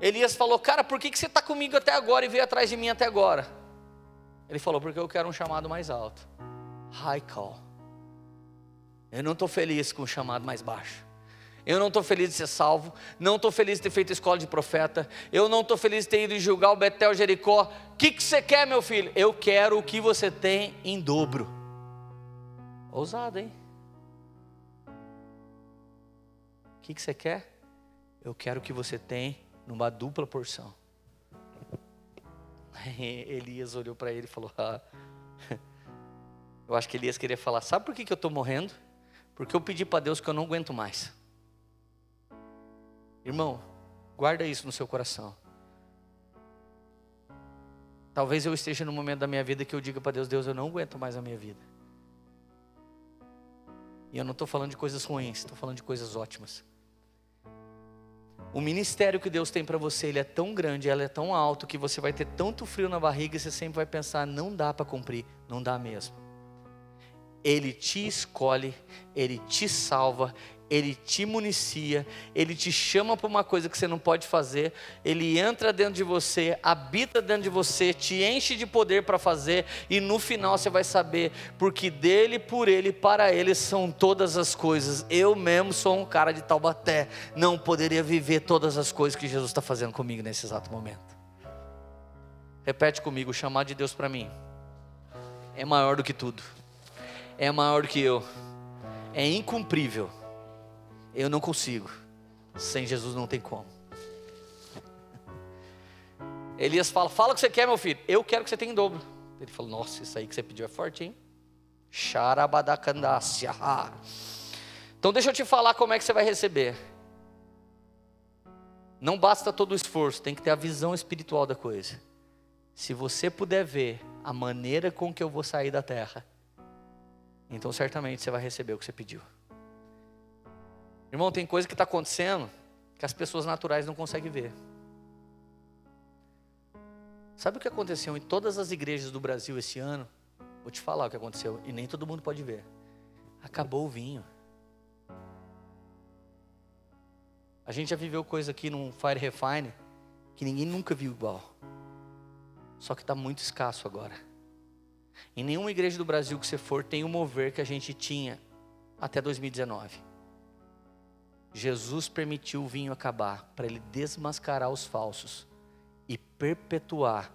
S1: Elias falou: Cara, por que, que você está comigo até agora e veio atrás de mim até agora? Ele falou: Porque eu quero um chamado mais alto. High call. Eu não estou feliz com o chamado mais baixo. Eu não estou feliz de ser salvo, não estou feliz de ter feito escola de profeta, eu não estou feliz de ter ido julgar o Betel Jericó. O que, que você quer, meu filho? Eu quero o que você tem em dobro. Ousado, hein? O que, que você quer? Eu quero o que você tem numa dupla porção. Elias olhou para ele e falou: ah, Eu acho que Elias queria falar: Sabe por que, que eu estou morrendo? Porque eu pedi para Deus que eu não aguento mais. Irmão, guarda isso no seu coração. Talvez eu esteja no momento da minha vida que eu diga para Deus: Deus, eu não aguento mais a minha vida. E eu não estou falando de coisas ruins, estou falando de coisas ótimas. O ministério que Deus tem para você, ele é tão grande, ele é tão alto que você vai ter tanto frio na barriga e você sempre vai pensar: não dá para cumprir, não dá mesmo. Ele te escolhe, ele te salva, ele te municia, ele te chama para uma coisa que você não pode fazer, ele entra dentro de você, habita dentro de você, te enche de poder para fazer, e no final você vai saber, porque dele, por ele, para ele são todas as coisas. Eu mesmo sou um cara de Taubaté, não poderia viver todas as coisas que Jesus está fazendo comigo nesse exato momento. Repete comigo: o chamado de Deus para mim é maior do que tudo, é maior do que eu, é incumprível eu não consigo. Sem Jesus não tem como. Elias fala: Fala o que você quer, meu filho. Eu quero que você tenha em dobro. Ele falou: Nossa, isso aí que você pediu é forte, hein? Xarabadacandácia. Então deixa eu te falar como é que você vai receber. Não basta todo o esforço, tem que ter a visão espiritual da coisa. Se você puder ver a maneira com que eu vou sair da terra, então certamente você vai receber o que você pediu. Irmão, tem coisa que está acontecendo que as pessoas naturais não conseguem ver. Sabe o que aconteceu em todas as igrejas do Brasil esse ano? Vou te falar o que aconteceu, e nem todo mundo pode ver. Acabou o vinho. A gente já viveu coisa aqui num Fire Refine que ninguém nunca viu igual. Só que está muito escasso agora. Em nenhuma igreja do Brasil que você for tem o mover que a gente tinha até 2019. Jesus permitiu o vinho acabar para ele desmascarar os falsos e perpetuar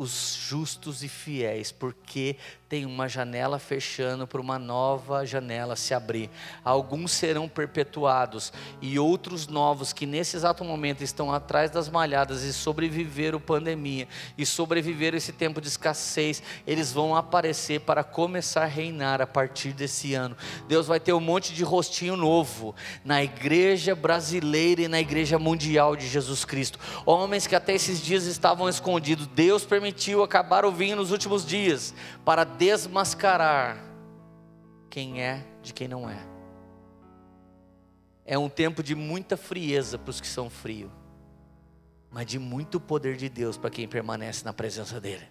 S1: os justos e fiéis, porque tem uma janela fechando para uma nova janela se abrir. Alguns serão perpetuados e outros novos que nesse exato momento estão atrás das malhadas e sobreviveram a pandemia e sobreviveram esse tempo de escassez, eles vão aparecer para começar a reinar a partir desse ano. Deus vai ter um monte de rostinho novo na igreja brasileira e na igreja mundial de Jesus Cristo. Homens que até esses dias estavam escondidos, Deus permitiu permitiu acabar o vinho nos últimos dias para desmascarar quem é de quem não é. É um tempo de muita frieza para os que são frios, mas de muito poder de Deus para quem permanece na presença dEle.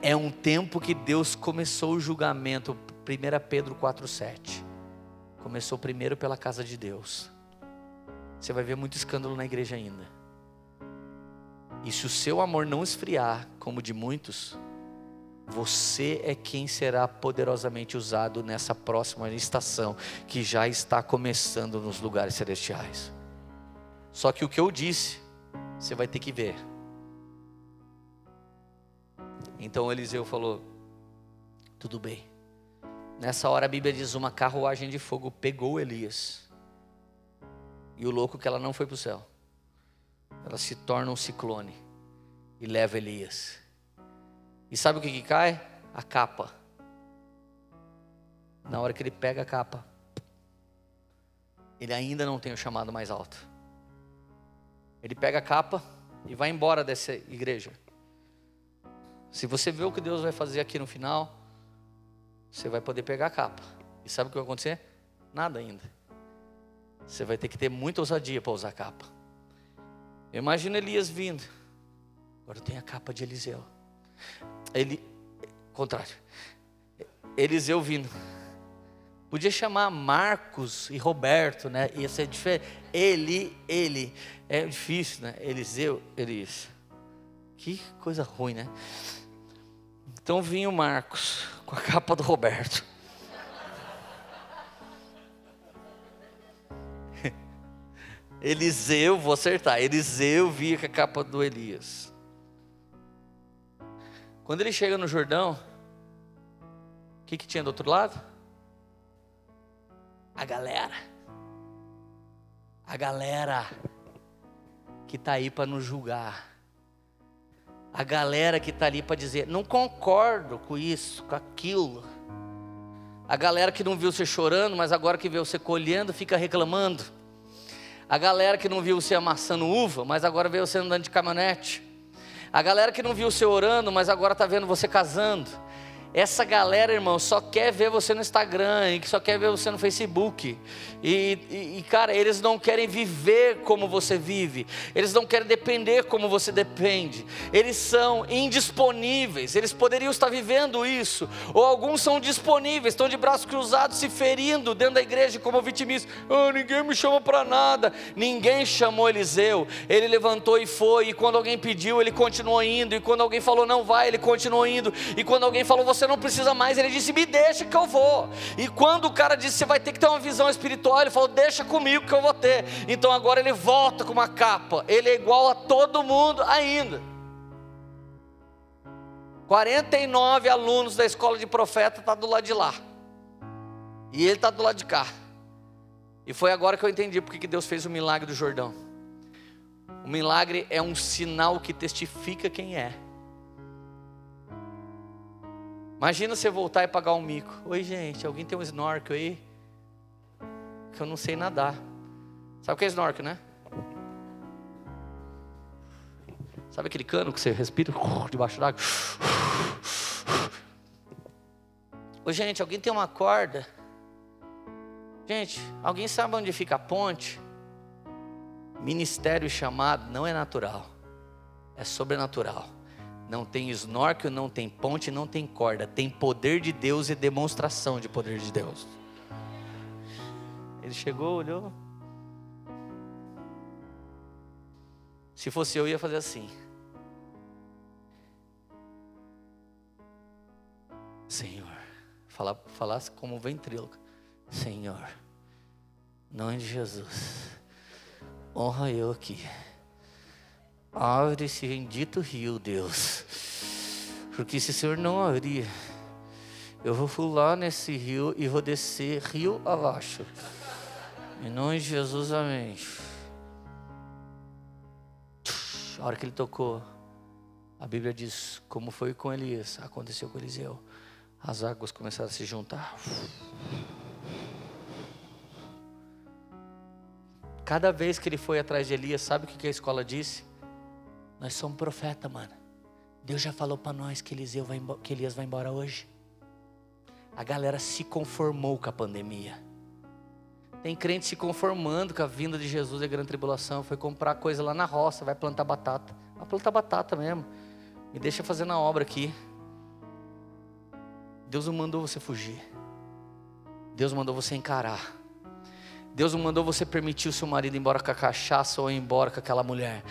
S1: É um tempo que Deus começou o julgamento. 1 Pedro 4,7. Começou primeiro pela casa de Deus. Você vai ver muito escândalo na igreja ainda. E se o seu amor não esfriar, como de muitos, você é quem será poderosamente usado nessa próxima estação que já está começando nos lugares celestiais. Só que o que eu disse, você vai ter que ver. Então Eliseu falou: Tudo bem. Nessa hora a Bíblia diz: Uma carruagem de fogo pegou Elias. E o louco que ela não foi para o céu. Ela se torna um ciclone e leva Elias. E sabe o que, que cai? A capa. Na hora que ele pega a capa, ele ainda não tem o chamado mais alto. Ele pega a capa e vai embora dessa igreja. Se você vê o que Deus vai fazer aqui no final, você vai poder pegar a capa. E sabe o que vai acontecer? Nada ainda. Você vai ter que ter muita ousadia para usar a capa. Eu imagino Elias vindo. Agora tem a capa de Eliseu. Ele, contrário. Eliseu vindo. Podia chamar Marcos e Roberto, né? Ia ser diferente. Ele, ele. É difícil, né? Eliseu, Elias. Que coisa ruim, né? Então vinha o Marcos com a capa do Roberto. Eliseu, vou acertar. Eliseu via com a capa do Elias. Quando ele chega no Jordão, o que, que tinha do outro lado? A galera. A galera que está aí para nos julgar. A galera que está ali para dizer, não concordo com isso, com aquilo. A galera que não viu você chorando, mas agora que vê você colhendo, fica reclamando. A galera que não viu você amassando uva, mas agora vê você andando de caminhonete. A galera que não viu você orando, mas agora está vendo você casando. Essa galera, irmão, só quer ver você no Instagram, e só quer ver você no Facebook. E, e, e, cara, eles não querem viver como você vive, eles não querem depender como você depende, eles são indisponíveis, eles poderiam estar vivendo isso, ou alguns são disponíveis, estão de braços cruzados, se ferindo dentro da igreja como vitimistas. Oh, ninguém me chama para nada, ninguém chamou Eliseu, ele levantou e foi, e quando alguém pediu, ele continuou indo, e quando alguém falou não vai, ele continuou indo, e quando alguém falou você não precisa mais, ele disse me deixa que eu vou, e quando o cara disse você vai ter que ter uma visão espiritual ele falou: Deixa comigo que eu vou ter. Então agora ele volta com uma capa. Ele é igual a todo mundo ainda. 49 alunos da escola de profeta estão tá do lado de lá. E ele está do lado de cá. E foi agora que eu entendi porque que Deus fez o milagre do Jordão. O milagre é um sinal que testifica quem é. Imagina você voltar e pagar um mico. Oi, gente, alguém tem um snorkel aí? que eu não sei nadar. Sabe o que é snorkel, né? Sabe aquele cano que você respira debaixo d'água? Ô, gente, alguém tem uma corda? Gente, alguém sabe onde fica a ponte? Ministério chamado não é natural, é sobrenatural. Não tem snorkel, não tem ponte, não tem corda. Tem poder de Deus e demonstração de poder de Deus. Ele chegou, olhou. Se fosse eu, ia fazer assim. Senhor, falar, falasse como ventríloco. Senhor, nome de Jesus, honra eu aqui. Abre esse bendito rio, Deus. Porque se o Senhor não abrir, eu vou pular nesse rio e vou descer rio abaixo. Em nome de Jesus, amém. A hora que ele tocou, a Bíblia diz: como foi com Elias, aconteceu com Eliseu. As águas começaram a se juntar. Cada vez que ele foi atrás de Elias, sabe o que a escola disse? Nós somos profeta, mano. Deus já falou para nós que, Eliseu vai, que Elias vai embora hoje. A galera se conformou com a pandemia. Tem crente se conformando com a vinda de Jesus e a grande tribulação. Foi comprar coisa lá na roça, vai plantar batata. Vai plantar batata mesmo. Me deixa fazendo a obra aqui. Deus não mandou você fugir. Deus mandou você encarar. Deus não mandou você permitir o seu marido ir embora com a cachaça ou ir embora com aquela mulher.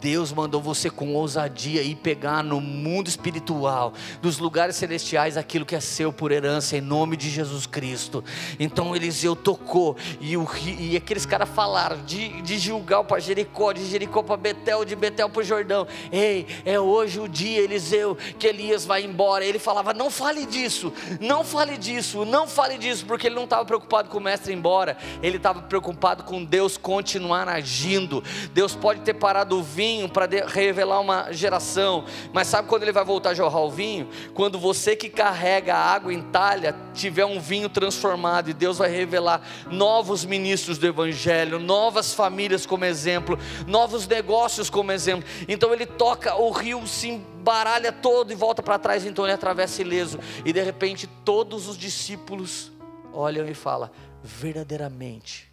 S1: Deus mandou você com ousadia ir pegar no mundo espiritual, dos lugares celestiais, aquilo que é seu por herança, em nome de Jesus Cristo. Então Eliseu tocou, e, o, e aqueles caras falaram de, de Gilgal para Jericó, de Jericó para Betel, de Betel para o Jordão. Ei, é hoje o dia, Eliseu, que Elias vai embora. Ele falava: Não fale disso, não fale disso, não fale disso, porque ele não estava preocupado com o mestre ir embora, ele estava estava preocupado com Deus continuar agindo. Deus pode ter parado o vinho para revelar uma geração, mas sabe quando ele vai voltar a jorrar o vinho? Quando você que carrega a água em talha tiver um vinho transformado e Deus vai revelar novos ministros do Evangelho, novas famílias como exemplo, novos negócios como exemplo. Então ele toca, o rio se embaralha todo e volta para trás, então ele atravessa ileso. E de repente todos os discípulos olham e falam: verdadeiramente